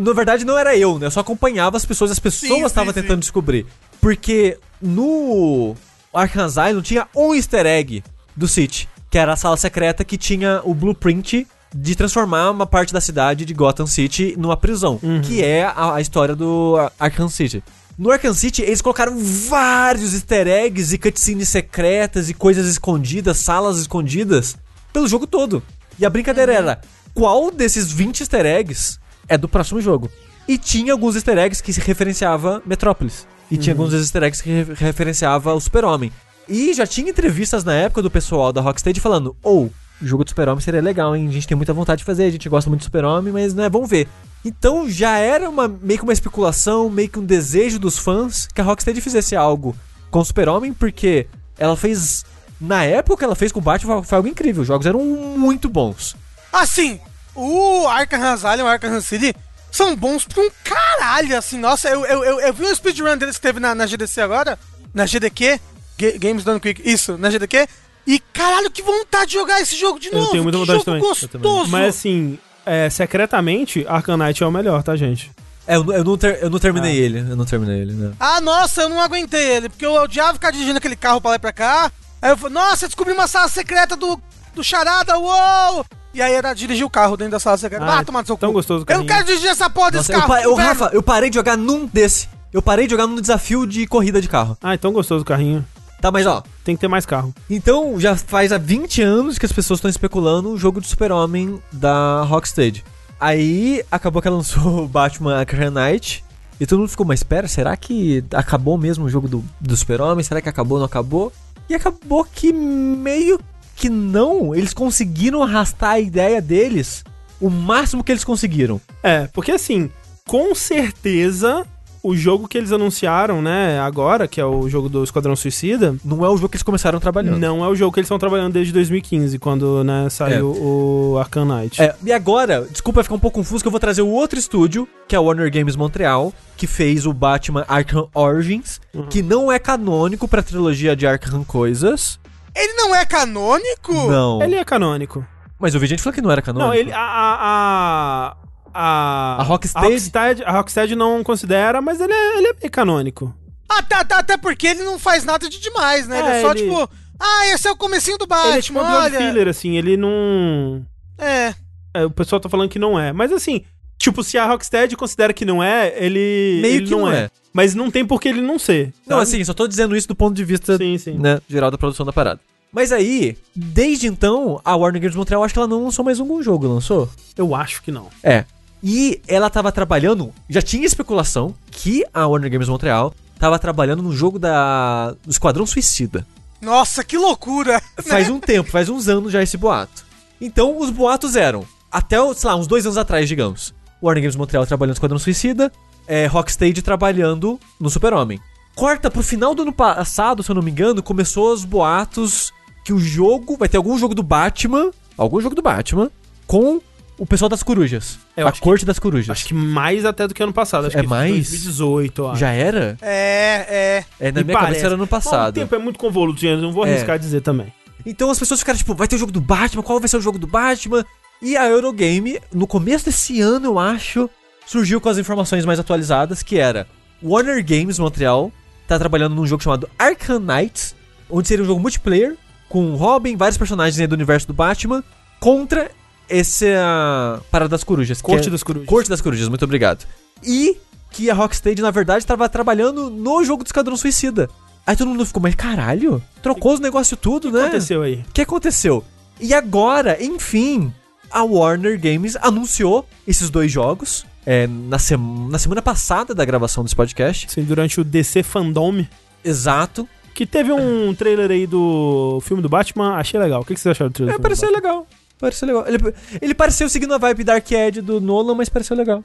na verdade não era eu, né? Eu só acompanhava as pessoas, as pessoas estavam tentando descobrir. Porque no Arkham Asylum tinha um easter egg do City, que era a sala secreta que tinha o blueprint de transformar uma parte da cidade de Gotham City numa prisão, que é a, a história do Ar- Arkham City. No Arkham City, eles colocaram vários easter eggs e cutscenes secretas e coisas escondidas, salas escondidas, pelo jogo todo. E a brincadeira era, qual desses 20 easter eggs é do próximo jogo? E tinha alguns easter eggs que se referenciava Metrópolis. E tinha alguns easter eggs que re- referenciava o Super-Homem. E já tinha entrevistas na época do pessoal da Rocksteady falando, ou, o jogo do Super-Homem seria legal, hein? A gente tem muita vontade de fazer, a gente gosta muito do Super-Homem, mas né, vamos ver. Então já era uma, meio que uma especulação, meio que um desejo dos fãs que a Rocksteady fizesse algo com o Super-Homem, porque ela fez. Na época ela fez com o Batman foi algo incrível. Os jogos eram muito bons. Assim, o Arkham Asylum e o Arkham City são bons pra um caralho, assim. Nossa, eu, eu, eu, eu vi um speedrun deles que teve na, na GDC agora, na GDQ, Ga- Games Done Quick, isso, na GDQ. E caralho, que vontade de jogar esse jogo de Eu novo. tenho muita vontade jogo também. Eu gostoso. Mas assim, é, secretamente, Arkham Knight é o melhor, tá, gente? É, eu, eu não, ter- eu não terminei Ah. ele. Eu não terminei ele, né? Ah, nossa, eu não aguentei ele, porque eu odiava ficar dirigindo aquele carro pra lá e pra cá. Aí eu falei, nossa, descobri uma sala secreta do, do Charada, uou! E aí era dirigir o carro dentro da sala secreta. Ah, Ah, tomar no seu tão cu. gostoso o Eu não carrinho. quero dirigir essa porra desse Nossa, eu, carro. pa- ô, inferno. Rafa, eu parei de jogar num desse. Eu parei de jogar num desafio de corrida de carro. Ah, então gostoso o carrinho. Tá, mas ó. Tem que ter mais carro. Então, já faz há 20 anos que as pessoas estão especulando o jogo do Super-Homem da Rocksteady. Aí, acabou que ela lançou o Batman Arkham Knight. E todo mundo ficou, mas espera, será que acabou mesmo o jogo do, do Super-Homem? Será que acabou, não acabou? E acabou que meio que não. Eles conseguiram arrastar a ideia deles o máximo que eles conseguiram. É, porque assim, com certeza o jogo que eles anunciaram, né, agora, que é o jogo do Esquadrão Suicida, Não é o jogo que eles começaram trabalhando. não é o jogo que eles estão trabalhando desde 2015, quando, né, saiu o Arkham Knight. É, e agora, desculpa ficar um pouco confuso, que eu vou trazer o outro estúdio, que é a Warner Games Montreal, que fez o Batman Arkham Origins, Uhum. que não é canônico pra trilogia de Arkham Coisas. Ele não é canônico? Não. Ele é canônico. Mas eu vi gente falando que não era canônico. Não, ele. A. A. A, a, A Rocksteady- a Rocksteady, a Rocksteady não considera, mas ele é, ele é meio canônico. Ah, tá, tá, até porque ele não faz nada de demais, né? ele É, é só ele- tipo, ah, esse é o comecinho do ele é Batman, tipo um olha. filler, assim, ele não. É. é, o pessoal tá falando que não é. Mas assim, tipo, se a Rocksteady considera que não é, ele. Meio ele que não, não é. é. Mas não tem por que ele não ser. Não, sabe? assim, só tô dizendo isso do ponto de vista Sim, sim. né, geral da produção da parada. Mas aí, desde então, a Warner Games Montreal, acho que ela não lançou mais algum jogo, lançou? Eu acho que não. É. E ela tava trabalhando, já tinha especulação que a Warner Games Montreal tava trabalhando no jogo da do Esquadrão Suicida. Nossa, que loucura. Faz um tempo, faz uns anos já esse boato. Então, os boatos eram, até, sei lá, uns dois anos atrás, digamos. Warner Games Montreal trabalhando no Esquadrão Suicida, é, Rocksteady trabalhando no Super-Homem. Corta pro final do ano passado, se eu não me engano, começou os boatos que o jogo, vai ter algum jogo do Batman, algum jogo do Batman, com o pessoal das corujas. Eu a acho que- corte das corujas. Acho que mais até do que ano passado. Acho É que mais? 2018, eu acho. Já era? É, é. É, na Me minha parece. cabeça era ano Bom, o passado. tempo é muito convoluto, gente. Não vou É. arriscar dizer também. Então as pessoas ficaram tipo, vai ter o jogo do Batman, qual vai ser o jogo do Batman? E a Eurogame, no começo desse ano, eu acho, surgiu com as informações mais atualizadas, que era Warner Games Montreal tá trabalhando num jogo chamado Arkham Knights, onde seria um jogo multiplayer, com Robin, vários personagens aí do universo do Batman, contra essa parada das corujas. que Corte é- das Corujas. Corte das Corujas, muito obrigado. E que a Rocksteady, na verdade, estava trabalhando no jogo do Esquadrão Suicida. Aí todo mundo ficou, mas caralho, trocou os negócios tudo, O né? que aconteceu aí? O que aconteceu? E agora, enfim, a Warner Games anunciou esses dois jogos é, na, sema- na semana passada da gravação desse podcast. Assim, durante o DC Fandom, Exato. que teve um trailer aí do filme do Batman, achei legal. O que que vocês acharam do trailer É, do filme do pareceu legal. Pareceu legal. Ele, ele pareceu seguindo a vibe Dark Ed do Nolan, mas pareceu legal.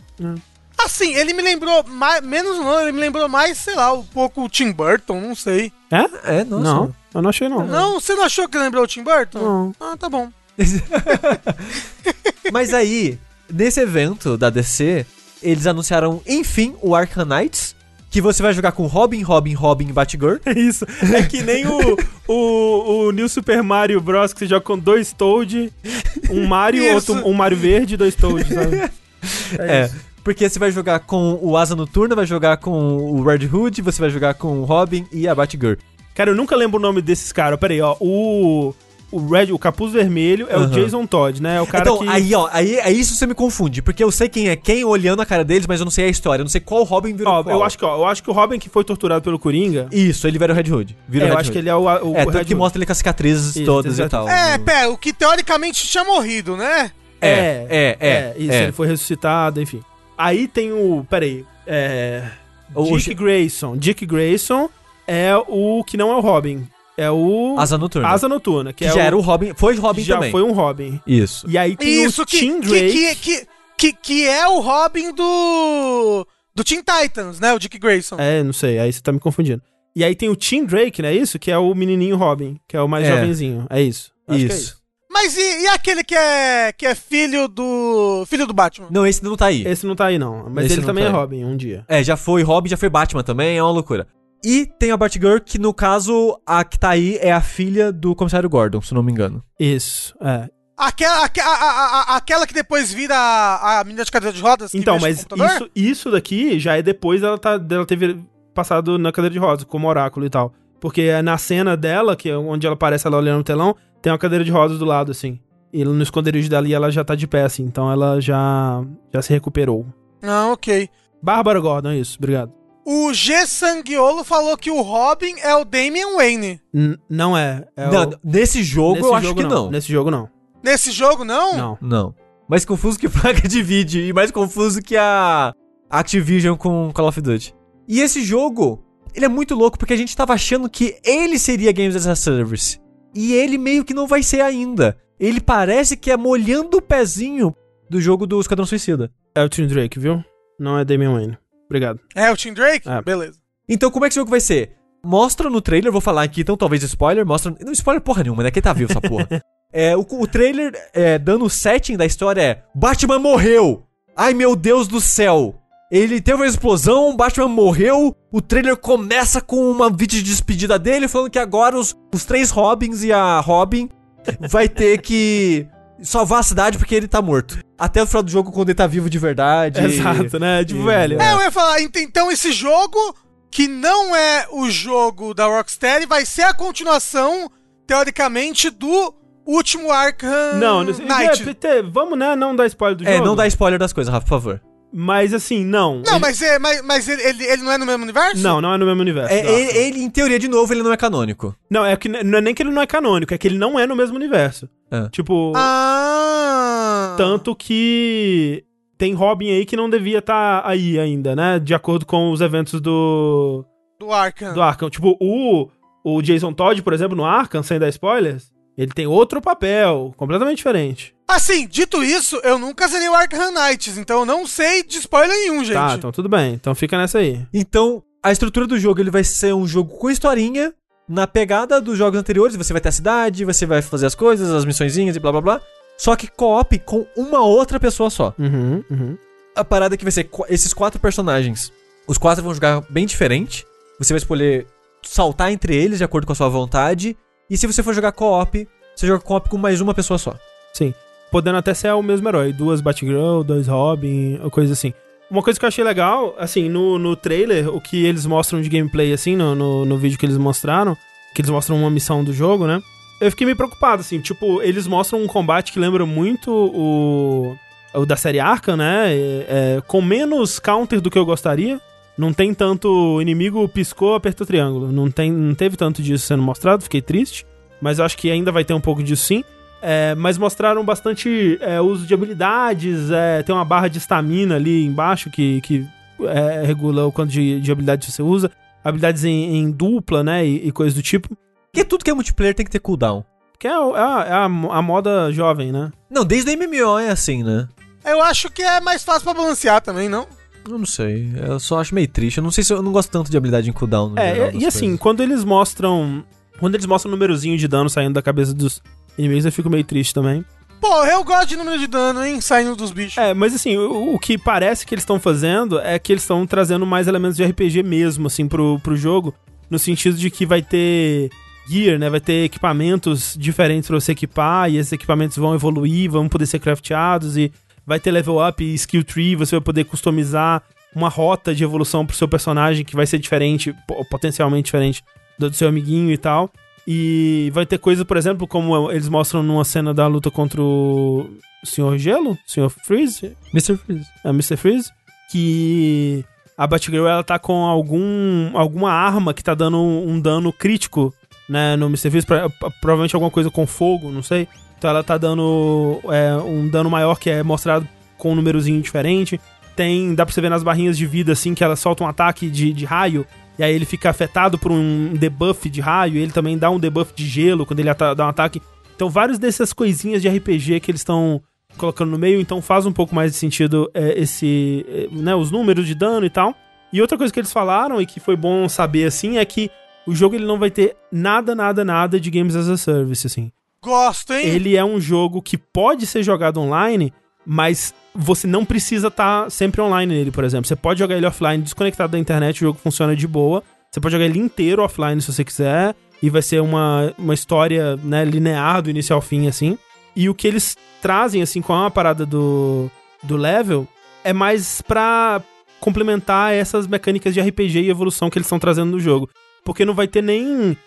Assim, ele me lembrou mais, menos não, ele me lembrou mais, sei lá, um pouco o Tim Burton, não sei. É? É, nossa. Não, eu não achei não. Não, você não achou que lembrou o Tim Burton? Não. Ah, tá bom. Mas aí, nesse evento da DC, eles anunciaram, enfim, o Arkham Knights, que você vai jogar com Robin, Robin, Robin e Batgirl. É isso. É que nem o, o, o New Super Mario Bros. que você joga com dois Toad, um Mario, Isso. outro, um Mario verde e dois Toad, sabe? É, isso. porque você vai jogar com o Asa Noturna, vai jogar com o Red Hood, você vai jogar com o Robin e a Batgirl. Cara, eu nunca lembro o nome desses caras. Pera aí, ó. O. O Red, o capuz vermelho é o Aham. Jason Todd, né? É o cara então, que. aí, ó, aí, aí isso você me confunde, porque eu sei quem é quem olhando a cara deles, mas eu não sei a história, eu não sei qual Robin virou Ó, qual. eu acho que, ó, eu acho que o Robin que foi torturado pelo Coringa. Isso, ele vira o Red Hood. Vira é, o eu Red acho que Hood. ele é o, o, É, o tanto Red que Hood. mostra ele com as cicatrizes Isso, todas e tal. É, pera, o que teoricamente tinha morrido, né? É, é, é, isso, é. ele foi ressuscitado, enfim. Aí tem o. Pera aí. É. O- Dick Grayson. Dick Grayson é o que não é o Robin. É o. Asa Noturna. Asa Noturna, que, que é já o, era o Robin, foi Robin já também. foi um Robin. Isso. E aí tem Isso o que, Tim Drake. que, que, que, que é o Robin do. Do Teen Titans, né? O Dick Grayson. É, não sei, aí você tá me confundindo. E aí tem o Tim Drake, não é isso? Que é o menininho Robin, que é o mais É. jovenzinho. É isso. Acho que é Isso. Mas e, e aquele que é, que é filho do. Filho do Batman? Não, esse não tá aí. Esse não tá aí, não. Mas Esse ele não também tá é. Robin, um dia. É, já foi Robin, já foi Batman também, é uma loucura. E tem a Batgirl, que no caso, a que tá aí é a filha do comissário Gordon, se não me engano. Isso, é. Aquela, aque- a- a- a- aquela que depois vira a, a menina de cadeira de rodas? Então, mas isso, isso daqui já é depois dela, tá, dela ter passado na cadeira de rodas, como oráculo e tal. Porque é na cena dela, que é onde ela aparece ela olhando no telão, tem uma cadeira de rodas do lado, assim. E no esconderijo dela e ela já tá de pé, assim. Então ela já, já se recuperou. Ah, ok. Bárbara Gordon, é isso. Obrigado. O G Sanguiolo falou que o Robin é o Damian Wayne. N- não é. é Não, o- nesse jogo nesse eu acho jogo que não. Nesse jogo não. Nesse jogo, não? Não. Não. Mais confuso que placa de vídeo e mais confuso que a Activision com Call of Duty. E esse jogo, ele é muito louco porque a gente tava achando que ele seria Games as a Service. E ele meio que não vai ser ainda. Ele parece que é molhando o pezinho do jogo do Esquadrão Suicida. É o Tim Drake, viu? Não é Damian Wayne. Obrigado. É o Tim Drake? É. Beleza. Então, como é que esse jogo vai ser? Mostra no trailer, vou falar aqui, então talvez spoiler, mostra. Não, spoiler porra nenhuma, né? Quem tá vivo essa porra. é, o, o trailer, é, dando o setting da história é: Batman morreu! Ai meu Deus do céu! Ele teve uma explosão, Batman morreu. O trailer começa com uma vídeo de despedida dele, falando que agora os, os três Robins e a Robin vai ter que salvar a cidade porque ele tá morto. Até o final do jogo, quando ele tá vivo de verdade. Exato, né? Tipo, e- velho. É, eu ia falar, ent- então esse jogo, que não é o jogo da Rocksteady, vai ser a continuação, teoricamente, do último Arkham Não, Knight. é, vamos, né? Não dar spoiler do É, jogo. não dá spoiler das coisas, Rafa, por favor. Mas assim, não. Não, Ele- mas, é, mas, mas ele, ele, ele não é no mesmo universo? Não, não é no mesmo universo. É, ele, ele, em teoria, de novo, ele não é canônico. Não, é que não é nem que ele não é canônico, é que ele não é no mesmo universo. É. Tipo, Ah. tanto que tem Robin aí que não devia estar aí ainda, né? De acordo com os eventos do, Do Arkham. do Arkham. Tipo, o, o Jason Todd, por exemplo, no Arkham, sem dar spoilers, ele tem outro papel, completamente diferente. Assim, dito isso, eu nunca zerei o Arkham Knights, então eu não sei de spoiler nenhum, gente. Tá, então tudo bem. Então fica nessa aí. Então, a estrutura do jogo ele vai ser um jogo com historinha, na pegada dos jogos anteriores. Você vai ter a cidade, você vai fazer as coisas, as missõezinhas e blá blá blá. Só que co-op com uma outra pessoa só. Uhum, uhum. A parada é que vai ser esses quatro personagens. Os quatro vão jogar bem diferente. Você vai escolher saltar entre eles de acordo com a sua vontade. E se você for jogar co-op, você joga co-op com mais uma pessoa só. Sim. Podendo até ser o mesmo herói. Duas Batgirl, dois Robin, coisa assim. Uma coisa que eu achei legal, assim, no, no trailer, o que eles mostram de gameplay, assim, no, no, no vídeo que eles mostraram, que eles mostram uma missão do jogo, né? Eu fiquei meio preocupado, assim, tipo, eles mostram um combate que lembra muito o, o da série Arkham, né? É, é, com menos counter do que eu gostaria. Não tem tanto inimigo piscou, apertou triângulo. Não, tem, não teve tanto disso sendo mostrado, fiquei triste. Mas eu acho que ainda vai ter um pouco disso sim. É, mas mostraram bastante é, uso de habilidades. é, tem uma barra de estamina ali embaixo que, que é, regula o quanto de, de habilidades você usa. Habilidades em, em dupla, né? E, e coisas do tipo. Porque tudo que é multiplayer tem que ter cooldown. Que é, é a, é a, a moda jovem, né? Não, desde o MMO é assim, né? Eu acho que é mais fácil pra balancear também, não? Eu não sei. Eu só acho meio triste. Eu não sei se eu, eu não gosto tanto de habilidade em cooldown. No É, geral e, assim, coisas. quando eles mostram. Quando eles mostram o númerozinho de dano saindo da cabeça dos inimigos, eu fico meio triste também. Pô, eu gosto de número de dano, hein? Saindo dos bichos. É, mas assim, o, o que parece que eles estão fazendo é que eles estão trazendo mais elementos de RPG mesmo, assim, pro, pro jogo. No sentido de que vai ter gear, né? Vai ter equipamentos diferentes pra você equipar, e esses equipamentos vão evoluir, vão poder ser crafteados, e vai ter level up e skill tree, você vai poder customizar uma rota de evolução pro seu personagem que vai ser diferente, po- potencialmente diferente do, seu amiguinho e tal. E vai ter coisa, por exemplo, como eles mostram numa cena da luta contra o Senhor Gelo, Senhor Freeze, Mr. Freeze. a Mr. Freeze, que a Batgirl ela tá com algum alguma arma que tá dando um, um dano crítico, né, no Mr. Freeze, pra- pra- provavelmente alguma coisa com fogo, não sei. Então ela tá dando é, um dano maior que é mostrado com um númerozinho diferente. Tem, dá pra você ver nas barrinhas de vida assim que ela solta um ataque de, de raio e aí ele fica afetado por um debuff de raio, ele também dá um debuff de gelo quando ele dá um ataque. Então vários dessas coisinhas de RPG que eles estão colocando no meio, então faz um pouco mais de sentido é, esse, é, né, os números de dano e tal. E outra coisa que eles falaram e que foi bom saber assim é que o jogo ele não vai ter nada, nada, nada de games as a service assim. Gosto, hein? Ele é um jogo que pode ser jogado online, mas você não precisa estar sempre online nele, por exemplo. Você pode jogar ele offline, desconectado da internet, o jogo funciona de boa. Você pode jogar ele inteiro offline se você quiser, e vai ser uma, uma história né, linear do início ao fim, assim. E o que eles trazem, assim, com a parada do, do level, é mais pra complementar essas mecânicas de RPG e evolução que eles estão trazendo no jogo. Porque não vai ter nem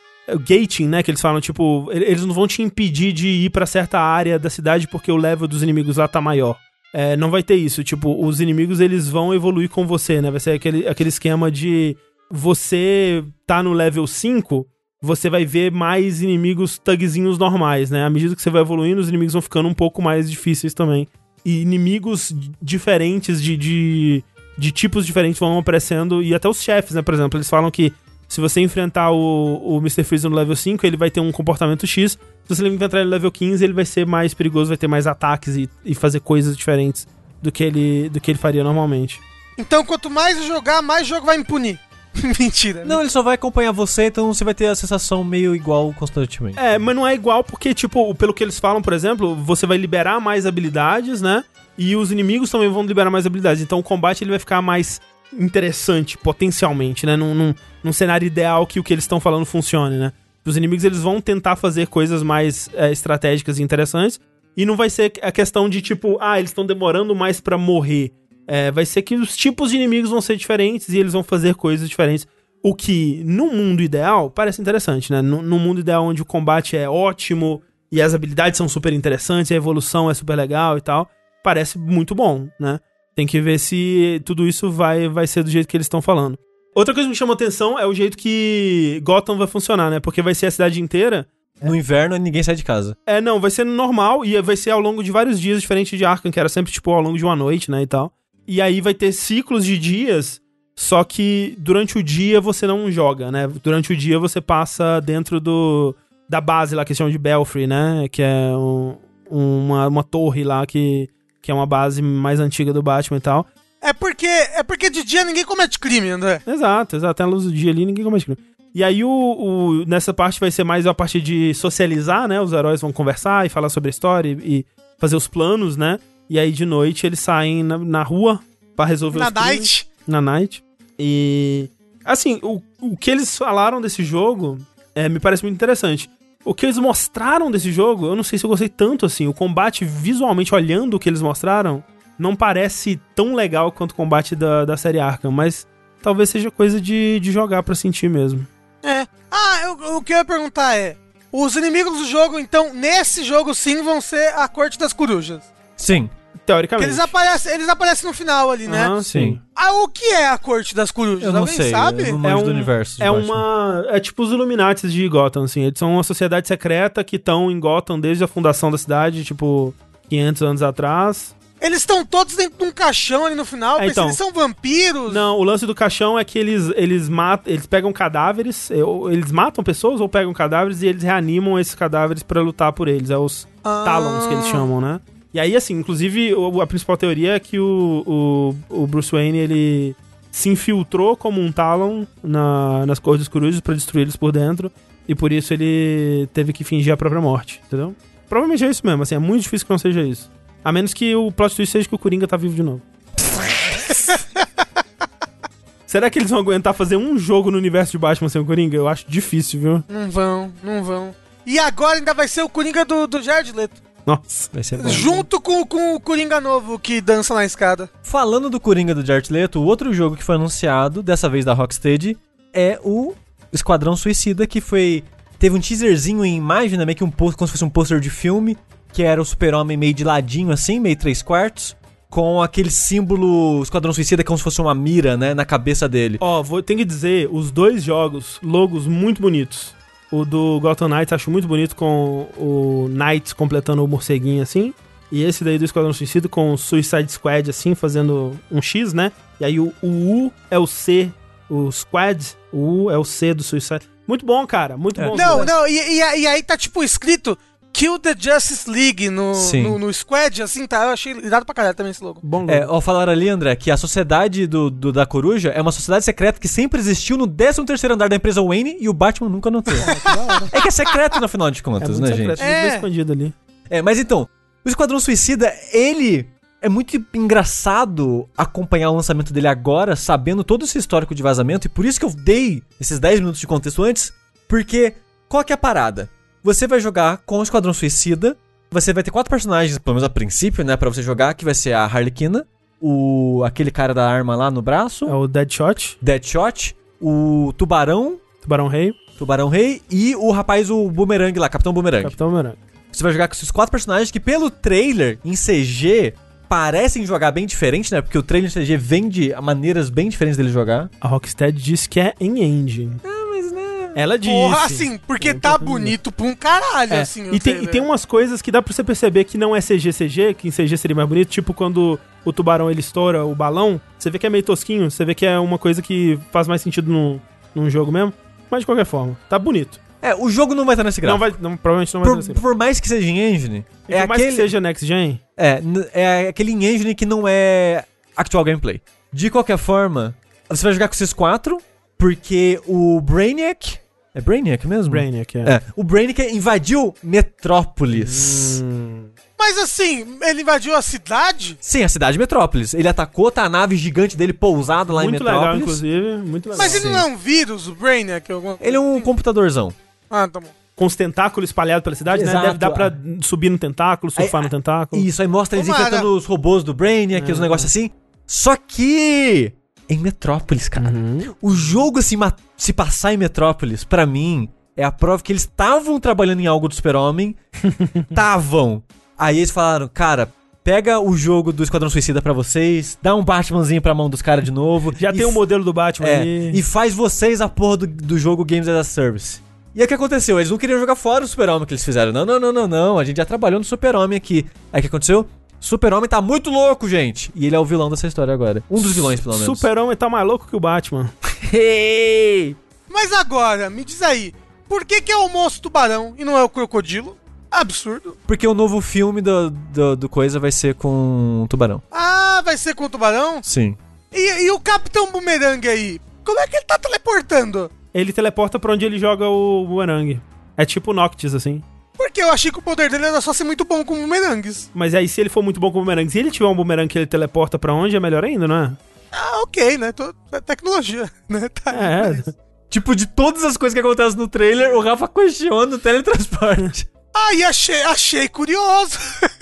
gating, né? Que eles falam, tipo, ele- eles não vão te impedir de ir pra certa área da cidade porque o level dos inimigos lá tá maior. É, não vai ter isso. Tipo, os inimigos eles vão evoluir com você, né? Vai ser aquele, aquele esquema de você tá no level 5, você vai ver mais inimigos thugzinhos normais, né? À medida que você vai evoluindo, os inimigos vão ficando um pouco mais difíceis também. E inimigos diferentes de, de, de tipos diferentes vão aparecendo. E até os chefes, né? Por exemplo, eles falam que se você enfrentar o, o Mr. Freeze no level 5, ele vai ter um comportamento X. Se você enfrentar ele no level 15, ele vai ser mais perigoso, vai ter mais ataques e, e fazer coisas diferentes do que, ele, do que ele faria normalmente. Então, quanto mais eu jogar, mais o jogo vai me punir. Mentira. né? Não, ele só vai acompanhar você, então você vai ter a sensação meio igual constantemente. É, mas não é igual porque, tipo, pelo que eles falam, por exemplo, você vai liberar mais habilidades, né? E os inimigos também vão liberar mais habilidades. Então o combate ele vai ficar mais interessante, potencialmente, né? Num, num, num cenário ideal que o que eles estão falando funcione, né? Os inimigos eles vão tentar fazer coisas mais é, estratégicas e interessantes. E não vai ser a questão de, tipo, ah, eles estão demorando mais pra morrer. É, vai ser que os tipos de inimigos vão ser diferentes e eles vão fazer coisas diferentes. O que, no mundo ideal, parece interessante, né? No, no mundo ideal onde o combate é ótimo e as habilidades são super interessantes, a evolução é super legal e tal, parece muito bom, né? Tem que ver se tudo isso vai, vai ser do jeito que eles estão falando. Outra coisa que me chamou atenção é o jeito que Gotham vai funcionar, né? Porque vai ser a cidade inteira. No inverno, ninguém sai de casa. É, não, vai ser normal e vai ser ao longo de vários dias, diferente de Arkham, que era sempre, tipo, ao longo de uma noite, né, e tal. E aí vai ter ciclos de dias, só que durante o dia você não joga, né? Durante o dia você passa dentro do da base lá que eles chamam de Belfry, né? Que é um- uma, uma torre lá que, que é uma base mais antiga do Batman e tal. É porque é porque de dia ninguém comete crime, André. Exato, exato. Tem a luz do dia ali, ninguém comete crime. E aí, o, o- nessa parte vai ser mais a parte de socializar, né? Os heróis vão conversar e falar sobre a história e, e fazer os planos, né? E aí, de noite, eles saem na, na rua pra resolver Na os crimes. night. Na night. E. Assim, o, o que eles falaram desse jogo é, me parece muito interessante. O que eles mostraram desse jogo, eu não sei se eu gostei tanto assim. O combate, visualmente, olhando o que eles mostraram, não parece tão legal quanto o combate da, da série Arkham, mas talvez seja coisa de, de jogar pra sentir mesmo. É. Ah, eu- o que eu ia perguntar é: os inimigos do jogo, então, nesse jogo sim, vão ser a corte das corujas. Sim. Teoricamente. eles aparecem, eles aparecem no final ali, né? Aham, sim. Ah, o que é a corte das corujas? Eu não Alguém sei. sabe? Eu não É manjo do um- universo. É Batman. uma. É tipo os Illuminates de Gotham, assim. Eles são uma sociedade secreta que estão em Gotham desde a fundação da cidade, tipo, 500 anos atrás. Eles estão todos dentro de um caixão ali no final. É, então. eles são vampiros. Não, o lance do caixão é que eles, eles matam. Eles pegam cadáveres. ou Eles matam pessoas ou pegam cadáveres e eles reanimam esses cadáveres pra lutar por eles. É os Ah. Talons que eles chamam, né? E aí, assim, inclusive, a principal teoria é que o, o, o Bruce Wayne, ele se infiltrou como um Talon na, nas cores dos corujas pra destruir eles por dentro. E por isso ele teve que fingir a própria morte, entendeu? Provavelmente é isso mesmo, assim, é muito difícil que não seja isso. A menos que o plot twist seja que o Coringa tá vivo de novo. Será que eles vão aguentar fazer um jogo no universo de Batman sem o Coringa? Eu acho difícil, viu? Não vão, não vão. E agora ainda vai ser o Coringa do, do Jared Leto. Nossa. Vai ser bom. Junto com, com o Coringa novo que dança na escada. Falando do Coringa do Jared Leto, o outro jogo que foi anunciado, dessa vez da Rocksteady, é o Esquadrão Suicida, que foi... Teve um teaserzinho em imagem, né, meio que um post, como se fosse um pôster de filme, que era o super-homem meio de ladinho assim, meio três quartos, com aquele símbolo Esquadrão Suicida como se fosse uma mira, né, na cabeça dele. Ó, vou, tem que dizer, os dois jogos, logos muito bonitos. O do Gotham Knights acho muito bonito com o Knights completando o morceguinho assim. E esse daí do Esquadrão Suicida com o Suicide Squad assim, fazendo um X, né? E aí o, o U é o C, o Squad, o U é o C do Suicide. Muito bom, cara, muito É. bom. Não, não, e, e, e aí tá tipo escrito Kill the Justice League no, no, no Squad, assim, tá? Eu achei irado pra caralho também esse logo. Bom logo. É, ao falar ali, André, que a sociedade do, do- da coruja é uma sociedade secreta que sempre existiu no 13º andar da empresa Wayne e o Batman nunca notou. é que é secreto no final de É contas, muito né, secreto, gente? muito bem É. escondido ali. É, mas então, o Esquadrão Suicida, ele é muito engraçado acompanhar o lançamento dele agora, sabendo todo esse histórico de vazamento, e por isso que eu dei esses 10 minutos de contexto antes, porque qual que é a parada? Você vai jogar com o Esquadrão Suicida, você vai ter quatro personagens, pelo menos a princípio, né, pra você jogar, que vai ser a Harlequina, o aquele cara da arma lá no braço, É o Deadshot, Deadshot, o Tubarão Tubarão Rei. Tubarão Rei e o rapaz, o Boomerang lá, Capitão Boomerang. Capitão Boomerang. Você vai jogar com esses quatro personagens que, pelo trailer em CG, parecem jogar bem diferente, né? Porque o trailer em CG vende maneiras bem diferentes dele jogar. A Rocksteady diz que é em engine. Ah, mas né. Ela disse. Porra, assim, porque Não, tá bonito pra um caralho, É, assim. e, tem, e tem umas coisas que dá pra você perceber que não é CG CG, que em CG seria mais bonito, tipo quando o tubarão ele estoura o balão, você vê que é meio tosquinho, você vê que é uma coisa que faz mais sentido num, num jogo mesmo. Mas de qualquer forma, tá bonito. É, o jogo não vai estar nesse Não gráfico. vai, não, provavelmente não vai Por, ser assim. por mais que seja em engine, E é por mais aquele, que seja next gen, é, é aquele em engine que não é actual gameplay. De qualquer forma, você vai jogar com esses quatro, porque o Brainiac... É Brainiac mesmo? Brainiac, é. É, o Brainiac invadiu Metrópolis. Hum, Mas assim, ele invadiu a cidade? Sim, a cidade de Metrópolis. Ele atacou, tá a nave gigante dele pousada lá muito em legal, Metrópolis. inclusive. Muito legal. Mas ele Sim. não é um vírus, o Brainiac? Alguma Ele é um computadorzão. Ah, tá bom. Com os tentáculos espalhados pela cidade, né? Exato. Deve dar pra subir no tentáculo, surfar Aí- no tentáculo. Isso, aí mostra eles enfrentando os robôs do Brainiac, É. os negócios assim. Só que em Metrópolis, cara. Uhum. O jogo se, ma- se passar em Metrópolis, pra mim, é a prova que eles estavam trabalhando em algo do Super-Homem. Estavam. Aí eles falaram, cara, pega o jogo do Esquadrão Suicida pra vocês, dá um Batmanzinho pra mão dos caras de novo. Já tem o f- modelo do Batman É, ali. e faz vocês a porra do, do jogo Games as a Service. E aí o que aconteceu? Eles não queriam jogar fora o Super-Homem que eles fizeram. Não, não, não, não, não. A gente já trabalhou no Super-Homem aqui. Aí o que aconteceu? Super-Homem tá muito louco, gente. E ele é o vilão dessa história agora. Um dos vilões, pelo menos. Super-Homem tá mais louco que o Batman. Hey! Mas agora, me diz aí, por que que é o moço tubarão e não é o crocodilo? Absurdo. Porque o novo filme do, do, do Coisa vai ser com um tubarão. Ah, vai ser com o tubarão? Sim. E, e o Capitão Boomerang aí? Como é que ele tá teleportando? Ele teleporta pra onde ele joga o Boomerang. É tipo o Noctis, assim. Porque eu achei que o poder dele era só ser muito bom com bumerangues. Mas aí, se ele for muito bom com o Boomerang, se ele tiver um Boomerang que ele teleporta pra onde, é melhor ainda, não é? Ah, ok, né? Tô, é tecnologia, né? Tá, É. mas- Tipo, de todas as coisas que acontecem no trailer, o Rafa questiona o teletransporte. Aí achei, achei curioso.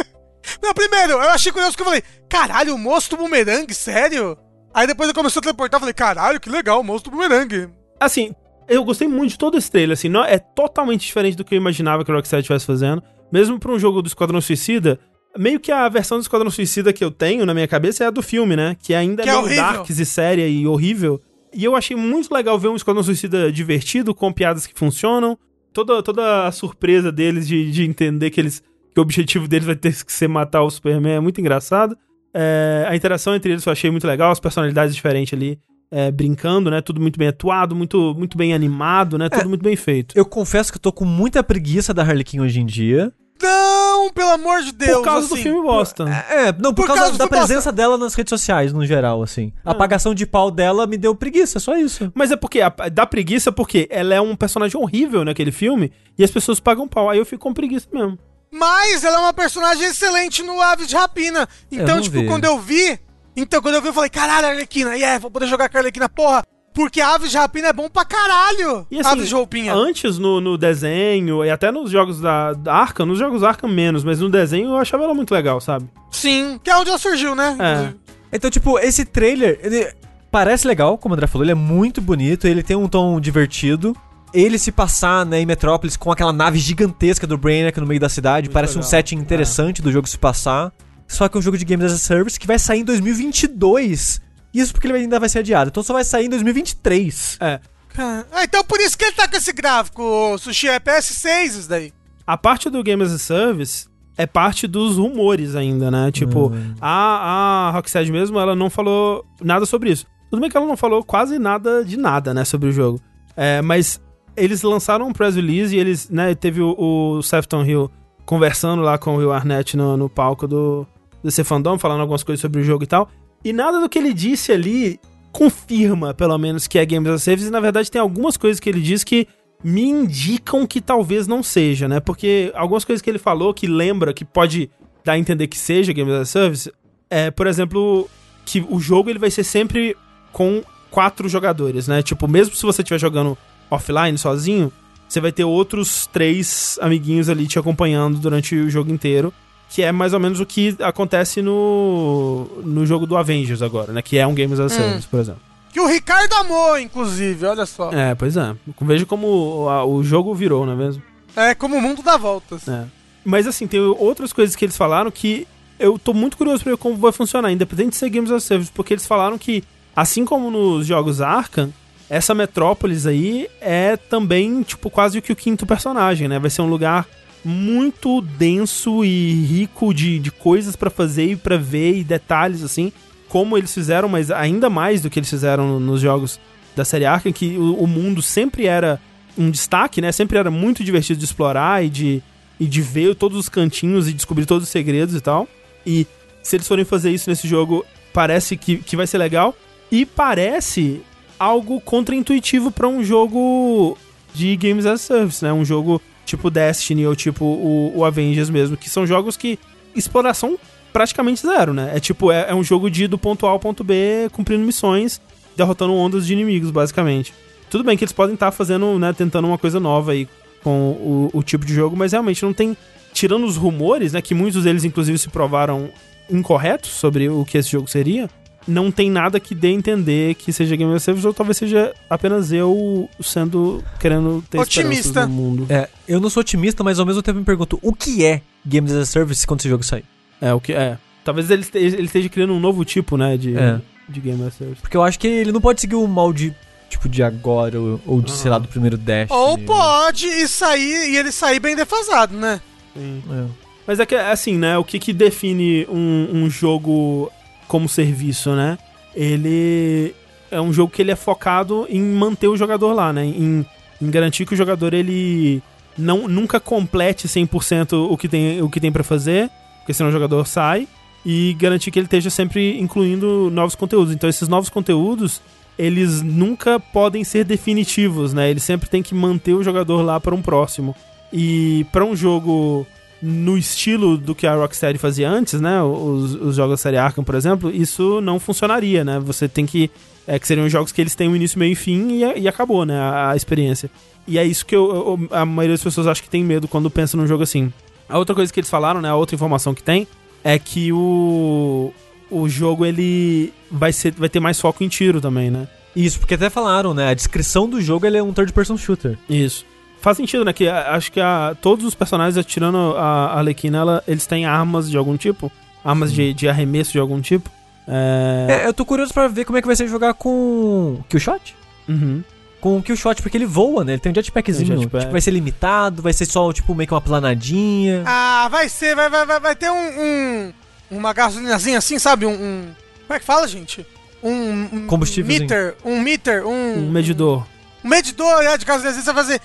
Não, primeiro, eu achei curioso que eu falei, caralho, o moço do bumerangue, sério? Aí depois eu comecei a teleportar, eu falei, caralho, que legal, o moço do bumerangue. Assim, eu gostei muito de todo esse trailer, assim, não, é totalmente diferente do que eu imaginava que o Rockstar estivesse fazendo. Mesmo pra um jogo do Esquadrão Suicida, meio que a versão do Esquadrão Suicida que eu tenho na minha cabeça é a do filme, né? Que ainda Que é é meio darks e séria e horrível. E eu achei muito legal ver um Esquadrão Suicida divertido, com piadas que funcionam. Toda, toda a surpresa deles de, de entender que eles que o objetivo deles vai ter que ser matar o Superman é muito engraçado. É, a interação entre eles eu achei muito legal, as personalidades diferentes ali é, brincando, né? Tudo muito bem atuado, muito, muito bem animado, né? Tudo muito bem feito. Eu confesso que eu tô com muita preguiça da Harley Quinn hoje em dia. Não, pelo amor de Deus. Por causa do assim, filme bosta. É, não, por, Por causa, causa da do bosta. presença dela nas redes sociais, no geral, assim. A apagação de pau dela me deu preguiça, só isso. Mas é porque a- dá preguiça porque ela é um personagem horrível naquele filme e as pessoas pagam pau. Aí eu fico com preguiça mesmo. Mas ela é uma personagem excelente no Aves de Rapina. Então, tipo, vi. quando eu vi. Então, quando eu vi, eu falei, caralho, Arlequina, yeah, vou poder jogar com a Arlequina, porra. Porque Aves de Rapina é bom pra caralho. E assim, Aves de roupinha. antes no, no desenho e até nos jogos da, da Arkham, nos jogos Arkham menos, mas no desenho eu achava ela muito legal, sabe? Sim, que é onde ela surgiu, né? É. Então, tipo, esse trailer, ele parece legal, como o André falou, ele é muito bonito, ele tem um tom divertido. Ele se passar, né, em Metrópolis com aquela nave gigantesca do Brainiac no meio da cidade, Muito parece um legal. setting interessante do jogo se passar. Só que é um jogo de Games as a Service que vai sair em 2022. Isso porque ele ainda vai ser adiado. Então só vai sair em 2023. É. Ah, então por isso que ele tá com esse gráfico, Sushi, é PS6 isso daí. A parte do Game as a Service é parte dos rumores ainda, né? Tipo, Hum. a, a Rocksteady mesmo, ela não falou nada sobre isso. Tudo bem que ela não falou quase nada de nada, né, sobre o jogo. É, mas eles lançaram um press release e eles, né, teve o, o Sefton Hill conversando lá com o Will Arnett no, no palco do DC Fandom, falando algumas coisas sobre o jogo e tal. E nada do que ele disse ali confirma, pelo menos, que é Games as Service. E, na verdade, tem algumas coisas que ele diz que me indicam que talvez não seja, né? Porque algumas coisas que ele falou que lembra, que pode dar a entender que seja Games as Service, é, por exemplo, que o jogo ele vai ser sempre com quatro jogadores, né? Tipo, mesmo se você estiver jogando offline, sozinho, você vai ter outros três amiguinhos ali te acompanhando durante o jogo inteiro. Que é mais ou menos o que acontece no, no jogo do Avengers agora, né? Que é um Games as a Hum. Service, por exemplo. Que o Ricardo amou, inclusive, olha só. É, pois é. Veja como o, a- o jogo virou, não é mesmo? É, como o mundo dá voltas. É. Mas assim, tem outras coisas que eles falaram que eu tô muito curioso pra ver como vai funcionar, independente de ser Games as a Service, porque eles falaram que, assim como nos jogos Arkham, essa metrópolis aí é também, tipo, quase que o quinto personagem, né? Vai ser um lugar muito denso e rico de, de coisas pra fazer e pra ver e detalhes, assim, como eles fizeram, mas ainda mais do que eles fizeram nos jogos da série Arkham, que o, o mundo sempre era um destaque, né? Sempre era muito divertido de explorar e de, e de ver todos os cantinhos e descobrir todos os segredos e tal. E se eles forem fazer isso nesse jogo, parece que, que vai ser legal. E parece algo contraintuitivo pra um jogo de Games as a Service, né? Um jogo tipo Destiny ou tipo o, o Avengers mesmo, que são jogos que exploração praticamente zero, né? É tipo, é, é um jogo de ir do ponto A ao ponto B cumprindo missões, derrotando ondas de inimigos, basicamente. Tudo bem que eles podem estar fazendo, né, tentando uma coisa nova aí com o, o tipo de jogo, mas realmente não tem. Tirando os rumores, né, que muitos deles inclusive se provaram incorretos sobre o que esse jogo seria, não tem nada que dê a entender que seja Game of Service, ou talvez seja apenas eu sendo querendo ter Otimista. no mundo. É, eu não sou otimista, mas ao mesmo tempo me pergunto, o que é Games as a Service quando esse jogo sair? É, o que é. Talvez ele, ele esteja criando um novo tipo, né, de, É. de Game of Service. Porque eu acho que ele não pode seguir o molde, tipo, de agora, ou, ou de, sei lá, do primeiro Dash. Ou pode e sair e ele sair bem defasado, né? É. Mas é que, assim, né, o que que define um, um jogo como serviço, né? Ele é um jogo que ele é focado em manter o jogador lá, né? Em, em garantir que o jogador, ele não, nunca complete 100% o que tem, o que tem para fazer, porque senão o jogador sai, e garantir que ele esteja sempre incluindo novos conteúdos. Então esses novos conteúdos, eles nunca podem ser definitivos, né? Eles sempre tem que manter o jogador lá para um próximo. E para um jogo no estilo do que a Rocksteady fazia antes, né? Os, os jogos da série Arkham, por exemplo, isso não funcionaria, né? Você tem que. É que seriam jogos que eles têm um início, meio e fim e, e acabou, né? A, a experiência. E é isso que eu, eu- a maioria das pessoas acha que tem medo quando pensa num jogo assim. A outra coisa que eles falaram, né? A outra informação que tem é que o. O jogo ele vai, ser, vai ter mais foco em tiro também, né? Isso, porque até falaram, né? A descrição do jogo ele é um third person shooter. Isso. Faz sentido, né? Que a- acho que a, todos os personagens, tirando a Arlequina, ela, eles têm armas de algum tipo. Armas de, de arremesso de algum tipo. É. É, eu tô curioso pra ver como é que vai ser jogar com Killshot. Uhum. Com o Killshot, porque ele voa, né? Ele tem um jetpackzinho. Tem um jetpack. Tipo, vai ser limitado, vai ser só, tipo, meio que uma planadinha. Ah, vai ser, vai, vai, vai, vai ter um, um- Uma gasolinazinha assim, sabe? Um. um- como é que fala, gente? Um. um Combustívelzinho. Meter, um meter, um. Um medidor. Um medidor, né? De gasolina, você vai fazer.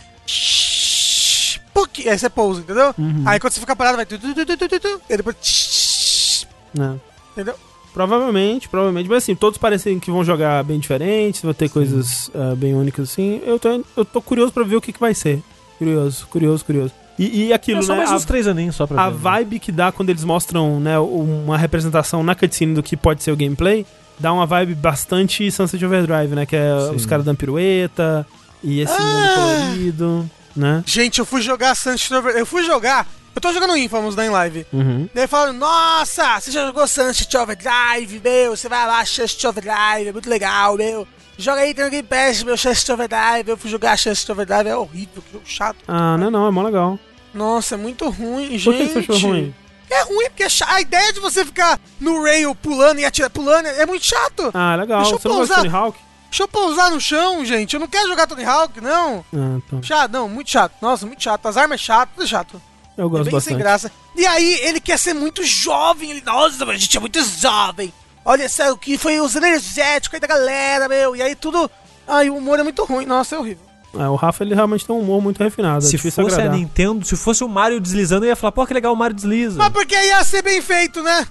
Puc, aí você pousa, entendeu? Uhum. Aí quando você fica parado, vai. tu, tu, tu, tu, tu, tu, tu, E depois. shhh, né? Entendeu? Provavelmente, provavelmente. Mas assim, todos parecem que vão jogar bem diferentes, vão ter coisas ah, bem únicas assim. Eu tô, eu tô curioso pra ver o que, que vai ser. Curioso, curioso, curioso. E, e aquilo, É só né? mais a- uns três aninhos só pra a ver. né? vibe que dá quando eles mostram, né, uma representação na cutscene do que pode ser o gameplay, dá uma vibe bastante Sunset Overdrive, né? Que é Sim. os caras dando pirueta e esse mundo Ah! colorido, né? Gente, eu fui jogar Sunset Overdrive. Eu fui jogar. Eu tô jogando Infamous né, em live. Uhum. Daí falaram, nossa, você já jogou Sunset Overdrive, meu? Você vai lá, Sunset Overdrive, é muito legal, meu. Joga aí, tem Game Pass, meu, Sunset Overdrive. Eu fui jogar Sunset Overdrive, é horrível, que chato. Ah, não, é não, é mó legal. Nossa, é muito ruim, Por gente. que você achou ruim? É ruim, porque é a ideia de você ficar no rail pulando e atirar, pulando, é muito chato. Ah, legal. Deixa eu Você não gosta de pousar. Tony Hawk? Deixa eu pousar no chão, gente. Eu não quero jogar Tony Hawk, não. Ah, então. Chato, não, muito chato. Nossa, muito chato. As armas é chato, tudo é chato. Eu É gosto bem sem bastante. graça. E aí, ele quer ser muito jovem. Ele, nossa, a gente é muito jovem. Olha só, o que foi os energéticos aí da galera, meu. E aí tudo. Ai, o humor é muito ruim. Nossa, é horrível. É, o Rafa, ele realmente tem um humor muito refinado. é Se difícil fosse a agradar. Nintendo, se fosse o Mario deslizando, eu ia falar, pô, que legal o Mario desliza. Mas porque ia ser bem feito, né?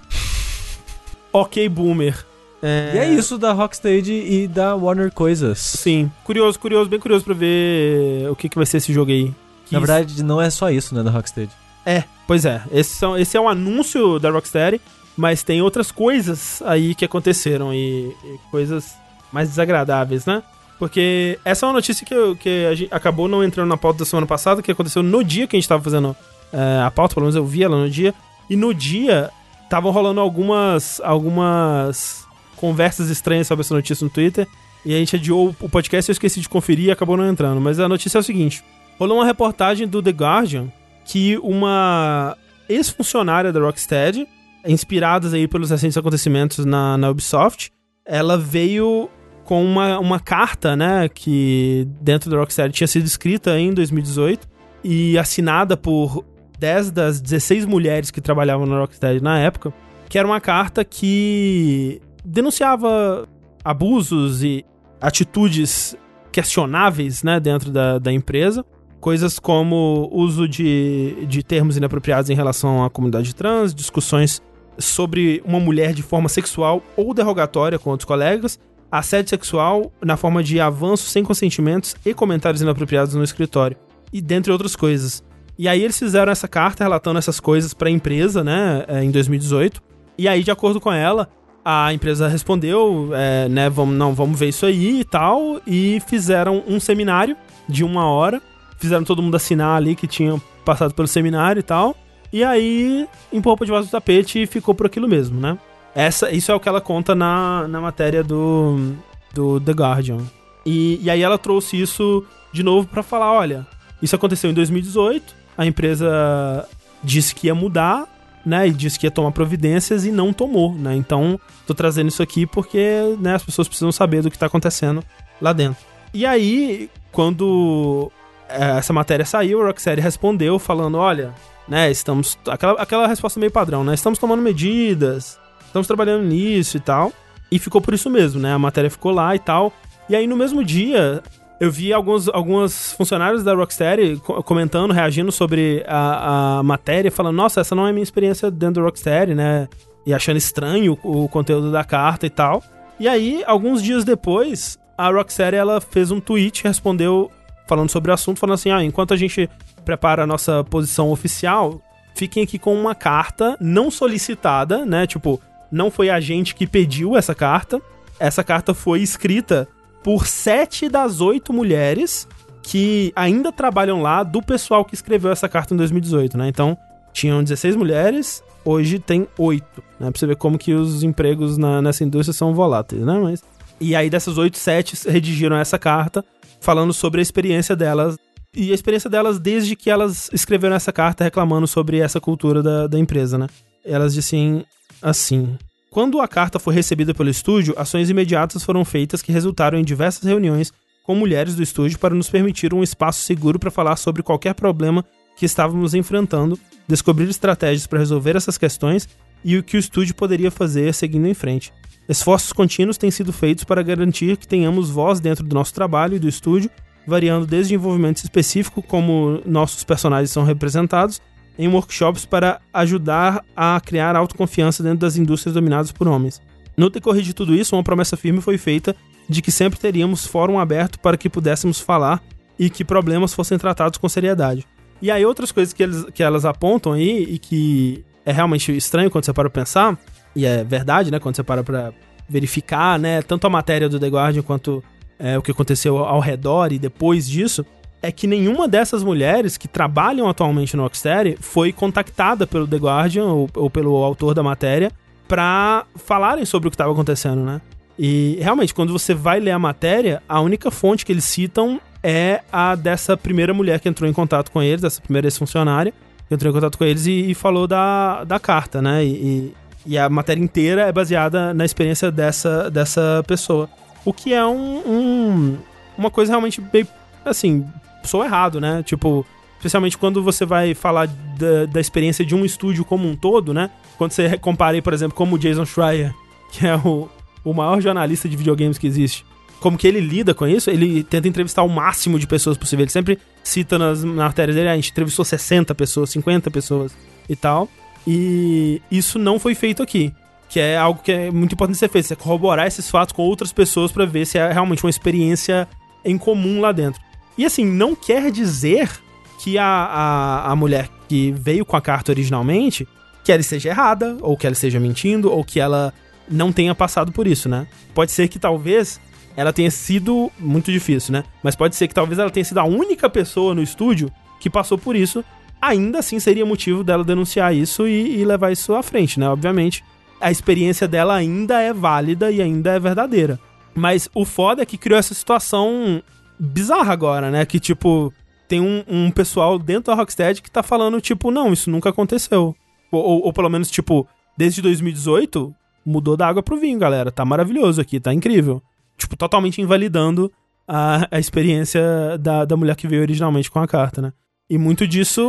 Ok, Boomer. É... E é isso da Rocksteady e da Warner Coisas. Sim. Curioso, curioso, bem curioso pra ver o que, que vai ser esse jogo aí. Que Na verdade, não é só isso, né, da Rocksteady. É, pois é. Esse, são, esse é um anúncio da Rocksteady, mas tem outras coisas aí que aconteceram e, e coisas mais desagradáveis, né? Porque essa é uma notícia que, eu- que a gente acabou não entrando na pauta da semana passada, que aconteceu no dia que a gente tava fazendo é, a pauta, pelo menos eu vi ela no dia. E no dia estavam rolando algumas, algumas conversas estranhas sobre essa notícia no Twitter. E a gente adiou o podcast, eu esqueci de conferir e acabou não entrando. Mas a notícia é o seguinte: rolou uma reportagem do The Guardian que uma ex-funcionária da Rocksteady, inspiradas aí pelos recentes acontecimentos na, na Ubisoft, ela veio com uma, uma carta, né, que dentro da Rocksteady tinha sido escrita em 2018 e assinada por 10 das 16 mulheres que trabalhavam na Rocksteady na época, que era uma carta que denunciava abusos e atitudes questionáveis, né, dentro da, da empresa. Coisas como uso de, de termos inapropriados em relação à comunidade trans, discussões sobre uma mulher de forma sexual ou derrogatória com outros colegas, assédio sexual na forma de avanços sem consentimentos e comentários inapropriados no escritório, e dentre outras coisas. E aí eles fizeram essa carta relatando essas coisas para a empresa, né, eh, em 2018. E aí, de acordo com ela, a empresa respondeu, é, né, vamos, não, vamos ver isso aí e tal, e fizeram um seminário de uma hora, fizeram todo mundo assinar ali que tinha passado pelo seminário e tal, e aí empurrou pra debaixo do tapete e ficou por aquilo mesmo, né? Essa, isso é o que ela conta na, na matéria do, do The Guardian. E, e aí ela trouxe isso de novo para falar, olha, isso aconteceu em 2018, a empresa disse que ia mudar, né, e disse que ia tomar providências e não tomou, né? Então, tô trazendo isso aqui porque, né, as pessoas precisam saber do que tá acontecendo lá dentro. E aí, quando é, essa matéria saiu, a Rocksteady respondeu falando, olha, né, estamos aquela, aquela resposta meio padrão, né? Estamos tomando medidas, estamos trabalhando nisso e tal. E ficou por isso mesmo, né? A matéria ficou lá e tal. E aí no mesmo dia, eu vi alguns, alguns funcionários da Rocksteady comentando, reagindo sobre a, a matéria, falando: Nossa, essa não é minha experiência dentro da Rocksteady, né? E achando estranho o, o conteúdo da carta e tal. E aí, alguns dias depois, a Rocksteady ela fez um tweet, respondeu falando sobre o assunto, falando assim: ah, enquanto a gente prepara a nossa posição oficial, fiquem aqui com uma carta não solicitada, né? Tipo, não foi a gente que pediu essa carta. Essa carta foi escrita por sete das oito mulheres que ainda trabalham lá do pessoal que escreveu essa carta em 2018, né? Então, tinham 16 mulheres, hoje tem oito, né? Pra você ver como que os empregos na, nessa indústria são voláteis, né? Mas... E aí, dessas oito, sete redigiram essa carta falando sobre a experiência delas e a experiência delas desde que elas escreveram essa carta reclamando sobre essa cultura da, da empresa, né? Elas disseram assim: Quando a carta foi recebida pelo estúdio, ações imediatas foram feitas que resultaram em diversas reuniões com mulheres do estúdio para nos permitir um espaço seguro para falar sobre qualquer problema que estávamos enfrentando, descobrir estratégias para resolver essas questões e o que o estúdio poderia fazer seguindo em frente. Esforços contínuos têm sido feitos para garantir que tenhamos voz dentro do nosso trabalho e do estúdio variando desde envolvimento específico, como nossos personagens são representados, em workshops para ajudar a criar autoconfiança dentro das indústrias dominadas por homens. No decorrer de tudo isso, uma promessa firme foi feita de que sempre teríamos fórum aberto para que pudéssemos falar e que problemas fossem tratados com seriedade. E aí outras coisas que, eles, que elas apontam aí e que é realmente estranho quando você para pensar, e é verdade, né, quando você para pra verificar, né, tanto a matéria do The Guardian quanto é, o que aconteceu ao redor e depois disso, é que nenhuma dessas mulheres que trabalham atualmente no Rocksteady foi contactada pelo The Guardian ou, ou pelo autor da matéria para falarem sobre o que estava acontecendo, né? E realmente, quando você vai ler a matéria, a única fonte que eles citam é a dessa primeira mulher que entrou em contato com eles, essa primeira ex-funcionária, que entrou em contato com eles e, e falou da, da carta, né? E, e, a matéria inteira é baseada na experiência dessa, dessa pessoa. O que é um, um uma coisa realmente bem, assim, sou errado, né? Tipo, especialmente quando você vai falar da, da experiência de um estúdio como um todo, né? Quando você compara, por exemplo, como o Jason Schreier, que é o, o maior jornalista de videogames que existe, como que ele lida com isso, ele tenta entrevistar o máximo de pessoas possível. Ele sempre cita nas, artérias dele, ah, a gente entrevistou 60 pessoas, 50 pessoas e tal. E isso não foi feito aqui que é algo que é muito importante ser feito, é corroborar esses fatos com outras pessoas para ver se é realmente uma experiência em comum lá dentro. E assim, não quer dizer que a, a, a mulher que veio com a carta originalmente, que ela esteja errada, ou que ela esteja mentindo, ou que ela não tenha passado por isso, né? Pode ser que talvez ela tenha sido muito difícil, né? Mas pode ser que talvez ela tenha sido a única pessoa no estúdio que passou por isso. Ainda assim seria motivo dela denunciar isso e, e levar isso à frente, né? Obviamente a experiência dela ainda é válida e ainda é verdadeira. Mas o foda é que criou essa situação bizarra agora, né? Que, tipo, tem um, um pessoal dentro da Rocksteady que tá falando, tipo, não, isso nunca aconteceu. Ou, ou, ou pelo menos, tipo, desde 2018, mudou da água pro vinho, galera. Tá maravilhoso aqui, tá incrível. Tipo, totalmente invalidando a, a experiência da, da mulher que veio originalmente com a carta, né? E muito disso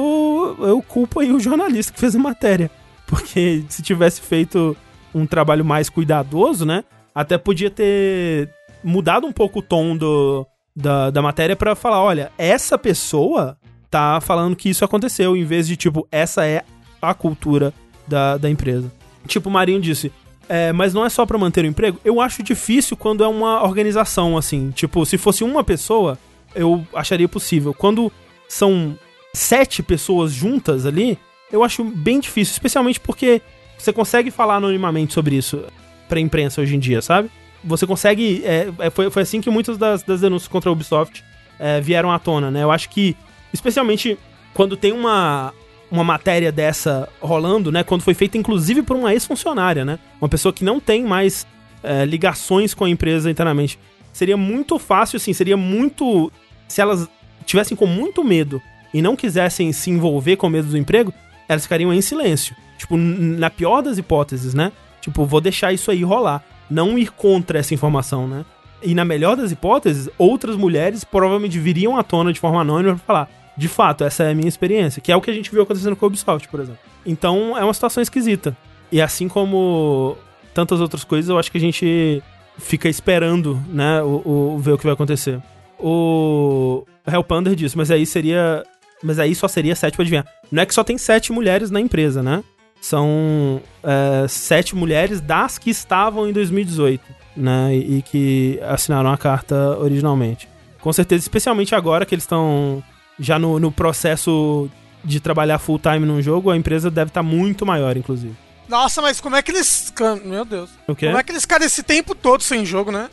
eu culpo aí o jornalista que fez a matéria. Porque se tivesse feito um trabalho mais cuidadoso, né? Até podia ter mudado um pouco o tom do, da, da matéria para falar: olha, essa pessoa tá falando que isso aconteceu, em vez de tipo, essa é a cultura da, da empresa. Tipo, o Marinho disse: é, mas não é só para manter o emprego. Eu acho difícil quando é uma organização assim. Tipo, se fosse uma pessoa, eu acharia possível. Quando são sete pessoas juntas ali, eu acho bem difícil, especialmente porque você consegue falar anonimamente sobre isso pra imprensa hoje em dia, sabe? Você consegue. É, é foi, foi assim que muitas das, das denúncias contra a Ubisoft é, vieram à tona, né? Eu acho que, especialmente quando tem uma, uma matéria dessa rolando, né? Quando foi feita, inclusive, por uma ex-funcionária, né? Uma pessoa que não tem mais é, ligações com a empresa internamente. Seria muito fácil, assim, seria muito. Se elas tivessem com muito medo e não quisessem se envolver com medo do emprego, elas ficariam em silêncio. Tipo, na pior das hipóteses, né? Tipo, vou deixar isso aí rolar. Não ir contra essa informação, né? E na melhor das hipóteses, outras mulheres provavelmente viriam à tona de forma anônima pra falar: de fato, essa é a minha experiência, que é o que a gente viu acontecendo com a Ubisoft, por exemplo. Então é uma situação esquisita. E assim como tantas outras coisas, eu acho que a gente fica esperando, né, o, o ver o que vai acontecer. O Hellpander disse, mas aí seria. Mas aí só seria sete pra adivinhar. Não é que só tem sete mulheres na empresa, né? São é, sete mulheres das que estavam em 2018, né? E, e que assinaram a carta originalmente. Com certeza, especialmente agora que eles estão já no, no processo de trabalhar full time num jogo, a empresa deve estar tá muito maior, inclusive. Nossa, mas como é que eles. Meu Deus. O quê? Como é que eles ficaram esse tempo todo sem jogo, né?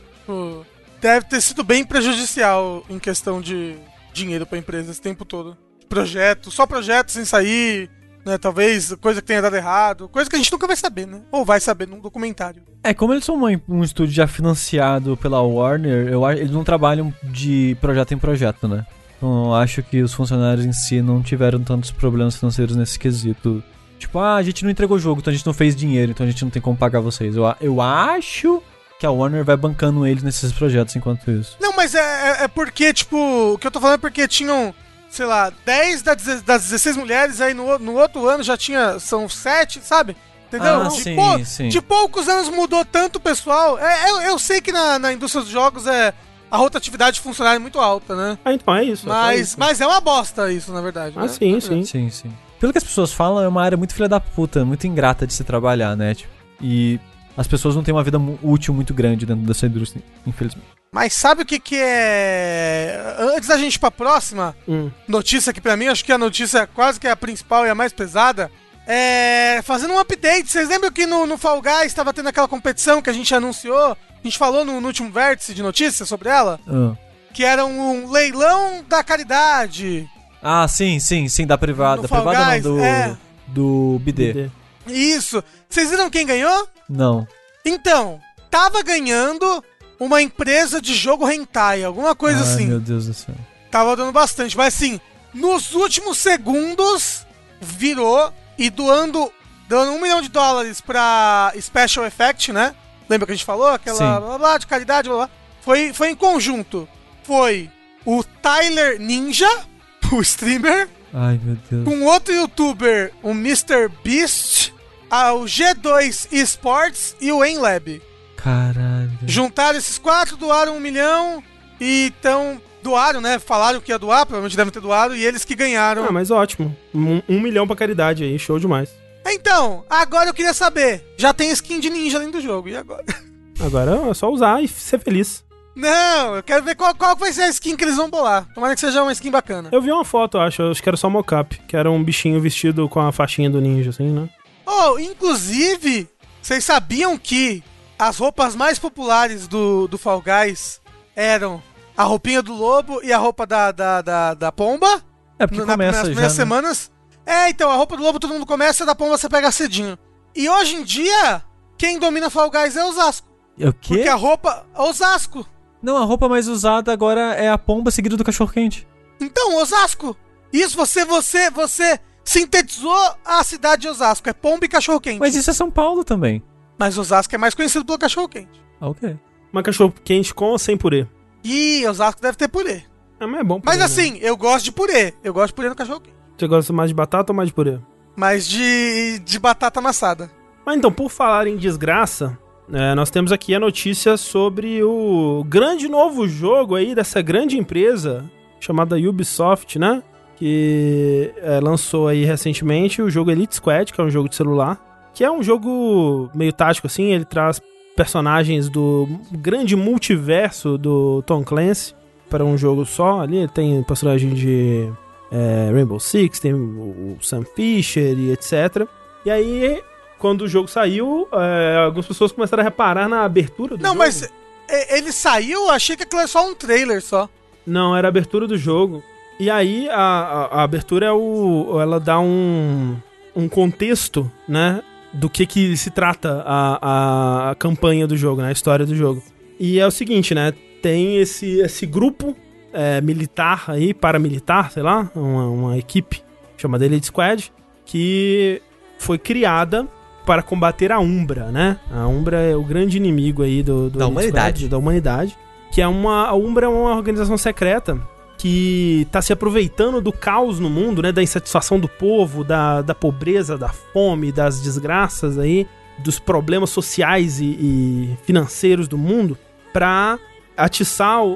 Deve ter sido bem prejudicial em questão de dinheiro pra empresa esse tempo todo. Projeto, só projeto sem sair, né? Talvez coisa que tenha dado errado, coisa que a gente nunca vai saber, né? Ou vai saber num documentário. É, como eles são uma, um estúdio já financiado pela Warner, eu, eles não trabalham de projeto em projeto, né? Então eu acho que os funcionários em si não tiveram tantos problemas financeiros nesse quesito. Tipo, ah, a gente não entregou o jogo, então a gente não fez dinheiro, então a gente não tem como pagar vocês. Eu, eu acho que a Warner vai bancando eles nesses projetos enquanto isso. Não, mas é, é, é porque, tipo, o que eu tô falando é porque tinham, sei lá, 10 das, das 16 mulheres, aí no, no outro ano já tinha, são 7, sabe? Entendeu? Ah, de, sim, pou- sim. de poucos anos mudou tanto o pessoal. É, eu, eu sei que na, na indústria dos jogos é a rotatividade de funcionário é muito alta, né? Ah, então é isso. é Mas, isso. mas é uma bosta isso, na verdade. Ah, né? sim, sim. Sim, sim. Pelo que as pessoas falam, é uma área muito filha da puta, muito ingrata de se trabalhar, né? Tipo, e as pessoas não têm uma vida útil muito grande dentro dessa indústria, infelizmente. Mas sabe o que que é... Antes da gente ir pra próxima Hum. notícia que pra mim, acho que a notícia quase que é a principal e a mais pesada, é... Fazendo um update, vocês lembram que no, no Fall Guys estava tendo aquela competição que a gente anunciou? A gente falou no, no último vértice de notícias sobre ela? Ah. Que era um leilão da caridade. Ah, sim, sim, sim, da privada. No Da Fall privada Guys, não, do, é. do BD. BD. Isso. Vocês viram quem ganhou? Não. Então, tava ganhando uma empresa de jogo hentai, alguma coisa Ai, assim. meu Deus do céu. Tava dando bastante, mas assim, nos últimos segundos virou e doando, doando um milhão de dólares pra Special Effect, né? Lembra que a gente falou? Aquela Sim. blá blá, blá de caridade, blá blá. Foi, foi em conjunto. Foi o Tyler Ninja, o streamer, Ai, meu Deus. com outro youtuber, o Mr. Beast, ah, o G2 Esports e o Enlab. Caralho. Juntaram esses quatro, doaram um milhão e então doaram, né? Falaram que ia doar, provavelmente devem ter doado, e eles que ganharam. Ah, mas ótimo. Um, um milhão pra caridade aí, show demais. Então, agora eu queria saber, já tem skin de ninja dentro do jogo, e agora? Agora é só usar e ser feliz. Não, eu quero ver qual, qual vai ser a skin que eles vão bolar. Tomara que seja uma skin bacana. Eu vi uma foto, eu acho, eu acho que era só mocap, que era um bichinho vestido com a faixinha do ninja, assim, né? Oh, inclusive, vocês sabiam que as roupas mais populares do, do Fall Guys eram a roupinha do lobo e a roupa da, da, da, da pomba? É porque Na- começa nas já. primeiras né? semanas. É, então, a roupa do lobo todo mundo começa, a da pomba você pega cedinho. E hoje em dia, quem domina Fall Guys é o Zasco. É o quê? Porque a roupa. Osasco. Não, a roupa mais usada agora é a pomba seguida do cachorro quente. Então, Osasco. Isso, você, você, você sintetizou a cidade de Osasco. É pomba e cachorro quente. Mas isso é São Paulo também. Mas Osasco é mais conhecido pelo cachorro quente. Ah, ok. Uma cachorro quente com ou sem purê? Ih, Osasco deve ter purê. Ah, mas é bom Mas purê, né? assim, eu gosto de purê. Eu gosto de purê no cachorro quente. Você gosta mais de batata ou mais de purê? Mas de, de batata amassada. Mas então, por falar em desgraça, é, nós temos aqui a notícia sobre o grande novo jogo aí dessa grande empresa chamada Ubisoft, né? Que é, lançou aí recentemente o jogo Elite Squad, que é um jogo de celular, que é um jogo meio tático assim, ele traz personagens do grande multiverso do Tom Clancy para um jogo só. Ali ele tem personagem de é, Rainbow Six, tem o, Sam Fisher e etc. E aí, quando o jogo saiu, é, algumas pessoas começaram a reparar na abertura do Não, jogo. mas é, ele saiu, achei que aquilo é só um trailer só. Não, era a abertura do jogo. E aí, a, a, a abertura é o. Ela dá um. um contexto, né? Do que que se trata a, a, campanha do jogo, né? A história do jogo. E é o seguinte, né? Tem esse, esse grupo é, militar aí, paramilitar, sei lá, uma, uma equipe chamada Elite Squad, que foi criada para combater a Umbra, né? A Umbra é o grande inimigo aí do, do Da Elite humanidade. Squad, da humanidade, que é uma a Umbra é uma organização secreta que tá se aproveitando do caos no mundo, né, da insatisfação do povo, da, da pobreza, da fome, das desgraças aí, dos problemas sociais e, e financeiros do mundo, pra atiçar o-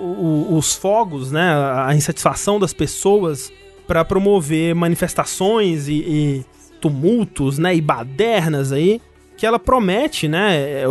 o- os fogos, né, a insatisfação das pessoas pra promover manifestações e, e tumultos, né, e badernas aí, que ela promete, né, é,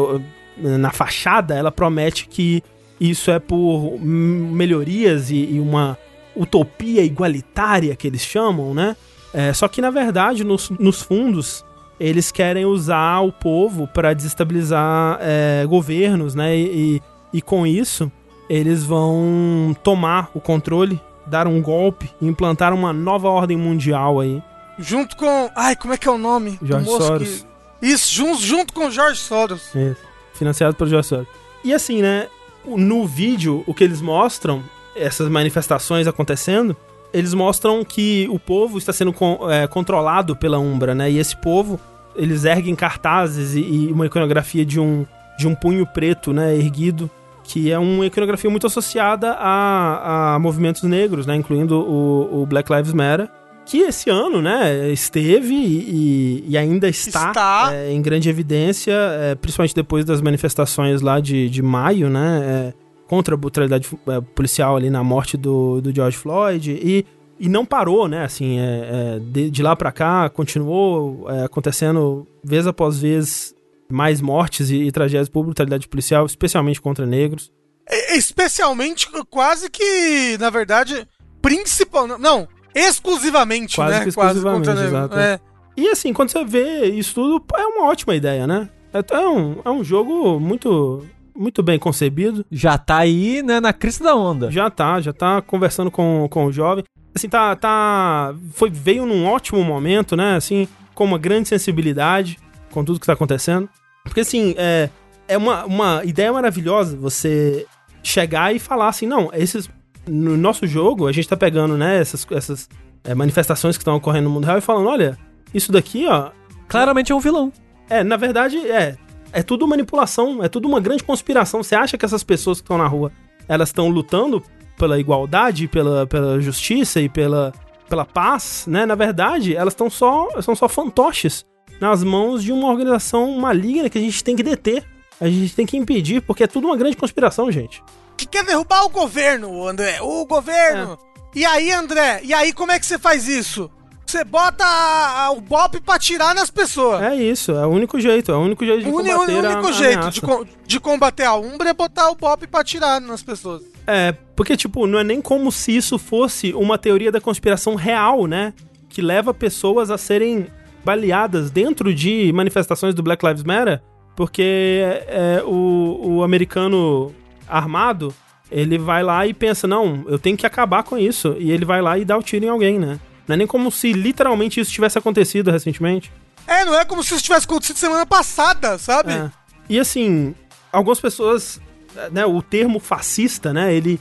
na fachada, ela promete que isso é por melhorias e, e uma utopia igualitária que eles chamam, né? É, só que na verdade, nos, nos fundos, eles querem usar o povo para desestabilizar é, governos, né? E, e, e com isso, eles vão tomar o controle, dar um golpe e implantar uma nova ordem mundial aí. Junto com. Ai, como é que é o nome? moço Soros. que- Isso, junto, junto com Jorge Soros. Isso. Financiado pelo George Soros. E assim, né? No vídeo, o que eles mostram, essas manifestações acontecendo, eles mostram que o povo está sendo con- é, controlado pela Umbra, né? E esse povo, eles erguem cartazes e, e uma iconografia de um, de um punho preto, né? Erguido, que é uma iconografia muito associada a, a movimentos negros, né? Incluindo o, o Black Lives Matter. Que esse ano, né, esteve e, e ainda está, Está. é, em grande evidência, é, principalmente depois das manifestações lá de, de maio, né, é, contra a brutalidade é, policial ali na morte do, do George Floyd e, e não parou, né, assim, é, é, de, de lá pra cá continuou é, acontecendo vez após vez mais mortes e, e tragédias por brutalidade policial, especialmente contra negros. E- Especialmente, quase que, na verdade, principal. Não, exclusivamente, Quase né? que exclusivamente, negro. exato. É. E assim, quando você vê isso tudo, é uma ótima ideia, né? É, é um, é um jogo muito, muito bem concebido. Já tá aí, né, na crista da onda. Já tá, já tá conversando com, com o jovem. Assim, tá, tá. Foi, veio num ótimo momento, né? Assim, com uma grande sensibilidade com tudo que tá acontecendo. Porque, assim, é, é uma, uma ideia maravilhosa você chegar e falar assim: não, esses. No nosso jogo, a gente tá pegando, né, essas, essas é, manifestações que estão ocorrendo no mundo real e falando: olha, isso daqui, ó, Claramente é um vilão. é, na verdade, é. É tudo manipulação, é tudo uma grande conspiração. Você acha que essas pessoas que estão na rua, elas estão lutando pela igualdade, pela, pela justiça e pela, pela paz, né? Na verdade, elas estão só, são só fantoches nas mãos de uma organização maligna que a gente tem que deter. A gente tem que impedir, porque é tudo uma grande conspiração, gente. Que quer derrubar o governo, André. O governo. E aí, André? E aí, como é que você faz isso? Você bota a- a- o BOP pra tirar nas pessoas. É isso, é o único jeito, é o único jeito de o uni- combater o a- único a jeito de, de combater a Umbra é botar o BOP pra tirar nas pessoas. É, porque, tipo, não é nem como se isso fosse uma teoria da conspiração real, né? Que leva pessoas a serem baleadas dentro de manifestações do Black Lives Matter, porque é, o, o americano armado, ele vai lá e pensa, não, eu tenho que acabar com isso. E ele vai lá e dá o tiro em alguém, né? Não é nem como se literalmente isso tivesse acontecido recentemente. É, não é como se isso tivesse acontecido semana passada, sabe? É. E assim, algumas pessoas, né, o termo fascista, né, ele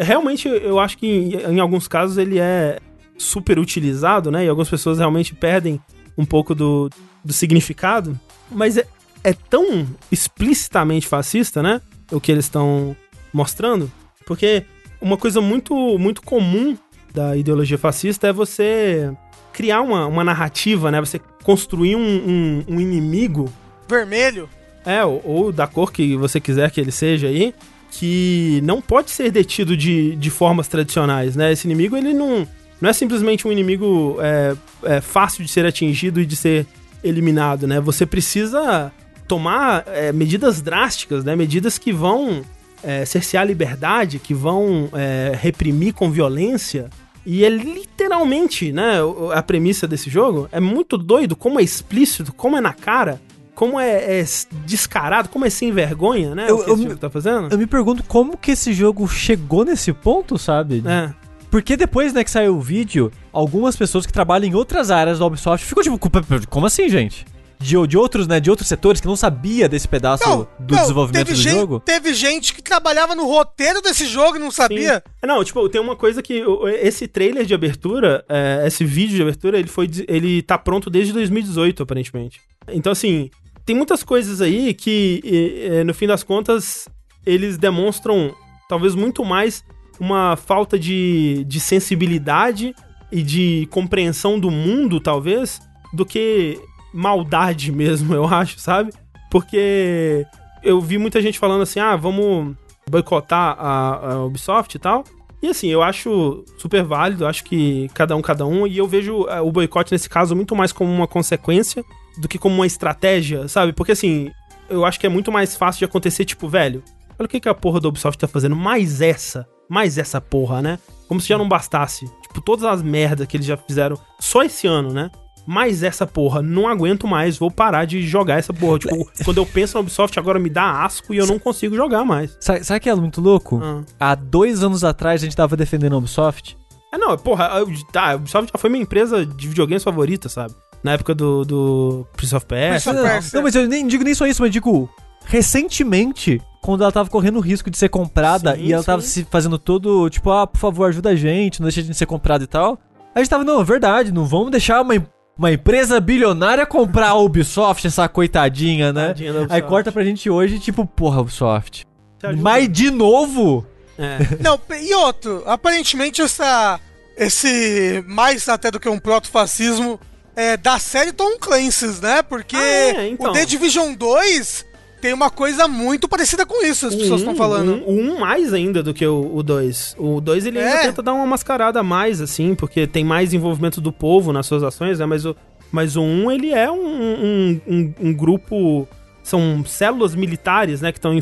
realmente eu acho que em, em alguns casos ele é super utilizado, né, e algumas pessoas realmente perdem um pouco do, do significado, mas é, é tão explicitamente fascista, né, o que eles estão mostrando, porque uma coisa muito, muito comum da ideologia fascista é você criar uma, uma narrativa, né, você construir um, um- um inimigo Vermelho. é, ou, ou da cor que você quiser que ele seja aí, que não pode ser detido de, de formas tradicionais, né? Esse inimigo, ele não, não é simplesmente um inimigo é, é, fácil de ser atingido e de ser eliminado, né? Você precisa tomar é, medidas drásticas, né? Medidas que vão é, cercear a liberdade, que vão é, reprimir com violência. E é literalmente, né, a premissa desse jogo. É muito doido como é explícito, como é na cara, como é, é descarado, como é sem vergonha, né? Eu- o que eu esse me- jogo tá fazendo. Eu me pergunto como que esse jogo chegou nesse ponto, sabe? É. Porque depois, né, que saiu o vídeo, algumas pessoas que trabalham em outras áreas da Ubisoft ficam tipo, "Como- como assim, gente? De, de outros, né, de outros setores que não sabia desse pedaço Não, do não, desenvolvimento do gente, jogo. Teve gente que trabalhava no roteiro desse jogo e não sabia. Sim. Não, tipo, tem uma coisa que esse trailer de abertura, é, esse vídeo de abertura, ele foi ele tá pronto desde 2018, aparentemente. Então assim, tem muitas coisas aí que e- e, no fim das contas eles demonstram talvez muito mais uma falta de, de sensibilidade e de compreensão do mundo, talvez, do que maldade mesmo, eu acho, sabe? Porque eu vi muita gente falando assim, ah, vamos boicotar a, a Ubisoft e tal. E assim, eu acho super válido, acho que cada um, cada um, e eu vejo eh, o boicote nesse caso muito mais como uma consequência do que como uma estratégia, sabe? Porque assim, eu acho que é muito mais fácil de acontecer, tipo, velho, olha o que, que a porra da Ubisoft tá fazendo, mais essa, mais essa porra, né? Como se já não bastasse. Tipo, todas as merdas que eles já fizeram só esse ano, né? Mais essa porra, não aguento mais, vou parar de jogar essa porra. Tipo, quando eu penso na Ubisoft, agora me dá asco e eu não consigo jogar mais. Sabe, sabe que é muito louco? Ah. Há dois anos atrás a gente tava defendendo a Ubisoft. É, não, porra, a, tá, a Ubisoft já foi minha empresa de videogames favorita, sabe? Na época do, do Prince of Persia. E. Persia. Não, mas eu nem digo nem só isso, mas digo, recentemente, quando ela tava correndo o risco de ser comprada Sim, e ela tava sim. se fazendo todo, tipo, ah, por favor, ajuda a gente, não deixa de ser comprada e tal. A gente tava, não, é verdade, não vamos deixar uma, uma empresa bilionária comprar a Ubisoft, essa coitadinha, né? Tadinha da Aí Ubisoft. corta pra gente hoje, tipo, porra, Ubisoft. Ajuda. Mas de novo? É. Não, e outro, aparentemente essa. Esse. Mais até do que um proto-fascismo é da série Tom Clancy's, né? Porque Ah, é, então. o The Division 2 tem uma coisa muito parecida com isso, as pessoas estão falando. Um, um mais ainda do que o 2. O 2 ele ainda É. tenta dar uma mascarada a mais, assim, porque tem mais envolvimento do povo nas suas ações, né? Mas o, mas o 1 um, ele é um, um, um- um grupo. São células militares, né? Que estão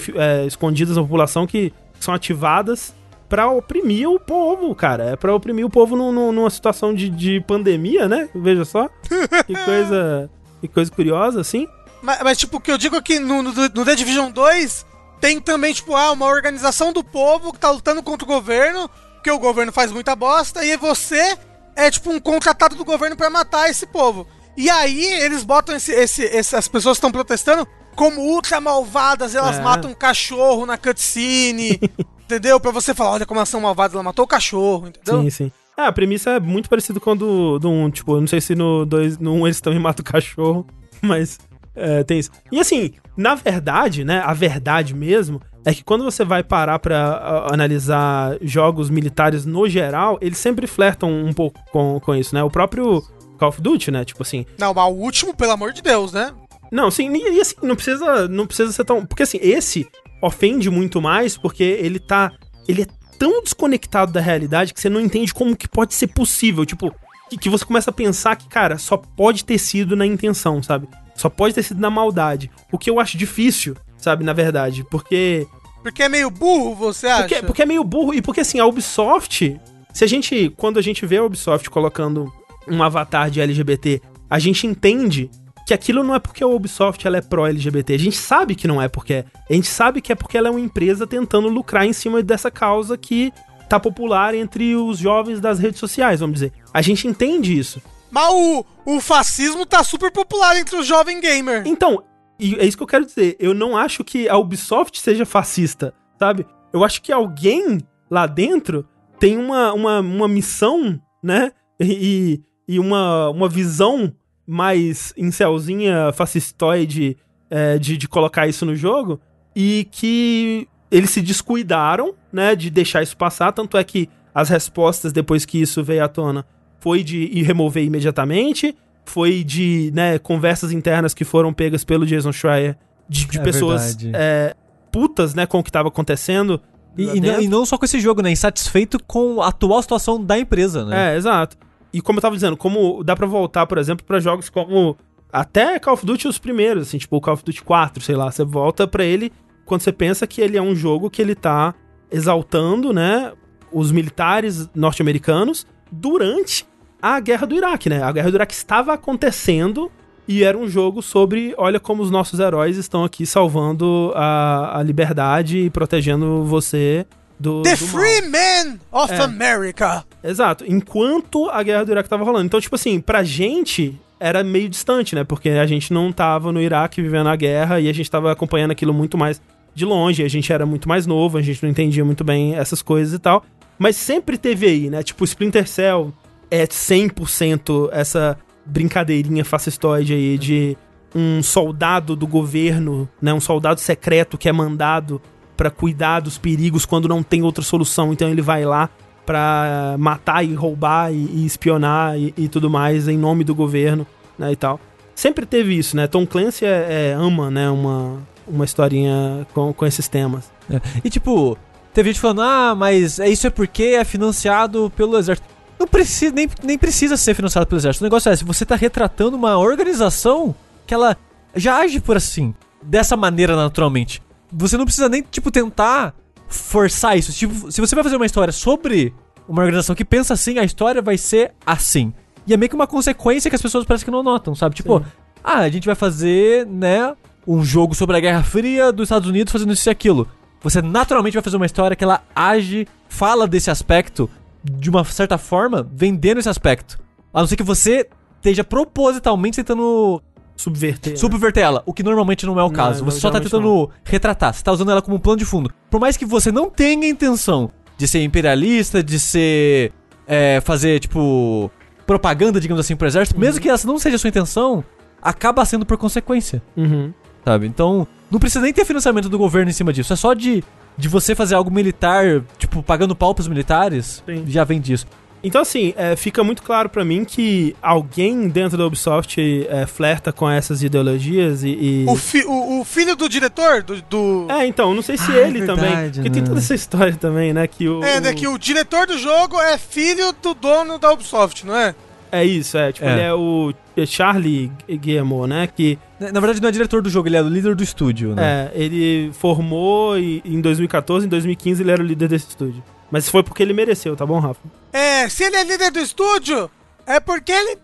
escondidas na população que são ativadas pra oprimir o povo, cara. É pra oprimir o povo num- num- numa situação de, de pandemia, né? Veja só. Que coisa. Que coisa curiosa, assim. Mas, mas, tipo, o que eu digo aqui no, no, no The Division 2 tem também, tipo, ah, uma organização do povo que tá lutando contra o governo, porque o governo faz muita bosta, e você é, tipo, um contratado do governo pra matar esse povo. E aí eles botam esse, esse, esse- as pessoas que estão protestando como ultra malvadas, elas É. matam um cachorro na cutscene, entendeu? Pra você falar, olha como elas são malvadas, ela matou o cachorro, entendeu? Sim, sim. É, a premissa é muito parecida com a do, do 1. Tipo, eu não sei se no 2, no 1 eles também matam o cachorro, mas é, tem isso. E assim, na verdade, né, a verdade mesmo é que quando você vai parar pra a- analisar jogos militares no geral, eles sempre flertam um pouco com, com isso, né? O próprio Call of Duty, né? Tipo assim, Não, mas o último, pelo amor de Deus, né? não, sim, e, e assim, não precisa, não precisa ser tão. Porque assim, esse ofende muito mais porque ele tá. Ele é tão desconectado da realidade que você não entende como que pode ser possível. Tipo, que, que você começa a pensar que, cara, só pode ter sido na intenção, sabe? Só pode ter sido na maldade. O que eu acho difícil, sabe, na verdade. Porque. Porque é meio burro, você acha? Porque, porque é meio burro. E porque assim, a Ubisoft. Se a gente. Quando a gente vê a Ubisoft colocando um avatar de LGBT, a gente entende que aquilo não é porque a Ubisoft ela é pró-LGBT. A gente sabe que não é porque é. A gente sabe que é porque ela é uma empresa tentando lucrar em cima dessa causa que tá popular entre os jovens das redes sociais, vamos dizer. A gente entende isso. Mas o, o fascismo tá super popular entre o jovem gamer. Então, E é isso que eu quero dizer. Eu não acho que a Ubisoft seja fascista, sabe? Eu acho que alguém lá dentro tem uma, uma, uma missão, né? E, e uma, uma visão mais incelzinha, fascistoide é, de, de colocar isso no jogo. E que eles se descuidaram, né? De deixar isso passar. Tanto é que as respostas depois que isso veio à tona foi de ir remover imediatamente, foi de né, conversas internas que foram pegas pelo Jason Schreier de, de É pessoas é, putas né, com o que estava acontecendo. E, e não, e não só com esse jogo, né? Insatisfeito com a atual situação da empresa, né? É, exato. E como eu tava dizendo, como dá pra voltar, por exemplo, pra jogos como até Call of Duty os primeiros, assim, tipo o Call of Duty 4, sei lá, você volta pra ele quando você pensa que ele é um jogo que ele tá exaltando, né, os militares norte-americanos durante a guerra do Iraque, né? A guerra do Iraque estava acontecendo e era um jogo sobre, olha como os nossos heróis estão aqui salvando a, a liberdade e protegendo você do, The do. Free Men of É. America. Exato. Enquanto a guerra do Iraque tava rolando. Então, tipo assim, pra gente era meio distante, né? Porque a gente não tava no Iraque vivendo a guerra e a gente tava acompanhando aquilo muito mais de longe. A gente era muito mais novo, a gente não entendia muito bem essas coisas e tal. Mas sempre teve aí, né? Tipo, Splinter Cell é 100% essa brincadeirinha fascistoide aí de um soldado do governo, né? Um soldado secreto que é mandado pra cuidar dos perigos quando não tem outra solução. Então ele vai lá pra matar e roubar e, e espionar e, e tudo mais em nome do governo, né, e tal. Sempre teve isso, né? Tom Clancy é, é- ama, né, uma, uma historinha com, com esses temas. É. E tipo, teve gente falando, ah, mas é isso é porque é financiado pelo exército. Não precisa, nem, nem precisa ser financiado pelo exército. O negócio é, se você tá retratando uma organização que ela já age por assim, dessa maneira naturalmente. Você não precisa nem, tipo, tentar forçar isso. Tipo, se você vai fazer uma história sobre uma organização que pensa assim, a história vai ser assim. E é meio que uma consequência que as pessoas parecem que não notam, sabe? Tipo, Sim. ah, a gente vai fazer, né, um jogo sobre a Guerra Fria dos Estados Unidos fazendo isso e aquilo. Você naturalmente vai fazer uma história que ela age, fala desse aspecto de uma certa forma, vendendo esse aspecto. A não ser que você esteja propositalmente tentando Subverter. né? subverter ela, o que normalmente não é o Não, caso. não, Você só tá tentando retratar, você tá usando ela como um plano de fundo. Por mais que você não tenha intenção de ser imperialista, de ser. é, fazer, tipo. propaganda, digamos assim, pro exército, mesmo que essa não seja a sua intenção, acaba sendo por consequência, Uhum. sabe? Então, não precisa nem ter financiamento do governo em cima disso. É só de, de você fazer algo militar, tipo, pagando pau pros militares, Sim. já vem disso. Então, assim, é, fica muito claro pra mim que alguém dentro da Ubisoft é, flerta com essas ideologias e. e- O, fi- o- o filho do diretor, do. do- É, então, não sei se Ah, é ele também. verdade, Porque tem né? toda essa história também, né? Que o. É, né, que o diretor do jogo é filho do dono da Ubisoft, não é? É isso, é. Tipo, É. ele é o Charlie Guillermo, né? Que Na verdade, não é diretor do jogo, ele é o líder do estúdio, né? é, ele formou e, em 2014, em 2015 ele era o líder desse estúdio. Mas foi porque ele mereceu, tá bom, Rafa? É, se ele é líder do estúdio, é porque ele.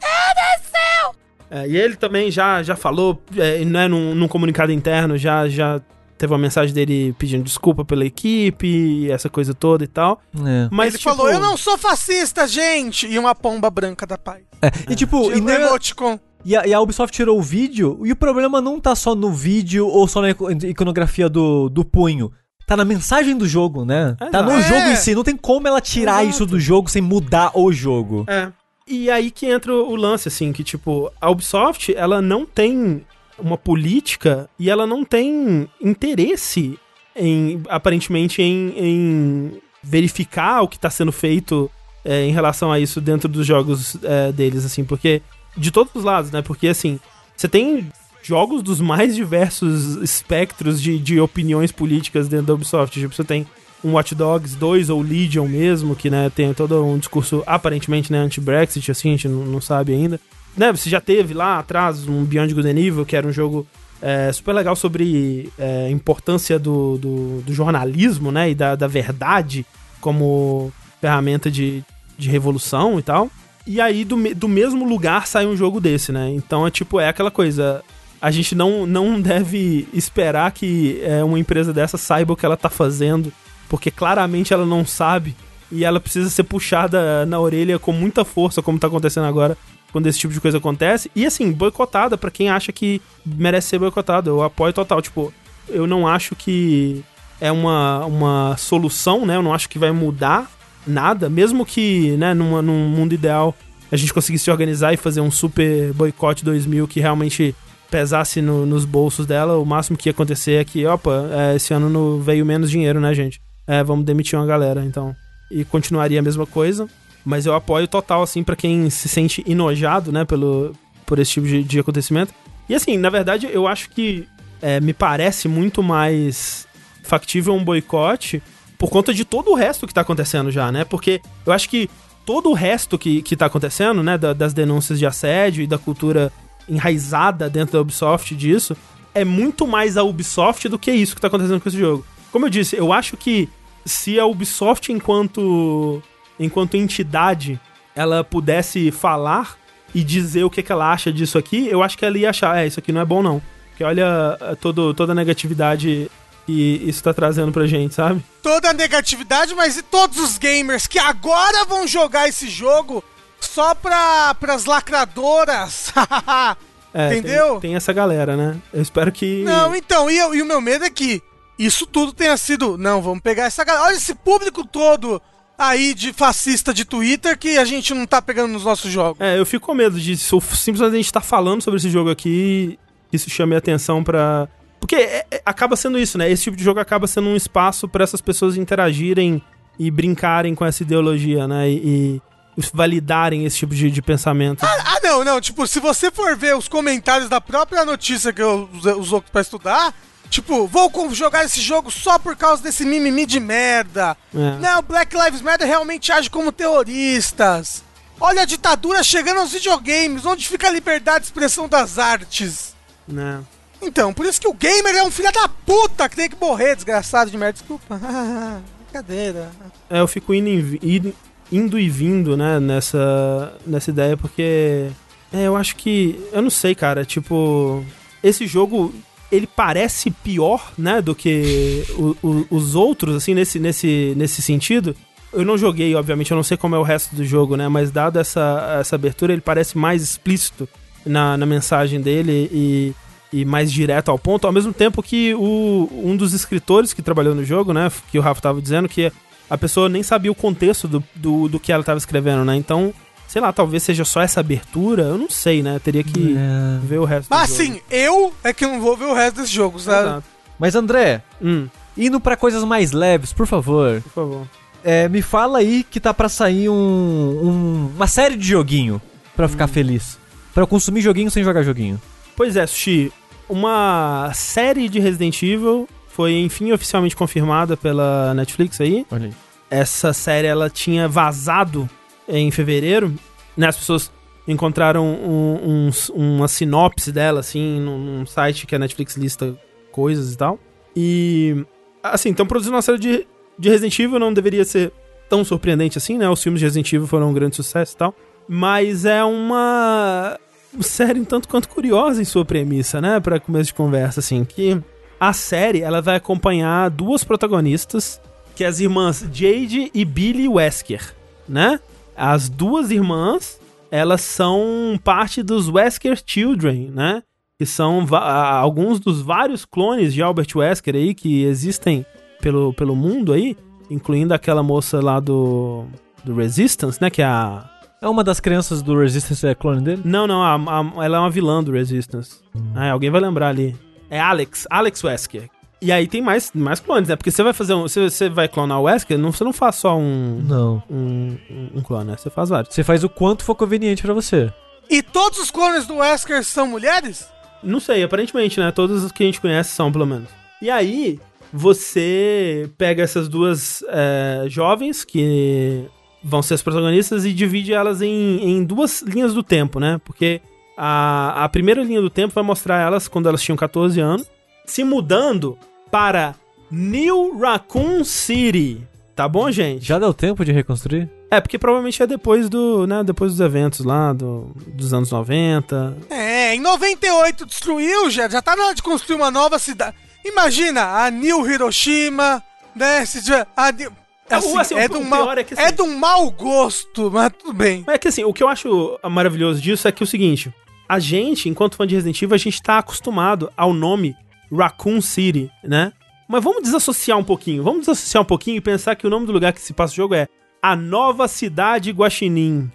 É, e ele também já, já falou, é, né, num, num comunicado interno, já, já teve uma mensagem dele pedindo desculpa pela equipe, e essa coisa toda e tal. É. Mas, ele tipo, falou: Eu não sou fascista, gente! E uma pomba branca da paz. É, E tipo, e, nem- emoticon. e a, e a Ubisoft tirou o vídeo, e o problema não tá só no vídeo ou só na ico- iconografia do, do punho. Tá na mensagem do jogo, né? Tá no É. jogo em si, não tem como ela tirar Exato. isso do jogo sem mudar o jogo. É. E aí que entra o lance, assim, que, tipo, a Ubisoft, ela não tem uma política e ela não tem interesse em, aparentemente, em, em verificar o que tá sendo feito é, em relação a isso dentro dos jogos é, deles, assim, porque de todos os lados, né? Porque, assim, você tem jogos dos mais diversos espectros de, de opiniões políticas dentro da Ubisoft. Tipo, você tem um Watch Dogs 2 ou Legion mesmo, que né, tem todo um discurso aparentemente né, anti-Brexit, assim, a gente não, não sabe ainda. Né, você já teve lá atrás um Beyond Good and Evil, que era um jogo é, super legal sobre é, a importância do, do, do jornalismo, né, e da, da verdade como ferramenta de, de revolução e tal. E aí, do, do mesmo lugar sai um jogo desse, né? Então é tipo, é aquela coisa. A gente não, não deve esperar que é, uma empresa dessa saiba o que ela tá fazendo, porque claramente ela não sabe e ela precisa ser puxada na orelha com muita força, como tá acontecendo agora, quando esse tipo de coisa acontece. E assim, boicotada pra quem acha que merece ser boicotado. Eu apoio total. Tipo, eu não acho que é uma, uma solução, né? Eu não acho que vai mudar nada, mesmo que, né, numa, num mundo ideal a gente conseguisse se organizar e fazer um super boicote 2000 que realmente pesasse no- nos bolsos dela, o máximo que ia acontecer é que, opa, é, esse ano no- veio menos dinheiro, né, gente? É, vamos demitir uma galera, então. E continuaria a mesma coisa, mas eu apoio total, assim, pra quem se sente enojado, né, pelo, por esse tipo de, de acontecimento. E assim, na verdade, eu acho que é, me parece muito mais factível um boicote por conta de todo o resto que tá acontecendo já, né? Porque eu acho que todo o resto que, que tá acontecendo, né, da- das denúncias de assédio e da cultura enraizada dentro da Ubisoft disso, é muito mais a Ubisoft do que isso que tá acontecendo com esse jogo. Como eu disse, eu acho que se a Ubisoft enquanto enquanto entidade ela pudesse falar e dizer o que, que ela acha disso aqui, eu acho que ela ia achar, é, isso aqui não é bom não. Porque olha é, todo, toda a negatividade que isso tá trazendo pra gente, sabe? Toda a negatividade, mas e todos os gamers que agora vão jogar esse jogo só pra, pras lacradoras? É, Entendeu? Tem, tem essa galera, né? Eu espero que. Não, então, e, eu- e o meu medo é que isso tudo tenha sido. Não, vamos pegar essa galera. Olha esse público todo aí de fascista de Twitter que a gente não tá pegando nos nossos jogos. É, eu fico com medo de se o- simplesmente a gente tá falando sobre esse jogo aqui, isso chame a atenção pra. Porque é- é- acaba sendo isso, né? Esse tipo de jogo acaba sendo um espaço pra essas pessoas interagirem e brincarem com essa ideologia, né? E, e validarem esse tipo de, de pensamento. Ah, não, não. Tipo, se você for ver os comentários da própria notícia que eu outros pra estudar, tipo, vou jogar esse jogo só por causa desse mimimi de merda. É. Não, Black Lives Matter realmente age como terroristas. Olha a ditadura chegando aos videogames, onde fica a liberdade de expressão das artes. Né? Então, por isso que o gamer é um filho da puta que tem que morrer, desgraçado de merda. Desculpa. Brincadeira. É, eu fico indo, e indo- indo e vindo, né, nessa, nessa ideia, porque. É, eu acho que. Eu não sei, cara. Tipo. Esse jogo. Ele parece pior, né, do que o- o- os outros, assim, nesse, nesse, nesse sentido. Eu não joguei, obviamente, eu não sei como é o resto do jogo, né, mas dado essa, essa abertura, ele parece mais explícito na, na mensagem dele e, e mais direto ao ponto, ao mesmo tempo que o, um dos escritores que trabalhou no jogo, né, que o Rafa tava dizendo, que a pessoa nem sabia o contexto do, do, do que ela tava escrevendo, né, então, sei lá, talvez seja só essa abertura, eu não sei, né, teria que É. ver o resto Mas do jogo. assim, eu é que não vou ver o resto desse jogo, sabe? Exato. Mas André, Hum, indo pra coisas mais leves, por favor. por favor. É, me fala aí que tá pra sair um, um- uma série de joguinho pra ficar feliz. Pra eu consumir joguinho sem jogar joguinho. Pois é, Sushi, uma série de Resident Evil foi, enfim, oficialmente confirmada pela Netflix aí. Olha aí. essa série ela tinha vazado em fevereiro, né? As pessoas encontraram um- um- uma sinopse dela, assim, num, site que a Netflix lista coisas e tal. E, assim, estão produzindo uma série de, de Resident Evil, não deveria ser tão surpreendente assim, né? Os filmes de Resident Evil foram um grande sucesso e tal. Mas é uma série um tanto quanto curiosa em sua premissa, né? Pra começo de conversa, assim, que a série, ela vai acompanhar duas protagonistas, que é as irmãs Jade e Billy Wesker, né? As duas irmãs, elas são parte dos Wesker Children, né? Que são alguns dos vários clones de Albert Wesker aí que existem pelo, pelo mundo aí, incluindo aquela moça lá do, do Resistance, né? Que é a. É uma das crianças do Resistance é clone dele? Não, não, a- a- ela é uma vilã do Resistance. Ah, alguém vai lembrar ali. É Alex, Alex Wesker. E aí tem mais, mais clones, né? Porque você vai fazer um. Se você vai clonar o Wesker, não, você não faz só um, Não. um, um- um clone, né? Você faz vários. Você faz o quanto for conveniente pra você. E todos os clones do Wesker são mulheres? Não sei, aparentemente, né? Todos os que a gente conhece são, pelo menos. E aí, você pega essas duas é, jovens que vão ser as protagonistas e divide elas em, em duas linhas do tempo, né? Porque a, a primeira linha do tempo vai mostrar elas quando elas tinham 14 anos, se mudando para New Raccoon City. Tá bom, gente? Já deu tempo de reconstruir? É, porque provavelmente é depois do, né, depois dos eventos lá, do, dos anos 90. É, em 98 destruiu, já, já tá na hora de construir uma nova cidade. Imagina, a New Hiroshima, né? Se tiver, a New- É, assim, assim, é, o- de o um mau, pior é que, é assim- de um mau gosto, mas tudo bem. Mas é que assim, o que eu acho maravilhoso disso é que é o seguinte: a gente, enquanto fã de Resident Evil, a gente tá acostumado ao nome Raccoon City, né? Mas vamos desassociar um pouquinho. Vamos desassociar um pouquinho e pensar que o nome do lugar que se passa o jogo é A Nova Cidade Guaxinim.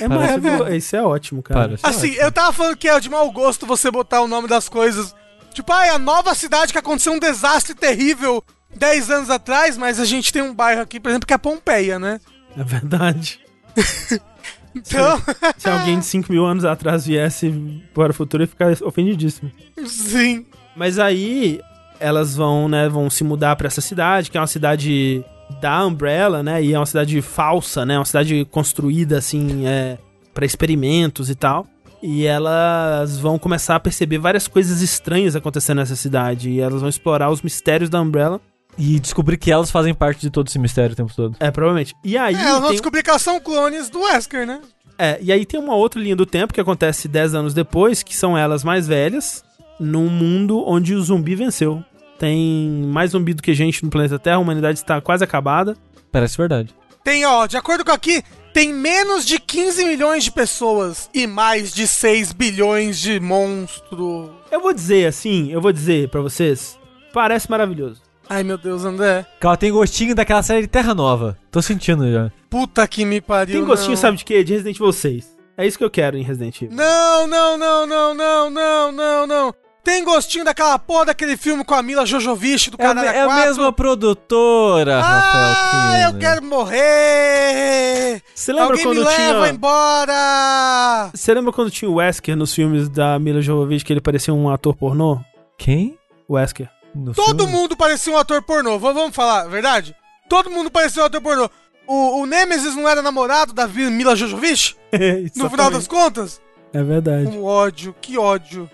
É maravilhoso. Isso é ótimo, cara. Parece. Assim, eu tava falando que é de mau gosto você botar o nome das coisas. Tipo, ah, é a nova cidade que aconteceu um desastre terrível 10 anos atrás, mas a gente tem um bairro aqui, por exemplo, que é Pompeia, né? É verdade. Então, Se alguém de 5 mil anos atrás viesse para o futuro, ia ficar ofendidíssimo. sim. Mas aí elas vão, né, vão se mudar pra essa cidade, que é uma cidade da Umbrella, né? E é uma cidade falsa, né? Uma cidade construída assim, é, para experimentos e tal. E elas vão começar a perceber várias coisas estranhas acontecendo nessa cidade. E elas vão explorar os mistérios da Umbrella. E descobrir que elas fazem parte de todo esse mistério o tempo todo. É, provavelmente. E aí. É, elas vão tem- descobrir que elas são clones do Wesker, né? É, e aí tem uma outra linha do tempo que acontece 10 anos depois, que são elas mais velhas, num mundo onde o zumbi venceu. Tem mais zumbi do que gente no planeta Terra, a humanidade está quase acabada. Parece verdade. Tem, ó, de acordo com aqui, tem menos de 15 milhões de pessoas e mais de 6 bilhões de monstros. Eu vou dizer assim, eu vou dizer pra vocês, parece maravilhoso. Ai, meu Deus, André. Ela tem gostinho daquela série de Terra Nova. Tô sentindo já. Puta que me pariu. Tem gostinho, não. sabe de quê? De Resident Evil 6. É isso que eu quero em Resident Evil. Não, não, não, não, não, não, não, não. Tem gostinho daquela porra daquele filme com a Mila Jojovic do É, Caralho me- é a mesma produtora, Ah, Rafael. eu quero morrer! Você lembra Alguém me quando leva tinha... embora! Você lembra quando tinha o Wesker nos filmes da Mila Jovovich, que ele parecia um ator pornô? Quem? Wesker. No Todo filme? mundo parecia um ator pornô, v- vamos falar, verdade? Todo mundo parecia um ator pornô. O, o Nemesis não era namorado da Mila Jojovic? No final das contas? É verdade. Um ódio, que ódio,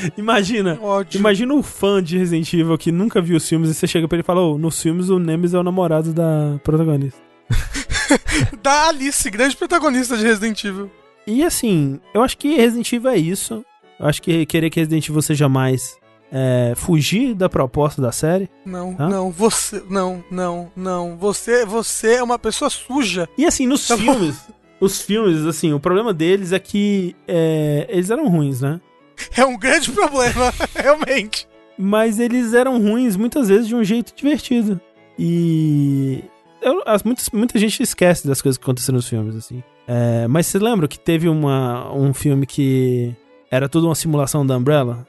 Imagina. ódio. Imagina um fã de Resident Evil que nunca viu os filmes e você chega pra ele e fala: Ô, nos filmes o Nemesis é o namorado da protagonista. Da Alice, grande protagonista de Resident Evil. E assim, eu acho que Resident Evil é isso. Eu acho que querer que Resident Evil seja mais é, fugir da proposta da série. Não, Hã? não, você, não, não, não. Você, você é uma pessoa suja. E assim, nos Tá bom. filmes, os filmes, assim, o problema deles é que é, eles eram ruins, né? É um grande problema, realmente. Mas eles eram ruins muitas vezes de um jeito divertido. E. Eu, as, muitas, muita gente esquece das coisas que aconteceram nos filmes, assim. É, mas você lembra que teve uma, um filme que era tudo uma simulação da Umbrella?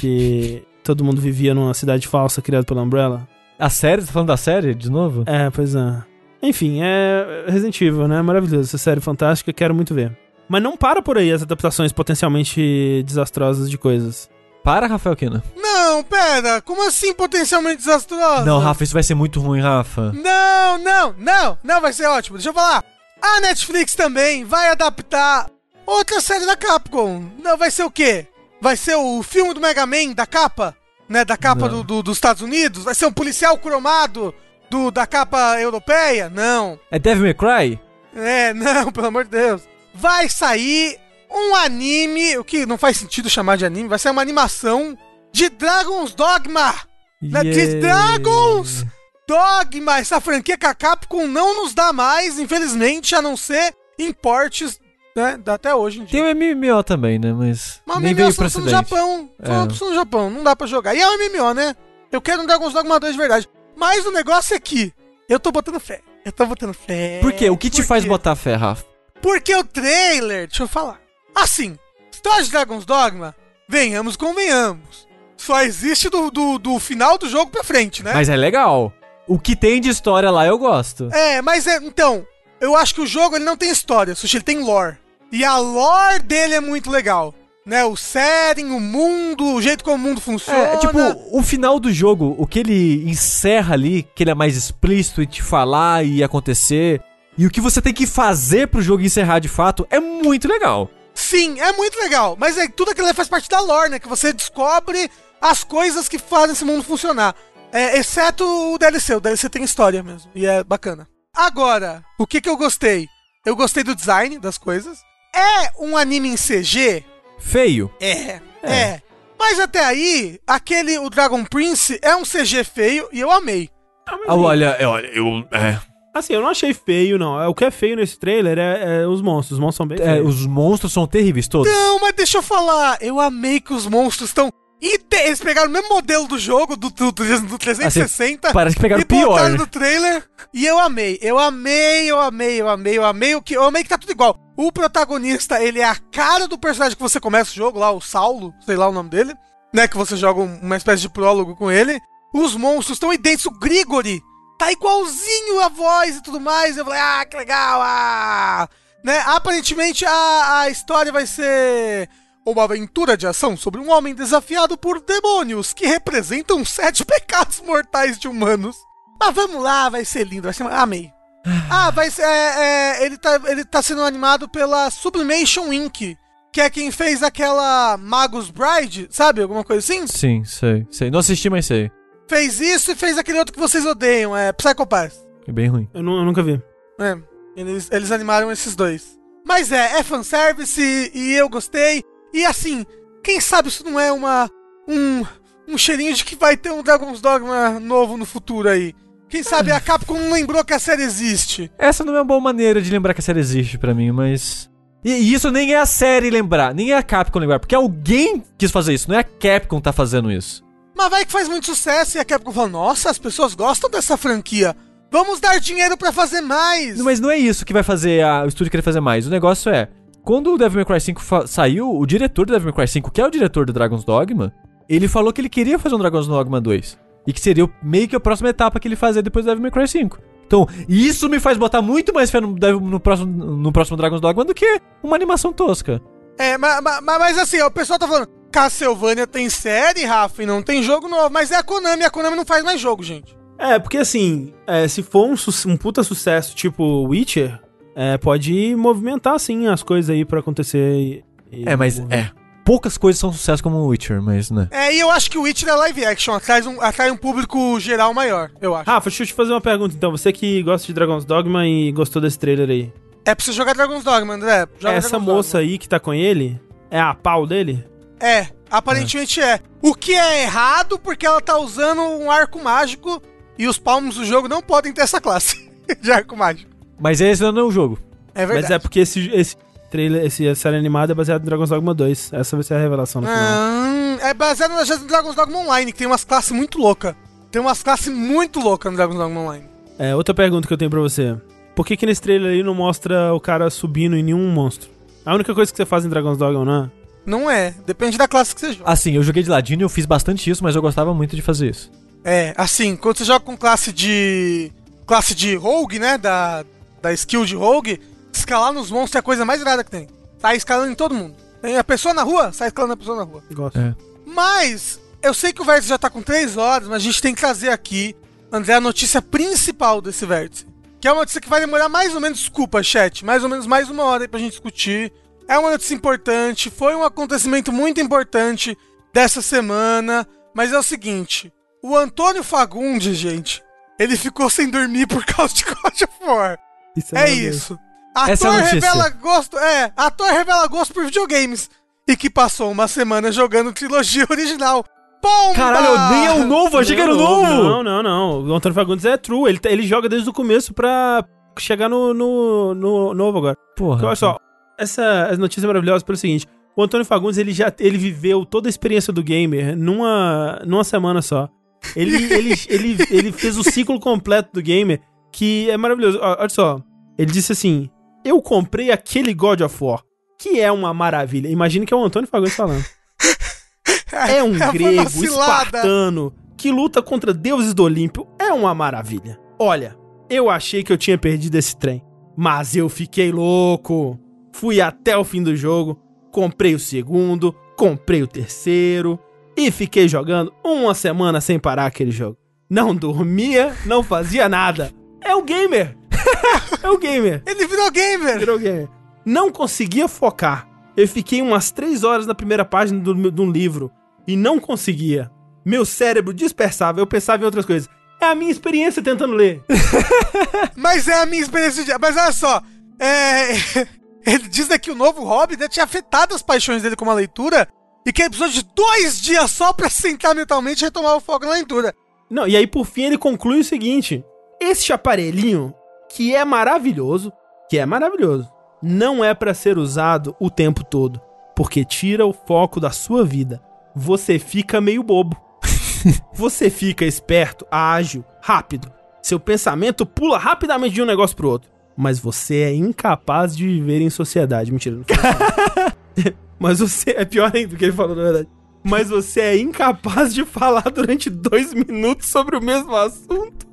Que todo mundo vivia numa cidade falsa criada pela Umbrella? A série? Você tá falando da série de novo? É, pois é. Enfim, é Resident Evil, né? Maravilhoso. Essa série fantástica, quero muito ver. Mas não para por aí as adaptações potencialmente desastrosas de coisas. Para, Rafael Kina. Não, pera, como assim potencialmente desastrosa? Não, Rafa, isso vai ser muito ruim, Rafa. Não, não, não, não, vai ser ótimo. Deixa eu falar. A Netflix também vai adaptar outra série da Capcom. Não, vai ser o quê? Vai ser o filme do Mega Man, da capa? Né, da capa do, do- dos Estados Unidos? Vai ser um policial cromado do, da capa europeia? Não. É Devil May Cry? É, não, pelo amor de Deus. Vai sair um anime, o que não faz sentido chamar de anime, vai ser uma animação de Dragon's Dogma. Na Yeah. Dragons! Dogma, essa franquia que a Capcom não nos dá mais, infelizmente, a não ser em portes, né, até hoje em dia. Tem o MMO também, né? Mas. Mas nem MMO veio só pra no. Japão, só É. no Japão, não dá pra jogar. E é um MMO, né? Eu quero um Dragon's Dogma 2 de verdade. Mas o negócio é que eu tô botando fé. Eu tô botando fé. Por quê? O que te Por faz quê? botar fé, Rafa? Porque o trailer, deixa eu falar. Assim, história de Dragon's Dogma, venhamos, convenhamos. Só existe do, do, do final do jogo pra frente, né? Mas é legal. O que tem de história lá eu gosto. É, mas é, então, eu acho que o jogo ele não tem história, Sushi, ele tem lore. E a lore dele é muito legal. Né, o setting, o mundo, o jeito como o mundo funciona. É, tipo, o final do jogo, o que ele encerra ali, que ele é mais explícito e te falar e acontecer, e o que você tem que fazer pro jogo encerrar de fato, é muito legal. Sim, é muito legal. Mas é, tudo aquilo faz parte da lore, né? Que você descobre as coisas que fazem esse mundo funcionar. É, exceto o DLC. O DLC tem história mesmo. E é bacana. Agora, o que que eu gostei? Eu gostei do design das coisas. É um anime em CG? Feio. É, é. Mas até aí, aquele, o Dragon Prince, é um CG feio e eu amei. Ah, mas Ah, olha, é, olha, eu. É, Assim, eu não achei feio, não. É, O que é feio nesse trailer é, é os monstros. Os monstros são bem é, feios. os monstros são terríveis todos. Não, mas deixa eu falar. Eu amei que os monstros estão. Eles pegaram o mesmo modelo do jogo, do, do, do 360. Parece que pegaram e pior. no trailer. E eu amei. Eu amei, eu amei, eu amei, eu amei. O que, eu amei que tá tudo igual. O protagonista, ele é a cara do personagem que você começa o jogo lá, o Saulo, sei lá o nome dele. Né, que você joga um- uma espécie de prólogo com ele. Os monstros estão idênticos. O Grigori tá igualzinho a voz e tudo mais. Eu falei, ah, que legal, ah! Né, aparentemente a, a história vai ser uma aventura de ação sobre um homem desafiado por demônios que representam sete pecados mortais de humanos. Mas vamos lá, vai ser lindo, vai ser. Amei. Ah, vai ser. é, é, ele, tá, ele tá sendo animado pela Sublimation Inc., que é quem fez aquela Magus Bride, sabe? Alguma coisa assim? Sim, sei, sei. Não assisti, mas sei. Fez isso e fez aquele outro que vocês odeiam, é Psycho Pass. É bem ruim. Eu, eu nunca vi. É, eles, eles animaram esses dois. Mas é, é fanservice e, e eu gostei. E assim, quem sabe isso não é uma. um. um cheirinho de que vai ter um Dragon's Dogma novo no futuro aí. Quem sabe a Capcom não lembrou que a série existe. Essa não é uma boa maneira de lembrar que a série existe pra mim, mas. E isso nem é a série lembrar, nem é a Capcom lembrar, porque alguém quis fazer isso, não é a Capcom tá fazendo isso. Mas vai que faz muito sucesso e a Capcom fala: Nossa, as pessoas gostam dessa franquia. Vamos dar dinheiro pra fazer mais. Mas não é isso que vai fazer a- o estúdio querer fazer mais. O negócio é, quando o Devil May Cry 5 fa- saiu, o diretor do Devil May Cry 5, que é o diretor do Dragon's Dogma, ele falou que ele queria fazer um Dragon's Dogma 2. E que seria o- meio que a próxima etapa que ele fazia depois do Devil May Cry 5. Então, isso me faz botar muito mais fé no, no próximo, no próximo Dragon's Dogma do que uma animação tosca. É, mas, mas, assim, ó, o pessoal tá falando: Castlevania tem série, Rafa, e não tem jogo novo. Mas é a Konami, a Konami não faz mais jogo, gente. É, porque assim, é, se for um, um puta sucesso tipo Witcher, é, pode movimentar, sim, as coisas aí pra acontecer. e- e- É, mas é. Poucas coisas são sucesso como o Witcher, mas né. É, e eu acho que o Witcher é live action, atrai um, atrai um público geral maior, eu acho. Rafa, deixa eu te fazer uma pergunta então. Você que gosta de Dragon's Dogma e gostou desse trailer aí. É pra você jogar Dragon's Dogma, André. Joga Essa Dragon's moça aí que tá com ele é a pau dele? É, aparentemente é. O que é errado porque ela tá usando um arco mágico e os palmos do jogo não podem ter essa classe de arco mágico. Mas esse não é o jogo. É verdade. Mas é porque esse, esse trailer, esse série animada é baseado em Dragon's Dogma 2. Essa vai ser a revelação no final. Hum, é baseado no Dragon's Dogma Online, que tem umas classes muito loucas. Tem umas classes muito loucas no Dragon's Dogma Online. É, outra pergunta que eu tenho pra você. Por que que nesse trailer aí não mostra o cara subindo em nenhum monstro? A única coisa que você faz em Dragon's Dogma, não é? Não é, depende da classe que você joga. Assim, eu joguei de ladinho e eu fiz bastante isso, mas eu gostava muito de fazer isso. É, assim, quando você joga com classe de. classe de rogue, né? Da, da skill de rogue, escalar nos monstros é a coisa mais irada que tem. Sai escalando em todo mundo. Tem a pessoa na rua, sai escalando a pessoa na rua. Gosto. É. Mas, eu sei que o vértice já tá com 3 horas, mas a gente tem que trazer aqui, André, a notícia principal desse vértice. Que é uma notícia que vai demorar mais ou menos, desculpa, chat, mais ou menos mais uma hora aí pra gente discutir. É uma notícia importante, foi um acontecimento muito importante dessa semana. Mas é o seguinte: o Antônio Fagundes, gente, ele ficou sem dormir por causa de God of War. Isso É maravilhoso. isso. Essa é a Ator notícia. revela gosto. É, ator revela gosto por videogames. E que passou uma semana jogando trilogia original. Pomba! Caralho, nem é o novo, achei que era o novo! Não, não, não. O Antônio Fagundes é true. Ele, ele joga desde o começo pra chegar no, no, no novo agora. Porra. Porque, olha só, essa notícia é maravilhosa pelo seguinte. O Antônio Fagundes, ele já ele viveu toda a experiência do gamer numa, numa semana só. Ele, ele, ele, ele fez o ciclo completo do gamer, que é maravilhoso. Olha só, ele disse assim, eu comprei aquele God of War, que é uma maravilha. Imagina que é o Antônio Fagundes falando. É um Foi grego espartano que luta contra deuses do Olímpio. É uma maravilha. Olha, eu achei que eu tinha perdido esse trem, mas eu fiquei louco. Fui até o fim do jogo, comprei o segundo, comprei o terceiro e fiquei jogando uma semana sem parar aquele jogo. Não dormia, não fazia nada. É o gamer. é o gamer. Ele virou gamer! Virou gamer. Não conseguia focar. Eu fiquei umas três horas na primeira página de um livro e não conseguia. Meu cérebro dispersava, eu pensava em outras coisas. É a minha experiência tentando ler. Mas é a minha experiência de. Mas olha só, é. Ele diz né, que o novo hobby né, tinha afetado as paixões dele com a leitura e que ele precisou de dois dias só pra sentar mentalmente e retomar o foco na leitura. Não, e aí por fim ele conclui o seguinte: este aparelhinho, que é maravilhoso, que é maravilhoso, não é pra ser usado o tempo todo, porque tira o foco da sua vida. Você fica meio bobo. Você fica esperto, ágil, rápido. Seu pensamento pula rapidamente de um negócio pro outro. Mas você é incapaz de viver em sociedade. Mentira, não foi. Mas você. É pior ainda do que ele falou, na verdade. Mas você é incapaz de falar durante dois minutos sobre o mesmo assunto.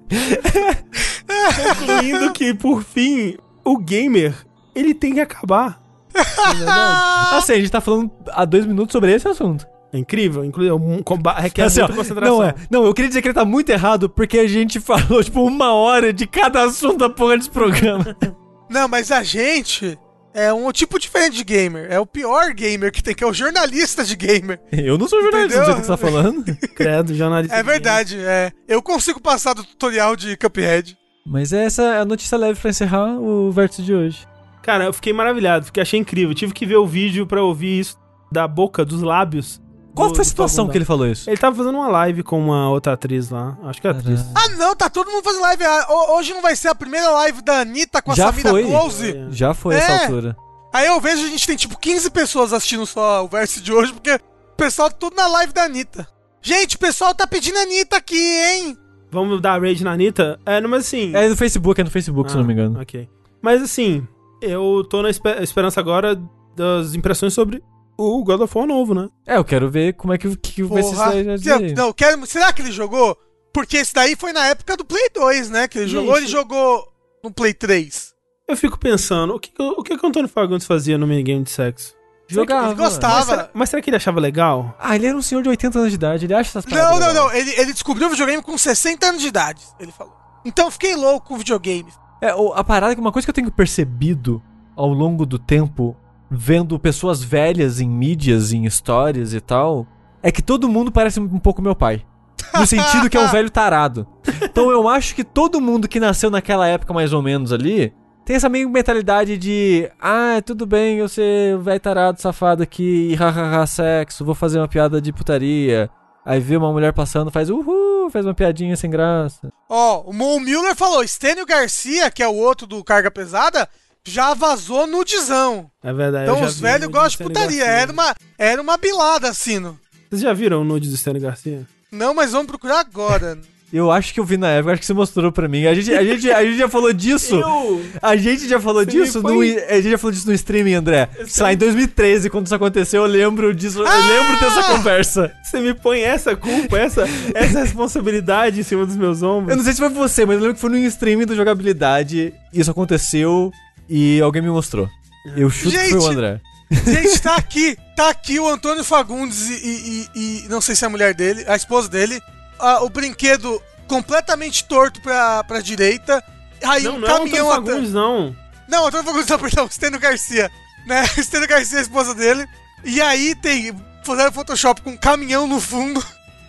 Concluindo que, por fim, o gamer, ele tem que acabar. Não é verdade? Assim, a gente tá falando há dois minutos sobre esse assunto. É incrível, inclusive, um comba- requer Assim, muita concentração. não é. Não, eu queria dizer que ele tá muito errado porque a gente falou, tipo, uma hora de cada assunto da porra desse programa. Não, mas a gente é um tipo diferente de gamer. É o pior gamer que tem, que é o jornalista de gamer. Eu não sou jornalista, não sei o que você tá falando. Credo, jornalista. É verdade, é. Eu consigo passar do tutorial de Cuphead. Mas essa é a notícia leve pra encerrar o vértice de hoje. Cara, eu fiquei maravilhado, porque achei incrível. Tive que ver o vídeo pra ouvir isso da boca, dos lábios. Qual do- foi a situação que ele falou isso? Ele tava fazendo uma live com uma outra atriz lá. Acho que é atriz. Ah, não, tá todo mundo fazendo live. Ah, ho- Hoje não vai ser a primeira live da Anitta com a Já Samira foi. Close. Já foi É. essa altura. Aí eu vejo a gente tem tipo 15 pessoas assistindo só o verso de hoje, porque o pessoal tá tudo na live da Anitta. Gente, o pessoal tá pedindo a Anitta aqui, hein? Vamos dar rage na Anitta? É, mas assim... É no Facebook, é no Facebook, se Ah, não me engano. Ok. Mas assim, eu tô na espe- esperança agora das impressões sobre o God of War novo, né? É, eu quero ver como é que, que vai ser isso. Não, quero, será que ele jogou? Porque esse daí foi na época do Play 2, né? Que ele Gente. jogou, ele jogou no Play 3. Eu fico pensando, o que, o o que, o Antônio Fagundes fazia no minigame de sexo? Jogava. Ele gostava. Mas será, mas será que ele achava legal? Ah, ele era um senhor de 80 anos de idade, ele acha essas Não, paradas não, legais. não. Ele, ele descobriu o videogame com 60 anos de idade, ele falou. Então eu fiquei louco com videogame. É, o- a parada é que uma coisa que eu tenho percebido ao longo do tempo, vendo pessoas velhas em mídias, em histórias e tal, é que todo mundo parece um pouco meu pai. No sentido que é um velho tarado. Então eu acho que todo mundo que nasceu naquela época, mais ou menos ali, tem essa meio mentalidade de: ah, tudo bem, eu ser o velho tarado safado aqui, hahaha, sexo, vou fazer uma piada de putaria. Aí vê uma mulher passando, faz uhul, faz uma piadinha sem graça. Ó, o Mo Miller falou, Stênio Garcia, que é o outro do Carga Pesada, já vazou nudizão. É verdade. eu Então já os velhos gostam de putaria. Garcia. Era uma, era uma bilada, assim. Vocês já viram o nude do Stanley Garcia? Não, mas vamos procurar agora. Eu acho que eu vi na época, acho que você mostrou pra mim. A gente, a gente, a gente já falou disso. Eu... A gente já falou Você disso me no, a gente já falou disso no streaming, André. Esse Sei lá, em 2013, quando isso aconteceu, eu lembro disso. Eu lembro dessa conversa. Você me põe essa culpa, essa, essa responsabilidade em cima dos meus Eu ombros. não sei se foi você, mas eu lembro que foi no streaming do jogabilidade. Isso aconteceu e alguém me mostrou. Eu chuto que foi o Gente! André. Gente, tá aqui. Tá aqui o Antônio Fagundes e, e- e- não sei se é a mulher dele, a esposa dele. ah, o brinquedo completamente torto pra, pra direita. Aí Não, um não é o caminhão Antônio atrás. Fagundes, não. Não, Antônio Fagundes, não, perdão, Stênio Garcia. Né? Stênio Garcia é a esposa dele. E aí tem. Fizeram Photoshop com um caminhão no fundo.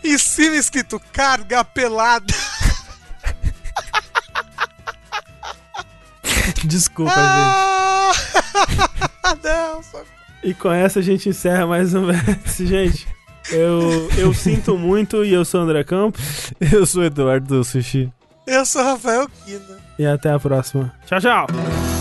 E em cima escrito carga pelada. Desculpa, gente. Ah! não, só... E com essa a gente encerra mais um vértice, gente. Eu, eu sinto muito e eu sou o André Campos. Eu sou o Eduardo do Sushi. Eu sou Rafael Kina. E até a próxima. Tchau, tchau.